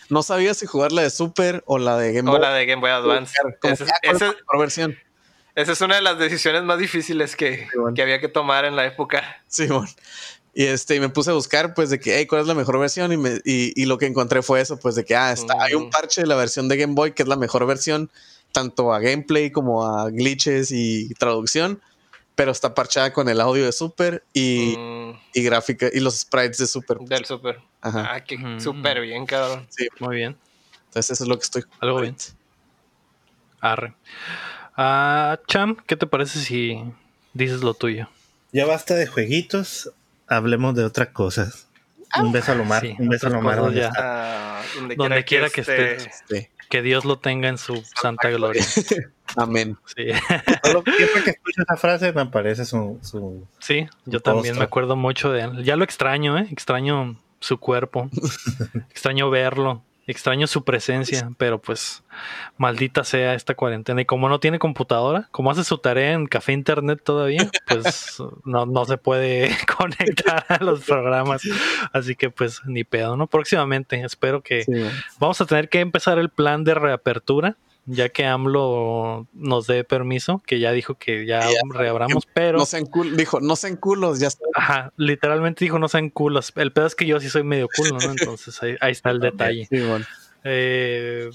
No sabía si jugar la de Super o la de Game O Boy. la de Game Boy Advance. Esa, que, ah, ¿cuál es esa- la mejor versión. esa es una de las decisiones más difíciles que, bueno. que había que tomar en la época. Simón. Y este, y me puse a buscar, pues, de que, hey, ¿cuál es la mejor versión? Y, me, y, y lo que encontré fue eso, pues, de que, ah, está, hay un Mm. parche de la versión de Game Boy que es la mejor versión, tanto a gameplay como a glitches y traducción, pero está parchada con el audio de Super y, Mm, y gráfica y los sprites de Super. del super. Ajá. Ah, que Ujú. súper bien, cabrón. Muy bien. Entonces, eso es lo que estoy. Algo bien. Arre. Ah, Cham, ¿qué te parece si dices lo tuyo? Ya basta de jueguitos, hablemos de otras cosas. Un beso a Lomar, Sí, un beso a Lomar. donde ya. está. Ah, donde, Donde quiera que esté. Que Dios lo tenga en su santa gloria. Amén. Sí, Solo siempre que escucho esa frase me aparece su, su sí yo también me acuerdo mucho de él. Ya lo extraño, ¿eh? Extraño su cuerpo. extraño verlo. Extraño su presencia, pero pues maldita sea esta cuarentena. Y como no tiene computadora, como hace su tarea en café internet todavía, pues no, no se puede conectar a los programas. Así que pues ni pedo, ¿no? Próximamente espero que Sí, vamos a tener que empezar el plan de reapertura, ya que AMLO nos dé permiso, que ya dijo que ya Ya, reabramos, pero... No sean culos, dijo, no sean culos, ya está. Ajá, literalmente dijo no sean culos. El pedo es que yo sí soy medio culo, ¿no? Entonces ahí, ahí está el detalle. Sí, man. Eh,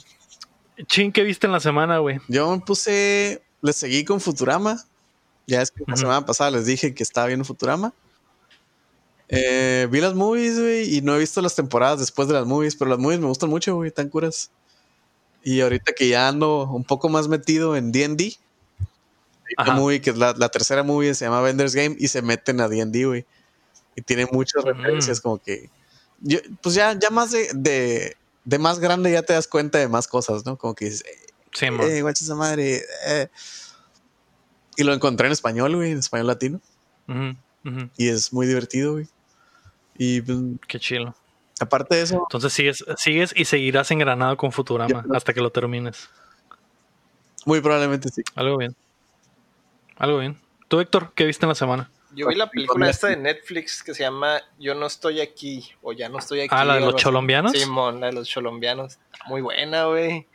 Chin, ¿qué viste en la semana, güey? Yo me puse, le seguí con Futurama. Ya es que la semana pasada les dije que estaba viendo Futurama. Eh, vi las movies, güey, y no he visto las temporadas después de las movies, pero las movies me gustan mucho, güey, tan curas. Y ahorita que ya ando un poco más metido en D&D, movie que es la, la tercera movie, se llama Vendors Game, y se meten a D&D, güey. Y tiene muchas Ujú. referencias, como que... yo- pues ya, ya más de, de, de más grande ya te das cuenta de más cosas, ¿no? Como que dices, Sí, eh, guacha esa madre. eh. Y lo encontré en español, güey, en español latino. Y es muy divertido, güey. Y pues, Qué chilo. Aparte de eso, Entonces sigues, sigues y seguirás engranado con Futurama Ya. hasta que lo termines. muy probablemente sí. Algo bien. Algo bien. ¿Tú, Héctor, qué viste en la semana? Yo vi la película esta de Netflix que se llama Yo no estoy aquí o Ya no estoy aquí. Ah, ¿la de los cholombianos? Simón, la de los cholombianos. Muy buena, güey.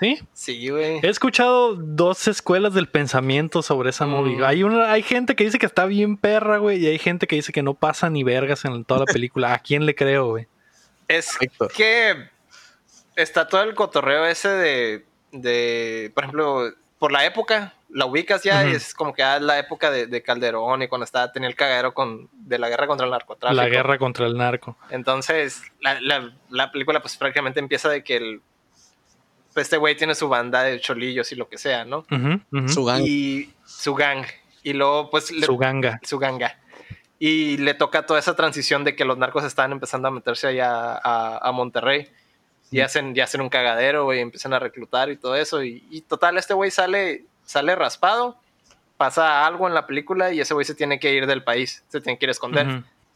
Sí. Sí, güey. He escuchado dos escuelas del pensamiento sobre esa Mm. movie. Hay una, hay gente que dice que está bien perra, güey, y hay gente que dice que no pasa ni vergas en toda la película. ¿A quién le creo, güey? Es que está todo el cotorreo ese de, de, por ejemplo, por la época, la ubicas ya y es como que ah, es la época de, de Calderón y cuando estaba, tenía el cagadero con, de la guerra contra el narcotráfico. La guerra contra el narco. Entonces, la, la- la película pues prácticamente empieza de que el, pues, este güey tiene su banda de cholillos y lo que sea, ¿no? Su gang. Y su gang. Y luego pues le- Su ganga. su ganga. Y le toca toda esa transición de que los narcos están empezando a meterse allá a, a Monterrey. Y hacen, y hacen un cagadero, güey, empiezan a reclutar y todo eso. Y, y total, este güey sale, sale raspado, pasa algo en la película y ese güey se tiene que ir del país, se tiene que ir a esconder.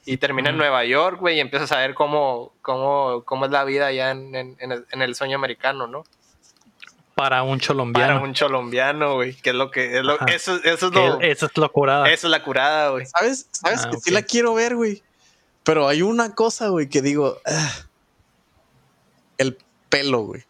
Y termina en. Nueva York, güey, y empieza a saber cómo, cómo, cómo es la vida allá en, en- en el, en el sueño americano, ¿no? Para un Para cholombiano. un cholombiano, güey, que es lo que... Es lo- eso, eso es lo... Esa es locurada. Eso es la curada, güey. ¿Sabes? ¿Sabes Ah, que sí la quiero ver, güey? Pero hay una cosa, güey, que digo... ah, el pelo, güey.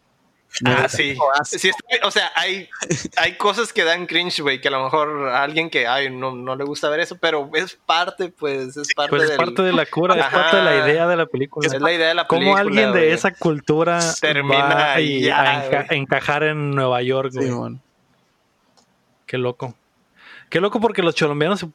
Ah, sí. asco. Sí, está- o sea, hay, hay cosas que dan cringe, güey, que a lo mejor a alguien que ay, no, no le gusta ver eso, pero es parte, pues, es parte, Pues es del- parte de la cura, es parte de la idea de la película. es la idea de la película. Cómo alguien de esa cultura Termina va ahí y ya, a enca- encajar en Nueva York, güey. Qué loco. Qué loco porque los colombianos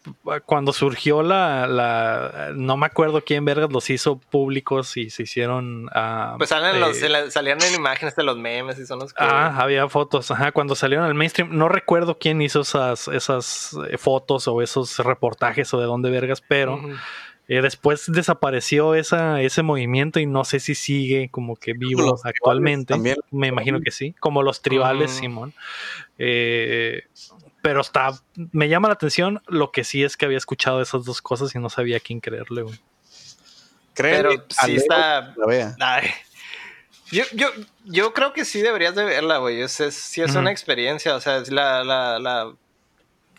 cuando surgió la, la no me acuerdo quién vergas los hizo públicos y se hicieron ah, Pues salen eh, los, se la- salían en imágenes de los memes y son los que. Ah, había fotos, ajá, cuando salieron al mainstream, no recuerdo quién hizo esas, esas eh, fotos o esos reportajes o de dónde vergas, pero eh, después desapareció esa, ese movimiento y no sé si sigue como que vivo los actualmente. también. Me imagino que sí, como los tribales. Simón. Eh, pero está, me llama la atención, lo que sí es que había escuchado esas dos cosas y no sabía a quién creerle, güey. Pero sí está. Ay. Yo, yo, yo creo que sí deberías de verla, güey. Es, es- sí es una experiencia. O sea, es la, la, la-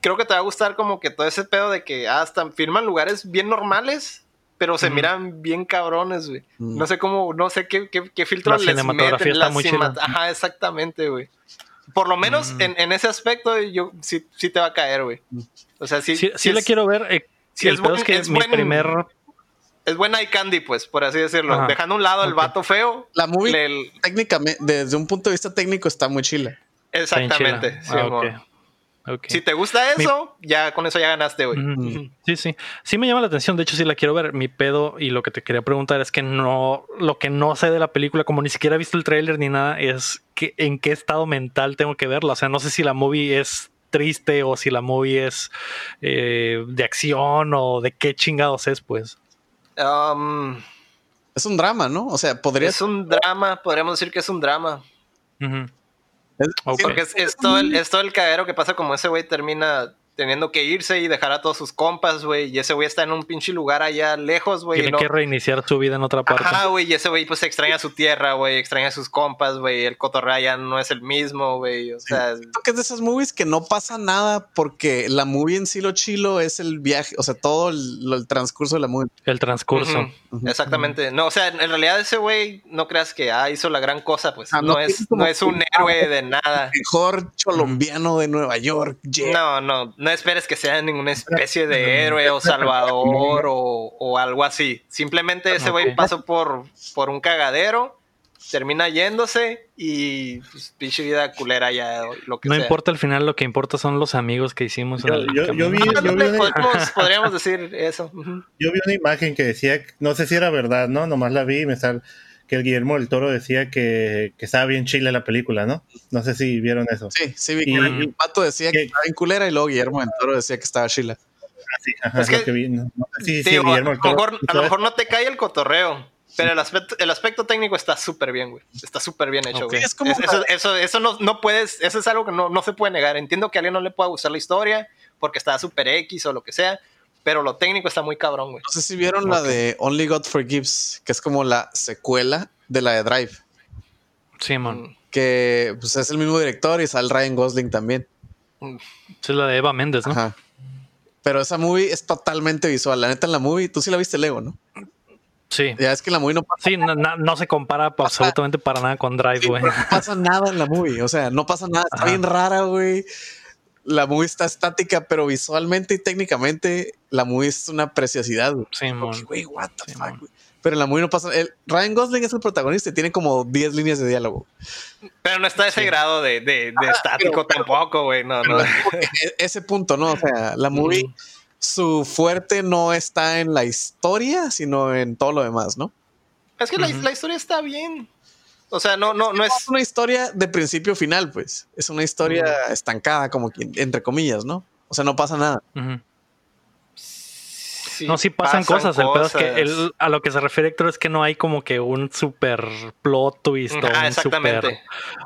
Creo que te va a gustar como que todo ese pedo de que hasta filman lugares bien normales, pero se miran bien cabrones, güey. Mm. No sé cómo, no sé qué, qué, qué filtros La les cinematografía meten. está la muy cima- chida. Ajá, exactamente, güey. Por lo menos Mm. en, en ese aspecto, yo sí, sí te va a caer, güey. O sea, sí. Sí, es- quiero ver. eh, sí el es buen- es que es mi buen- primer es buen eye candy, pues, por así decirlo. Ajá. Dejando a un lado el vato feo. La movie, le- técnicamente, desde un punto de vista técnico, está muy chila. Exactamente. Ah, amor. Si te gusta eso, ya con eso ya ganaste, güey. Ujú. Sí, sí. Sí me llama la atención. De hecho, sí la quiero ver. Mi pedo y lo que te quería preguntar es que no, lo que no sé de la película, como ni siquiera he visto el tráiler ni nada, es que en qué estado mental tengo que verla. O sea, no sé si la movie es triste o si la movie es eh, de acción o de qué chingados es, pues. Um, Es un drama, ¿no? O sea, podría es un drama, podríamos decir que es un drama. Es-. Porque es, es todo el, es todo el cagadero que pasa como ese güey termina teniendo que irse y dejar a todos sus compas, güey. Y ese güey está en un pinche lugar allá lejos, güey. y Tiene no- que reiniciar su vida en otra parte. Ajá, güey, y ese güey pues extraña su tierra, güey, extraña a sus compas, güey, el cotorreo ya no es el mismo, güey, o sea, Siento que es de esas movies que no pasa nada porque la movie en sí lo chilo es el viaje, o sea, todo el, transcurso de la movie. El transcurso. exactamente. No, o sea, en realidad ese güey no creas que ah, hizo la gran cosa, pues Ah, no, no es no es un héroe de nada. Mejor colombiano de Nueva York. yeah. No, no, no esperes que sea ninguna especie de héroe o salvador o, o algo así. Simplemente ese güey Ok. pasó por, por un cagadero, termina yéndose y pues, pinche vida culera ya, lo que No sea. importa el final, lo que importa son los amigos que hicimos en Yo, el yo- yo camino. vi, yo, vi ándale, una, podemos- podríamos decir eso. yo vi una imagen que decía, no sé si era verdad, ¿no? Nomás la vi y me sal que el Guillermo del Toro decía que, que estaba bien chile la película, ¿no? No sé si vieron eso. Sí, sí, vi que el pato decía que que- estaba en culera y luego Guillermo del Toro decía que estaba chila. Sí, ajá, Es es lo que- que vi. No, no sé si, Guillermo a, lo mejor, a lo mejor no te cae el cotorreo, pero el aspecto, el aspecto técnico está súper bien, güey. Está súper bien hecho, Ok. güey. Es como- Es- eso, eso, eso no, no puedes, eso es algo que no, no se puede negar. Entiendo que a alguien no le pueda gustar la historia porque está súper X o lo que sea, pero lo técnico está muy cabrón, güey. No sé si vieron la de Only God Forgives, que es como la secuela de la de Drive, Sí, man. que pues, es el mismo director y sale Ryan Gosling también. Es la de Eva Méndez, ¿no? Ajá. Pero esa movie es totalmente visual. La neta, en la movie, tú sí la viste Lego, ¿no? Sí. Ya es que en la movie no pasa, Sí, no, no- no se compara pa- absolutamente para nada con Drive, güey. no pasa nada en la movie. O sea, no pasa nada. Está Ajá. bien rara, güey. La movie está estática, pero visualmente y técnicamente la movie es una preciosidad, güey. Sí, Como mon. que, Güey, what the Sí, fuck, güey. Pero en la movie no pasa. El, Ryan Gosling es el protagonista y tiene como 10 líneas de diálogo. Pero no está ese grado de, de- de estático pero- tampoco, güey. No, no. E- ese punto, ¿no? O sea, la movie, su fuerte no está en la historia, sino en todo lo demás, ¿no? Es que la historia está bien. O sea, no, no, no es. Es una historia de principio final, pues. Es una historia estancada, como que, entre comillas, ¿no? O sea, no pasa nada. Sí No, sí pasan, cosas. El pedo es que a lo que se refiere Héctor es que no hay como que un super plot twist o, Ajá, un super,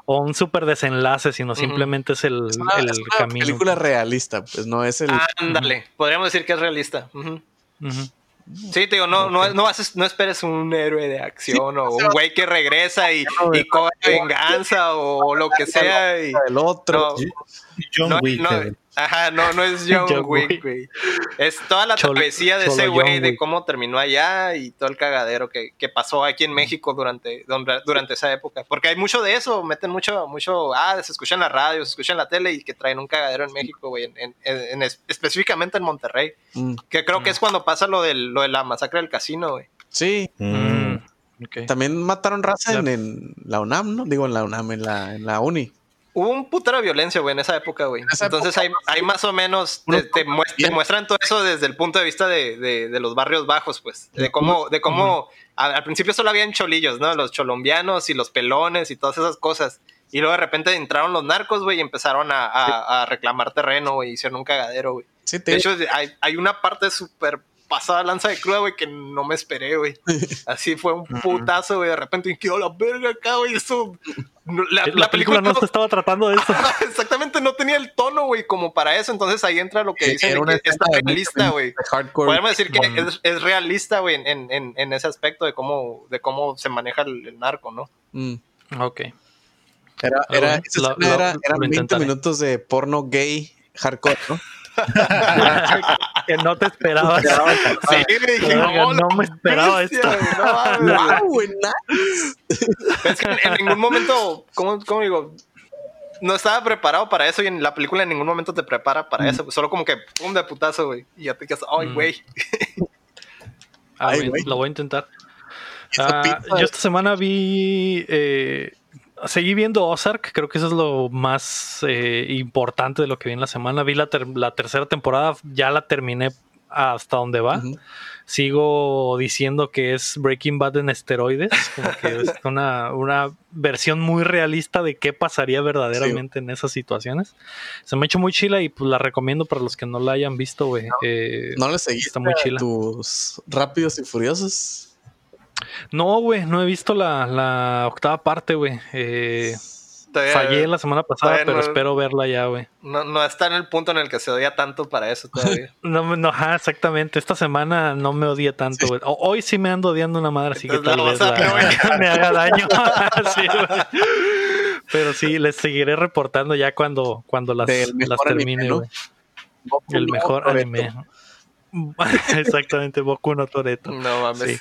o un super desenlace, sino simplemente es el, Es una, el es una camino. película realista, pues no es el. Ándale. Podríamos decir que es realista. Sí, te digo, no, no, no, haces- no esperes un héroe de acción o un güey que regresa y, y cobra venganza o lo que sea. Y, el otro. no, John no, Wick. no. Ajá, no, no es John, John Wick, güey. Es toda la travesía de ese güey, de cómo terminó allá y todo el cagadero que, que pasó aquí en México durante, durante, esa época. Porque hay mucho de eso, meten mucho, mucho, ah, se escucha en la radio, se escucha en la tele y que traen un cagadero en México, güey, en, en- en- en- específicamente en Monterrey. Mm, Que creo que es cuando pasa lo, del, lo de la masacre del casino, güey. Sí. Mm. Mm. También mataron raza en, en la UNAM, ¿no? Digo, en la UNAM, en la, en la uni. Hubo un putero de violencia, güey, en esa época, güey. Entonces época, hay, hay más o menos, te, te muest- te muestran todo eso desde el punto de vista de, de- de los barrios bajos, pues. De cómo, de cómo a- al principio solo habían cholillos, ¿no? Los cholombianos y los pelones y todas esas cosas. Y luego de repente entraron los narcos, güey, y empezaron a, a- a reclamar terreno, güey, hicieron un cagadero, güey. Sí, De hecho, hay, hay una parte súper pasada lanza de cruda, güey, que no me esperé, güey. Así fue un putazo, güey. De repente, y quedó la verga acá, güey. Eso. no- La, La, la película no no- se estaba tratando de esto. Exactamente, no tenía el tono, güey, como para eso. Entonces ahí entra lo que dicen Era de una que es realista, güey. Podemos decir que es, es realista, güey, en, en, en ese aspecto de cómo, de cómo se maneja el, el narco, ¿no? Mm. Ok. Era, era, lo- lo- era- lo eran 20 intentaré. minutos de porno gay hardcore, ¿no? Que no te esperabas. Sí, güey, dije, Verga, "Oh, no me esperaba esto". no. ¡Wow, nice. Es que en, ningún momento, ¿cómo, cómo digo? No estaba preparado para eso y en la película en ningún momento te prepara para eso. Solo como que pum de putazo, güey. Y ya te quedas, ay, Mm. güey. A Ay, ver, güey. lo voy a intentar. Ah, yo esta semana vi. eh, seguí viendo Ozark, creo que eso es lo más eh, importante de lo que vi en la semana. Vi la, ter- la tercera temporada, ya la terminé hasta donde va. Sigo diciendo que es Breaking Bad en esteroides, como que es una, una versión muy realista de qué pasaría verdaderamente en esas situaciones. Se me ha hecho muy chila y pues la recomiendo para los que no la hayan visto, güey. Eh, ¿No le seguiste Está muy chila. tus rápidos y furiosos? No, güey, no he visto la, la octava parte, güey. Eh, fallé la semana pasada, pero no- espero verla ya, güey. No, no está en el punto en el que se odia tanto para eso todavía. No, me- no, ajá, exactamente. Esta semana no me odia tanto, güey. Hoy sí me ando odiando una madre, así que tal la vez vas a la- me haga daño. Sí. Pero sí, les seguiré reportando ya cuando, cuando las, las termine, ¿no? güey. El mejor anime. Exactamente, Boku no Toreto. No mames. Sí.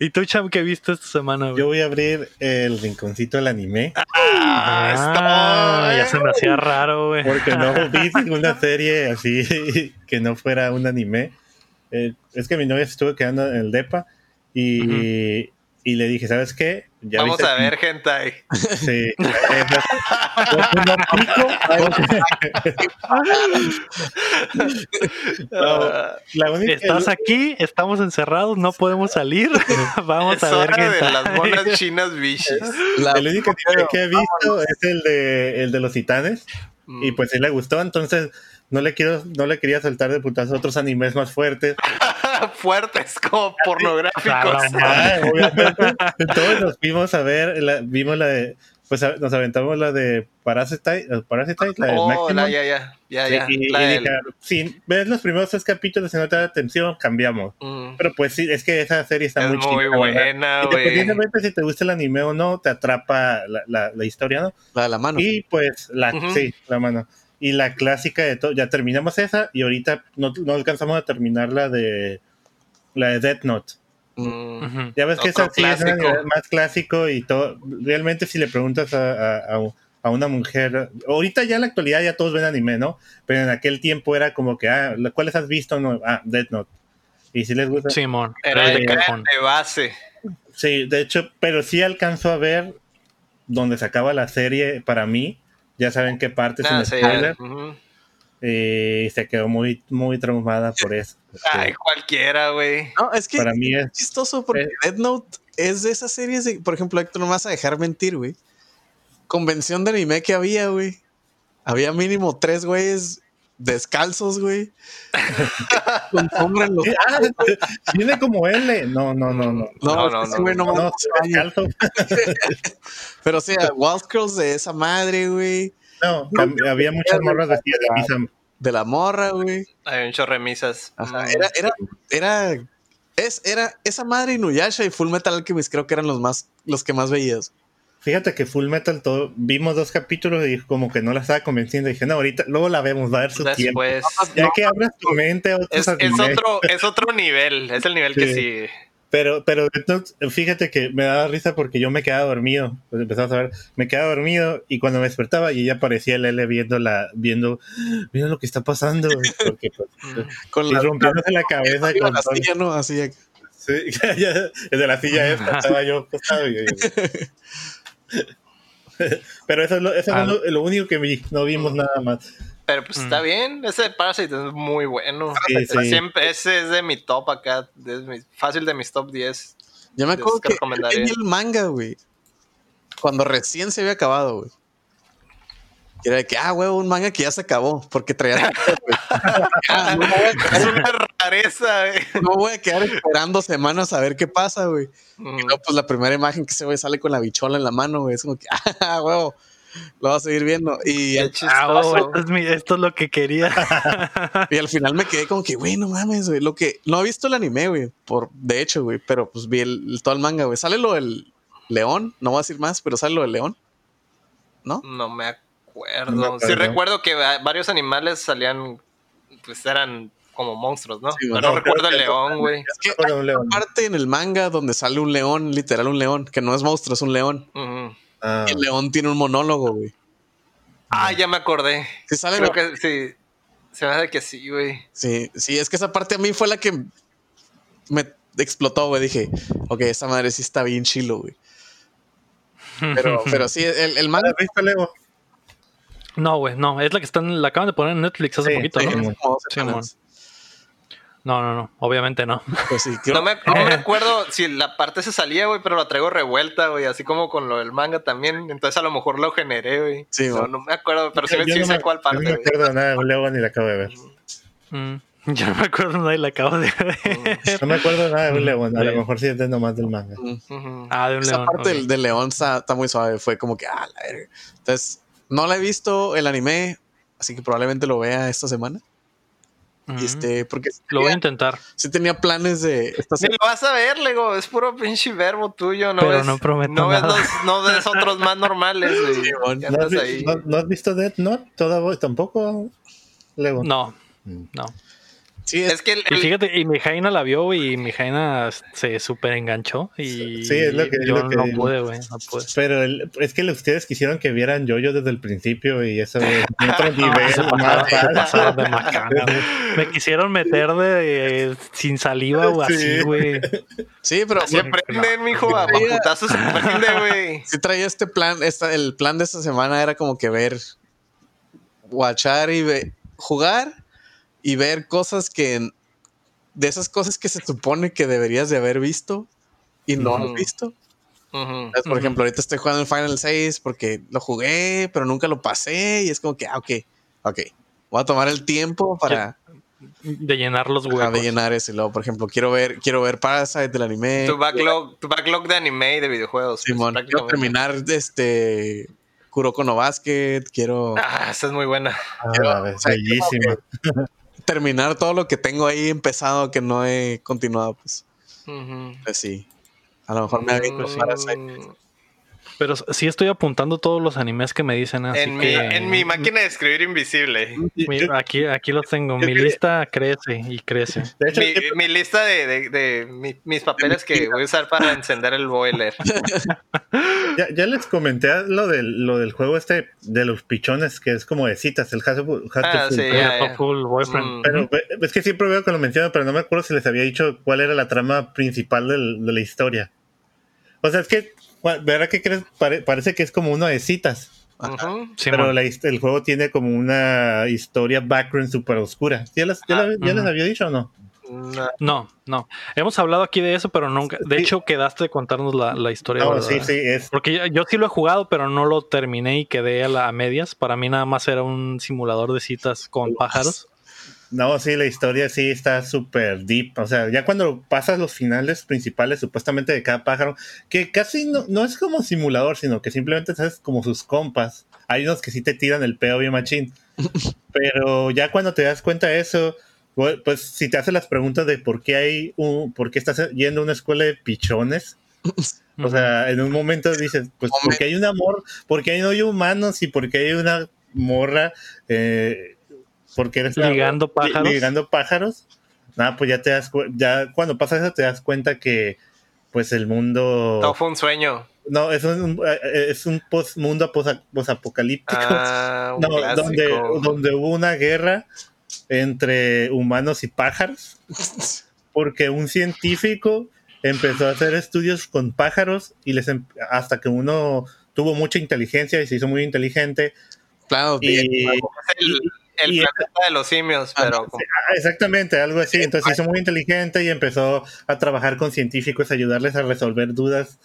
¿Y tú, Cham, qué viste esta semana, güey? Yo voy a abrir el rinconcito del anime Ah, ya estoy- se me hacía raro, güey. porque no vi ninguna serie así que no fuera un anime. Eh, es que mi novia se estuvo quedando en el DEPA y, y le dije, ¿sabes qué? Ya Vamos a ver, hentai. Sí. Ah, La única, Estás aquí, estamos encerrados, no podemos salir. Vamos es a ver hora de las monas chinas bichis. La- el único anime que he visto es el de, el de los titanes y Mm. pues sí le gustó, entonces no le quiero, no le quería soltar de putas otros animes más fuertes. Fuertes como pornográficos. Obviamente. Entonces nos vimos a ver, la- vimos la de, pues a- nos aventamos la de Parasite, Parasite la de Oh, Maximum. la, ya, ya, ya, ya. y, La y del- dije, si ves los primeros tres capítulos y no te da atención, cambiamos. Mm. Pero pues sí, es que esa serie está Es muy muy chida. verdad. buena, güey. Independientemente si te gusta el anime o no, te atrapa la, la, la historia, ¿no? la de la mano. Y pues, la, sí, la mano. Y la clásica de todo, ya terminamos esa y ahorita no, no alcanzamos a terminar la de la de Death Note. Mm. Ya ves que Otro esa sí es más clásico y todo. Realmente si le preguntas a, a- a- a una mujer, ahorita ya en la actualidad ya todos ven anime, ¿no? Pero en aquel tiempo era como que, ah, ¿cuáles has visto? No, ah, Death Note. Y si les gusta. Simón, Era el de, de base. Sí, de hecho, pero sí alcanzó a ver donde se acaba la serie para mí. Ya saben qué parte es Ah, un sí, spoiler. Y se quedó muy, muy traumada por eso. Ay, cualquiera, güey. No, es que para mí es. chistoso porque Eh. Death Note es de esas series de, por ejemplo, Héctor, no me vas a dejar mentir, güey. Convención de anime que había, güey. Había mínimo tres güeyes descalzos, güey. Con sombra en los. Ah, Viene como L. No, no, no, no. No, No, es que no, no, güey no, No, no descalzo. Pero o sea, Wild Girls de esa madre, güey. No, hab- había muchas morras vestidas de misa. De la morra, güey. Hay un chorro de misas. Ajá, era, era, era, es, era esa madre Inuyasha y Full Metal Alchemist creo que eran los más, los que más veías. Fíjate que Full Metal todo, vimos dos capítulos y como que no la estaba convenciendo. Dije, no, ahorita, luego la vemos, va a ver su tiempo. Después. Ya que abras tu mente Es, otro, es otro nivel. Es el nivel que Sí. Pero, pero fíjate que me daba risa porque yo me quedaba dormido. Pues empezamos a ver, me quedaba dormido y cuando me despertaba y ella aparecía el L viendo la, viendo, viendo lo que está pasando. Porque pues, Mm. Con y la, rompiéndose la cabeza con la silla, ¿no? Así de- Sí, ya, el de la silla esta, estaba yo acostado. y- Pero eso es, lo, eso es Ah. lo, lo único que vi, no vimos nada más. Pero pues está bien. Ese Parasite es muy bueno. Sí, sí. Siempre, ese es de mi top acá. Es mi- fácil de mis top 10. Yo me acuerdo que que el manga, güey. Cuando recién se había acabado, güey. Y era de que, ah, güey, un manga que ya se acabó, porque traía... güey. Ah, no, Es una rareza, güey. no voy a quedar esperando semanas a ver qué pasa, güey. Mm. Y no, pues la primera imagen que ese güey sale con la bichola en la mano, güey. Es como que, ah, huevo, lo vas a seguir viendo. Y, al- Ah, oh, chistoso. esto, es mi- esto es lo que quería. y al final me quedé como que, güey, no mames, güey. Lo que, no he visto el anime, güey, por, de hecho, güey, pero pues vi el, el- todo el manga, güey. Sale lo del león, no voy a decir más, pero sale lo del león. ¿No? No me acuerdo. No me acuerdo. Sí recuerdo que va- varios animales salían, pues eran como monstruos, ¿no? Sí, Pero bueno, no recuerdo el león, güey. Es que Con un león. parte en el manga donde sale un león, literal un león, que no es monstruo, es un león. Ah, el león tiene un monólogo, güey. Ah, ya me acordé. Sí, sale Creo lo- que sí. Se me hace que sí, güey. Sí, sí, es que esa parte a mí fue la que me explotó, güey. Dije, ok, esa madre sí está bien chilo, güey. Pero, pero sí, el, el manga ¿Has visto Lego? No, güey, no. Es la que están, la acaban de poner en Netflix hace Sí, poquito, sí, ¿no? Sí. No, no, no. Obviamente no. Pues sí, No me, no me acuerdo si la parte se salía, güey, pero la traigo revuelta, güey, así como con lo del manga también. Entonces a lo mejor lo generé, güey. Sí, no, güey. no me acuerdo, pero sí, sí no sé me- cuál parte, No me acuerdo de nada de Lego ni la acabo de ver. Mm, Yo no me acuerdo nada y la acabo de ver. No me acuerdo nada de un Lego. A lo mejor sí es de nomás del manga. Ah, de un esa león. parte ok. del, del león está, está muy suave. Fue como que, ah, la verga. Entonces, no la he visto el anime, así que probablemente lo vea esta semana. Este, porque sí Lo voy a intentar, sí tenía planes de esta Ni semana. lo vas a ver, Lego, es puro pinche verbo tuyo, no Pero ves, no prometo no ves, nada. los, no ves otros más normales, ¿No has, ahí. no- no has visto Death Note? ¿Toda voz? ¿Tampoco? Lego. No, Mm. no. Sí, es, Es que el, Y fíjate, y mi Jaina la vio y mi Jaina se súper enganchó y Sí, es lo que- es yo lo que no pude, güey, no pude. Pero el- es que ustedes quisieron que vieran yo-yo desde el principio y eso es otro No, nivel se pasaron, más se alto. pasaron de macana, güey. Me quisieron meter de eh, sin saliva o así, Sí. güey. sí, pero así aprenden, mijo, a Traía- putazos se aprende, güey. sí traía este plan. Esta, el plan de esta semana era como que ver, watchar y ve- jugar y ver cosas que de esas cosas que se supone que deberías de haber visto y no has Ujú. visto. Entonces, Por ejemplo, ahorita estoy jugando el Final 6 porque lo jugué, pero nunca lo pasé y es como que, ah, ok, ok. Voy a tomar el tiempo para, De llenar los huecos. llenar eso. Y luego, por ejemplo, quiero ver, quiero ver Parasite del anime. Tu backlog, tu backlog de anime y de videojuegos. pues, Simón, quiero terminar este Kuroko no Basket, quiero Ah, esa es muy buena. Ah, O sea, bellísima. Terminar todo lo que tengo ahí empezado que no he continuado, pues, Ujú. pues sí. A lo mejor me aviento Mm, Parasite. Pero sí estoy apuntando todos los animes que me dicen así en, mi, que en mi máquina de escribir invisible. mi- aquí, aquí los tengo. Mi lista crece y crece. hecho, Mi, mi lista de, de- de mi- mis papeles que voy a usar para encender el boiler. ya, ya les comenté lo del, lo del juego este de los pichones, que es como de citas, el Hatful- Ah, sí, ya. Full boyfriend. Mm. Pero es que siempre veo que lo mencionan, pero no me acuerdo si les había dicho cuál era la trama principal del- de la historia. O sea, es que, ¿verdad que crees? Pare- parece que es como uno de citas. Sí, pero la el juego tiene como una historia background súper oscura. ¿Ya, les, ya, Ah, la- ya les había dicho o no? No. No. Hemos hablado aquí de eso, pero nunca. De Sí. hecho, quedaste de contarnos la, la historia. No, sí, sí, es. Porque yo, yo sí lo he jugado, pero no lo terminé y quedé a, la- a medias. Para mí nada más era un simulador de citas con pájaros. No, sí, la historia sí está súper deep. O sea, ya cuando pasas los finales principales, supuestamente de cada pájaro, que casi no, no es como simulador, sino que simplemente sabes como sus compas. Hay unos que sí te tiran el peo bien machín. Pero ya cuando te das cuenta de eso, bu- pues si te haces las preguntas de por qué hay un, por qué estás yendo a una escuela de pichones, o sea, en un momento dices, pues porque hay un amor, porque no hay humanos y porque hay una morra, eh, porque eres la- Ligando pájaros. Ligando pájaros. Nada, pues ya te das ya cuando pasa eso te das cuenta que pues el mundo Todo fue un sueño. no es un eh, es un post, mundo pos- posapocalíptico Ah, un no, clásico. donde, donde hubo una guerra entre humanos y pájaros porque un científico empezó a hacer estudios con pájaros y les em- hasta que uno tuvo mucha inteligencia y se hizo muy inteligente Claro, y, Es el, el planeta de los simios, pero como- Ah, exactamente, algo así. Entonces hizo muy inteligente y empezó a trabajar con científicos, a ayudarles a resolver dudas.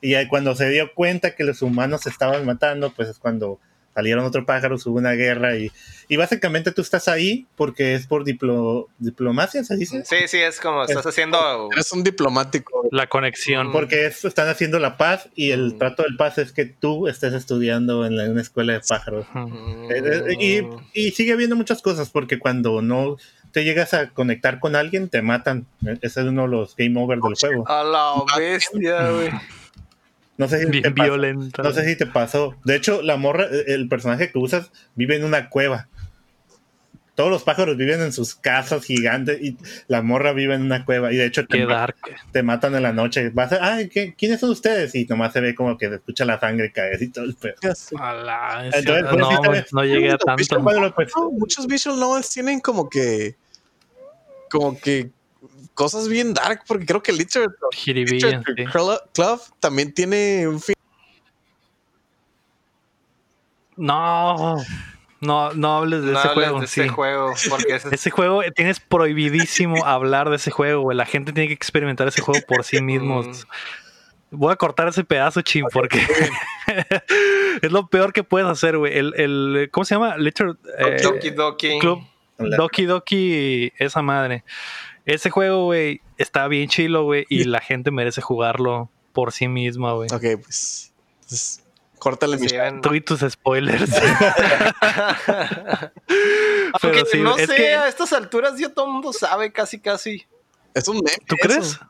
Y cuando se dio cuenta que los humanos se estaban matando, pues es cuando salieron otros pájaros, hubo una guerra y, y básicamente tú estás ahí porque es por diplo, diplomacia, se dice. sí, sí, es como estás haciendo eres un diplomático. La conexión. Porque es- están haciendo la paz y el Mm. trato del paz es que tú estés estudiando en, la- en una escuela de pájaros. Mm, Eh, eh, Y, y sigue habiendo muchas cosas porque cuando no te llegas a conectar con alguien te matan. Ese es uno de los game over del juego. a la bestia, güey. No sé si te Bien pasó, violenta. no sé si te pasó. De hecho, la morra, eh, el personaje que usas vive en una cueva. Todos los pájaros viven en sus casas gigantes y la morra vive en una cueva. Y de hecho te, ma- te matan en la noche. Vas a, ay, ¿qué- ¿quiénes son ustedes? Y nomás se ve como que se escucha la sangre caer y todo el pedo. Entonces, pues, no, sí, güey, no llegué a tanto. Pues, No, muchos visual novels tienen como que como que cosas bien dark, porque creo que Literature, Literature sí. Club, Club también tiene un fin. No, no, no hables de No ese hables juego. de sí. ese juego, porque ese Ese juego tienes prohibidísimo hablar de ese juego, güey. La gente tiene que experimentar ese juego por sí mismos. Voy a cortar ese pedazo, chin, porque es lo peor que puedes hacer, güey. El, el, ¿cómo se llama? Liter, eh, Doki Doki. Club Doki Doki, esa madre. Ese juego, güey, está bien chilo, güey, y la gente merece jugarlo por sí misma, güey. Ok, pues. pues, córtale mi. Sí. Tú y tus spoilers. Aunque Pero sí, no es sé, que- a estas alturas ya todo el mundo sabe casi casi. Es un meme. ¿Tú eso. crees?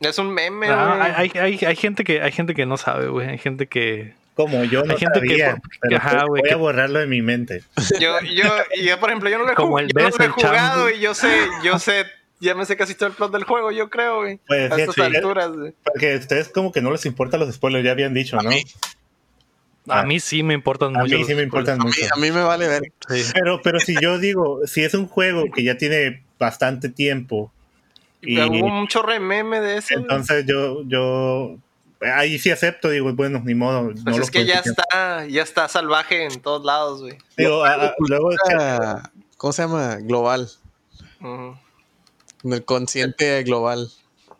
Es un meme, Ah, güey. hay, hay, hay gente que hay gente que no sabe, güey. Hay gente que Como yo no Hay gente que- sabía, pero ajá, pues güey, voy que- a borrarlo de mi mente. Yo, yo, yo, por ejemplo, yo no lo he, Como jug- el yo no lo he jugado y yo sé, yo sé, ya me sé casi todo el plot del juego, yo creo, güey. Pues, a sí, estas sí. alturas, güey. Porque a ustedes como que no les importan los spoilers, ya habían dicho, ¿no? a Ah. mí sí me importan A mucho. mí sí me importan A mí, mucho. a mí me vale ver. Sí. Pero, pero si yo digo, si es un juego que ya tiene bastante tiempo, Y hubo un chorro de meme de eso. entonces yo, yo ahí sí acepto, digo, bueno, ni modo. Pues no lo es que ya está, ya está salvaje en todos lados, güey. Digo, a- a- luego ¿Cómo se llama? Global. Ujú. En el consciente global.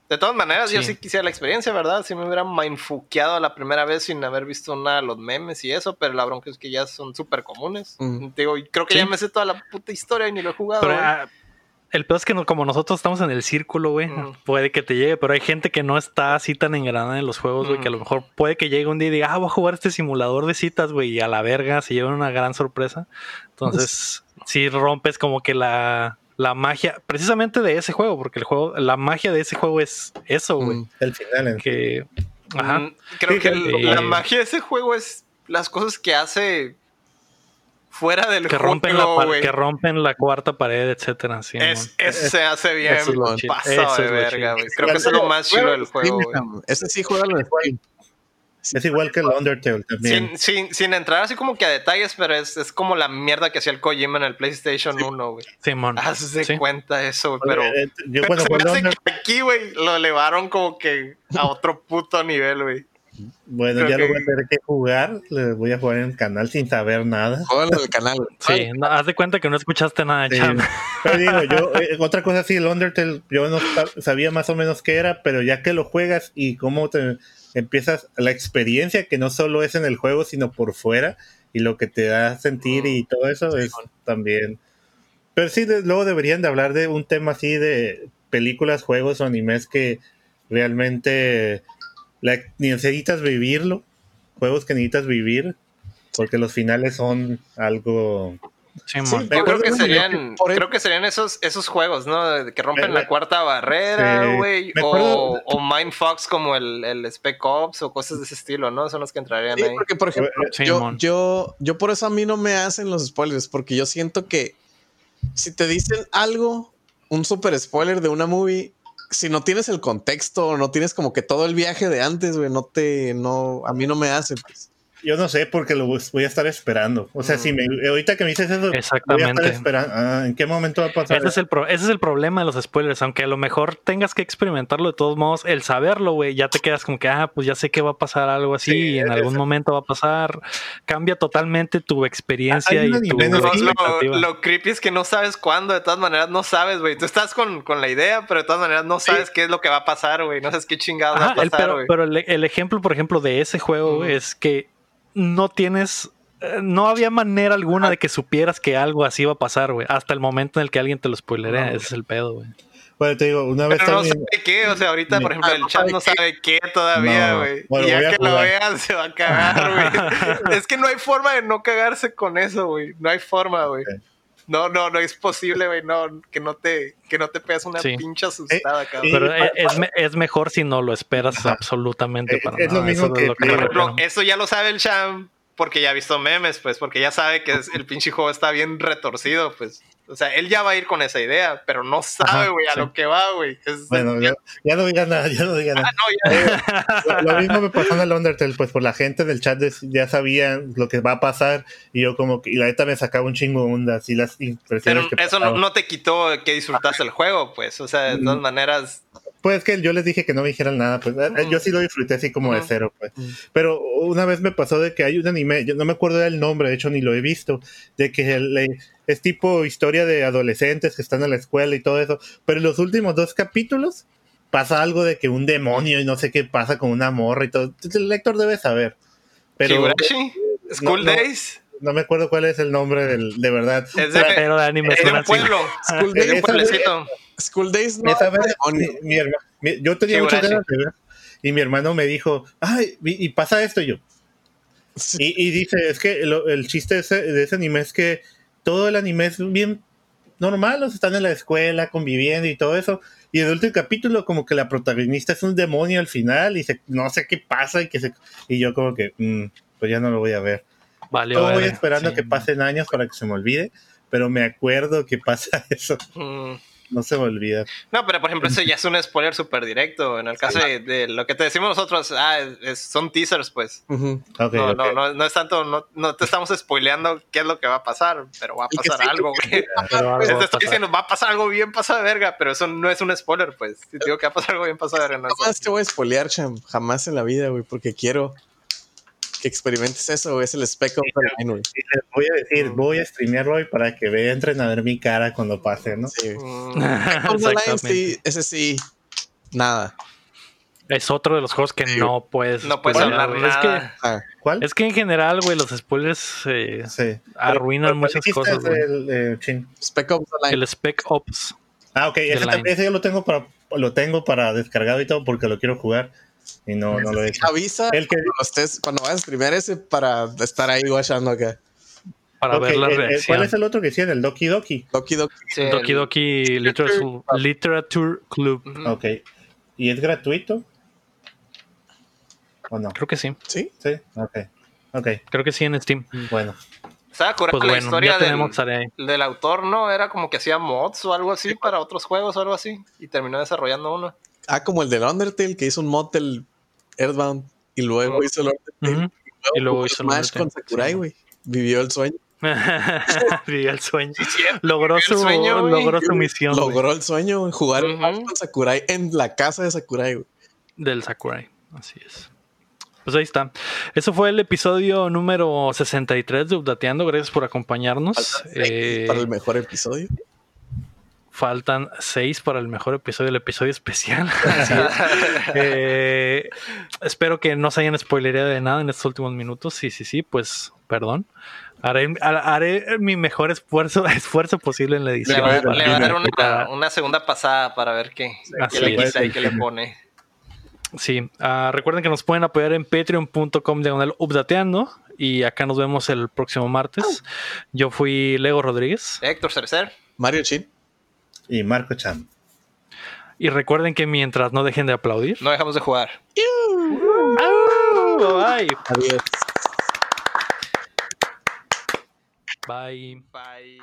De todas maneras, yo Sí. sí quisiera la experiencia, ¿verdad? Si me hubiera mindfuqueado la primera vez sin haber visto nada de los memes y eso, pero la bronca es que ya son súper comunes. Mm. Digo, creo que Sí. ya me sé toda la puta historia y ni lo he jugado. Pero güey. ah, el peor es que no- como nosotros estamos en el círculo, güey, Mm. puede que te llegue, pero hay gente que no está así tan engranada en los juegos, güey, Mm. que a lo mejor puede que llegue un día y diga, ah, voy a jugar este simulador de citas, güey, y a la verga se llevan una gran sorpresa. Entonces, sí rompes como que la, la magia, precisamente de ese juego, porque el juego, la magia de ese juego es eso, güey, Mm. el final en que... Ajá. Mm, Creo que la magia de ese juego es las cosas que hace fuera del Que juego, rompen, la par- güey. que rompen la cuarta pared, etcétera. Sí, Es, eso se hace bien Eso es lo de es lo verga, güey. Creo que eso es lo más chido del juego, güey. Ese sí juega en Steam. Es igual que el Undertale también. Sin, sin, sin entrar así como que a detalles, pero es, es como la mierda que hacía el Kojima en el PlayStation 1, güey. Simón. Haz de Sí. cuenta eso, güey, pero... eh, yo pero se me hace Under- que aquí, güey, lo elevaron como que a otro puto nivel, güey. bueno, creo ya lo voy a tener que jugar. Le voy a jugar en el canal sin saber nada. Juega en el canal. Sí, no, haz de cuenta que no escuchaste nada Sí. Cham. Pero digo, yo, eh, otra cosa sí, el Undertale, yo no sab- sabía más o menos qué era, pero ya que lo juegas y cómo te empiezas la experiencia, que no solo es en el juego, sino por fuera, y lo que te da a sentir y todo eso es también. Pero sí, de- luego deberían de hablar de un tema así de películas, juegos o animes que realmente la- necesitas vivirlo, juegos que necesitas vivir, porque los finales son algo... Sí, Yo creo que serían, creo que serían esos, esos juegos, ¿no? Que rompen la cuarta barrera, güey. O, o Mindfox como el, el Spec Ops o cosas de ese estilo, ¿no? Son los que entrarían Sí, ahí. porque por ejemplo, Sí, yo, yo, yo por eso a mí no me hacen los spoilers, porque yo siento que si te dicen algo, un super spoiler de una movie, si no tienes el contexto o no tienes como que todo el viaje de antes, güey, no te, no, a mí no me hace. pues. Yo no sé porque lo voy a estar esperando. O sea, Mm. si me, ahorita que me dices eso, voy a estar Exactamente. esperando. Ah, ¿En qué momento va a pasar? Ese es, el pro- ese es el problema de los spoilers, aunque a lo mejor tengas que experimentarlo de todos modos, el saberlo, güey, ya te quedas como que, ah, pues ya sé que va a pasar algo así, Sí, y en algún momento va a pasar, cambia totalmente tu experiencia y tu dimensión- Lo, creepy es que no sabes cuándo, de todas maneras no sabes, güey. Tú estás con, con la idea, pero de todas maneras no sabes qué es lo que va a pasar, güey. No sabes qué chingados va a Ajá, el- pasar, pero, güey. pero el, el ejemplo, por ejemplo, de ese juego es que no tienes, eh, no había manera alguna de que supieras que algo así iba a pasar, güey, hasta el momento en el que alguien te lo spoilerea, No. ese es el pedo, güey. Bueno, te digo, una vez Pero no también- sabe qué, o sea, ahorita, por ejemplo, Ah, el no chat no sabe qué todavía, No. güey. Bueno, y ya que lo vean se va a cagar, güey. es que no hay forma de no cagarse con eso, güey. No hay forma, güey. Sí. No, no, no es posible, güey, no, que no te, que no te pegas una Sí. pinche asustada, cabrón. sí. Pero pa- es, es me- es mejor si no lo esperas Ajá. absolutamente Eh, para es lo nada. mismo Eso que- es lo Por yo ejemplo, creo. eso ya lo sabe el Sham porque ya ha visto memes, pues, porque ya sabe que es- el pinche juego está bien retorcido, pues. O sea, él ya va a ir con esa idea, pero no sabe, güey, a sí. lo que va, güey. Bueno, ya, ya no diga nada, ya no diga nada. Ah, no, ya. Lo, lo mismo me pasó en el Undertale, pues por la gente del chat de- ya sabían lo que va a pasar y yo como que, y la neta me sacaba un chingo de ondas y las Pero impresiones que eso no, te quitó que disfrutaste el juego, pues. O sea, de todas Mm. maneras. Pues que yo les dije que no me dijeran nada, pues eh, Ujú. yo sí lo disfruté así como de cero, pues. Pero una vez me pasó de que hay un anime, yo no me acuerdo del nombre, de hecho ni lo he visto, de que eh, es tipo historia de adolescentes que están en la escuela y todo eso, pero en los últimos dos capítulos pasa algo de que un demonio y no sé qué pasa con una morra y todo. El lector debe saber. Pero School no. Days. no me acuerdo cuál es el nombre del, de verdad. Es de, Pero de anime es de un pueblo. School un Days, pueblecito. School Days no. Esa vez, mi- mi herma- mi- yo tenía muchas ganas de ver y mi hermano me dijo, ay, y, y pasa esto y yo. Y, y dice, es que lo- el chiste de ese, de ese anime es que todo el anime es bien normal, o sea, están en la escuela conviviendo y todo eso. Y en el último capítulo como que la protagonista es un demonio al final y se, no sé qué pasa y que se... Y yo como que, "Mm, pues ya no lo voy a ver. Valió Todo voy esperando sí. que pasen años para que se me olvide, pero me acuerdo que pasa eso, Mm. No se me olvida. No, pero por ejemplo, ese ya es un spoiler súper directo. En el caso de, de lo que te decimos nosotros, ah, es- es- son teasers, pues. No, ok. no, no, no es tanto, no, no te estamos spoileando qué es lo que va a pasar, pero va a que pasar sí, algo, güey. Pero algo Te estoy pasar. diciendo, va a pasar algo bien pasado de verga, pero eso no es un spoiler, pues. Si te digo que va a pasar algo bien pasado de verga, no es- Jamás te voy a spoilear, Cham. Jamás en la vida, güey, porque quiero que experimentes eso, güey. Es el Spec Line, güey. Les voy a decir, voy a streamear hoy para que vean, entren a ver mi cara cuando pase, ¿no? Sí. Mm, Line, sí, ese sí. Nada. Es otro de los juegos que Sí. no puedes. no puedes hablar güey. Es que, nada. Ah, ¿Cuál? es que en general, güey, los spoilers eh, Sí. arruinan ¿Cuál muchas cosas, del, eh? Spec of the Line. El Spec Ops. Ah, ok, ese, Line. también- ese yo lo tengo para lo tengo para descargado y todo porque lo quiero jugar y no, no lo he hecho. Avisa El que- cuando, estés, cuando vayas a streamear ese para estar ahí guachando acá. Para Ok, ver la el- el- reacción. ¿Cuál es el otro que hicieron? El Doki Doki. Doki Doki. Sí, Doki Doki Literature, Literature Club. Ujú. Ok. ¿Y es gratuito? ¿O no? Creo que sí. ¿Sí? Sí, ok. Ok, Creo que sí en Steam. bueno. Estaba curada Pues la bueno, historia del, del autor, ¿no? Era como que hacía mods o algo así para otros juegos o algo así. Y terminó desarrollando uno. Ah, como el del Undertale, que hizo un mod del Earthbound y luego Oh. hizo el Undertale. Ujú. Y luego jugó hizo el Smash con Sakurai, Sí. güey. Vivió el sueño. Vivió el sueño. Logró el su, sueño, logró su misión Logró el sueño, güey, jugar Ujú. Smash con Sakurai en la casa de Sakurai, güey. del Sakurai. Así es. Pues ahí está. Eso fue el episodio número 63 de Updateando. Gracias por acompañarnos. Eh, para el mejor episodio. Faltan seis para el mejor episodio, el episodio especial. Así es. Eh, espero que no se hayan spoilereado de nada en estos últimos minutos. Sí, sí, sí, pues perdón. Haré, haré mi mejor esfuerzo, esfuerzo posible en la Le edición. va, le va a dar una, una segunda pasada para ver qué, le quita y qué le pone. Sí, ah, recuerden que nos pueden apoyar en patreon.com diagonal updateando y acá nos vemos el próximo martes. Yo fui Lego Rodríguez Héctor Cercer. Mario Chin. Y Marco Chan. y recuerden que mientras no dejen de aplaudir. No dejamos de jugar. Bye. Adiós. Bye. Bye.